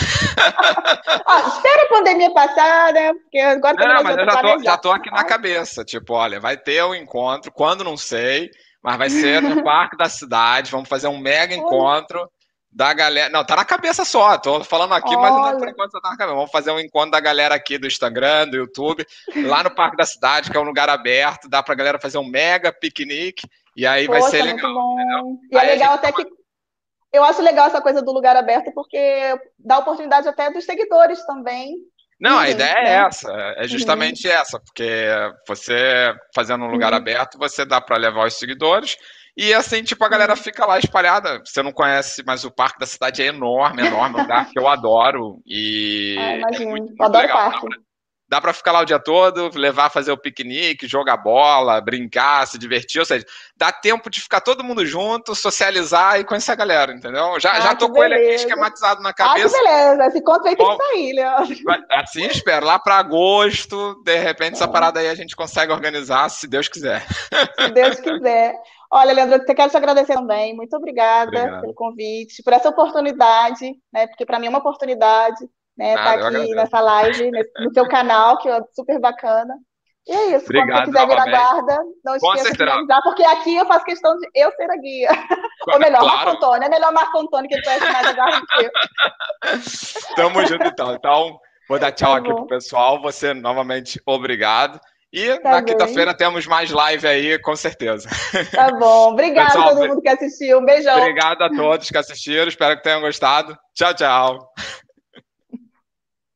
Ó, espera a pandemia passar, né? Porque agora Não, mas eu já tô, já tô aqui na cabeça. Tipo, olha, vai ter um encontro, quando não sei, mas vai ser no [LAUGHS] Parque da Cidade. Vamos fazer um mega encontro da galera. Não, tá na cabeça só. Tô falando aqui, olha. mas por enquanto só tá na cabeça. Vamos fazer um encontro da galera aqui do Instagram, do YouTube, lá no Parque da Cidade, que é um lugar aberto. Dá pra galera fazer um mega piquenique. E aí Poxa, vai ser legal. E é legal até que eu acho legal essa coisa do lugar aberto, porque dá oportunidade até dos seguidores também Não, a uhum, ideia é né? essa, é justamente uhum. essa, porque você fazendo um lugar uhum. aberto, você dá para levar os seguidores e assim, tipo, a galera uhum. fica lá espalhada. Você não conhece, mas o parque da cidade é enorme, enorme, um lugar que eu adoro. E. Ah, imagino. É muito, muito adoro legal. parque. Dá pra ficar lá o dia todo, levar, fazer o piquenique, jogar bola, brincar, se divertir. Ou seja, dá tempo de ficar todo mundo junto, socializar e conhecer a galera, entendeu? Já, ah, já tô com ele aqui esquematizado na cabeça. Ah, que beleza. Esse encontro aí tem que sair, Leandro. Assim, espero. Lá pra agosto, de repente, essa é. parada aí a gente consegue organizar, se Deus quiser. Se Deus quiser. Olha, Leandro, eu quero te agradecer também. Muito obrigada Obrigado. pelo convite, por essa oportunidade, né? Porque para mim é uma oportunidade, né? Estar tá aqui nessa live, no seu canal, que é super bacana. E é isso. Obrigado, Quando você quiser vir na guarda, não esqueça de avisar, porque aqui eu faço questão de eu ser a guia. [LAUGHS] Ou melhor, claro. Marco Antônio. É melhor Marco Antônio, que ele conhece mais a guarda que eu. [LAUGHS] Tamo junto, então. Então, vou dar tchau tá aqui pro pessoal. Você, novamente, obrigado. E tá na quinta-feira temos mais live aí, com certeza. Tá bom. [LAUGHS] Obrigada a todo mundo que assistiu. Um beijão. Obrigado a todos que assistiram. Espero que tenham gostado. Tchau, tchau.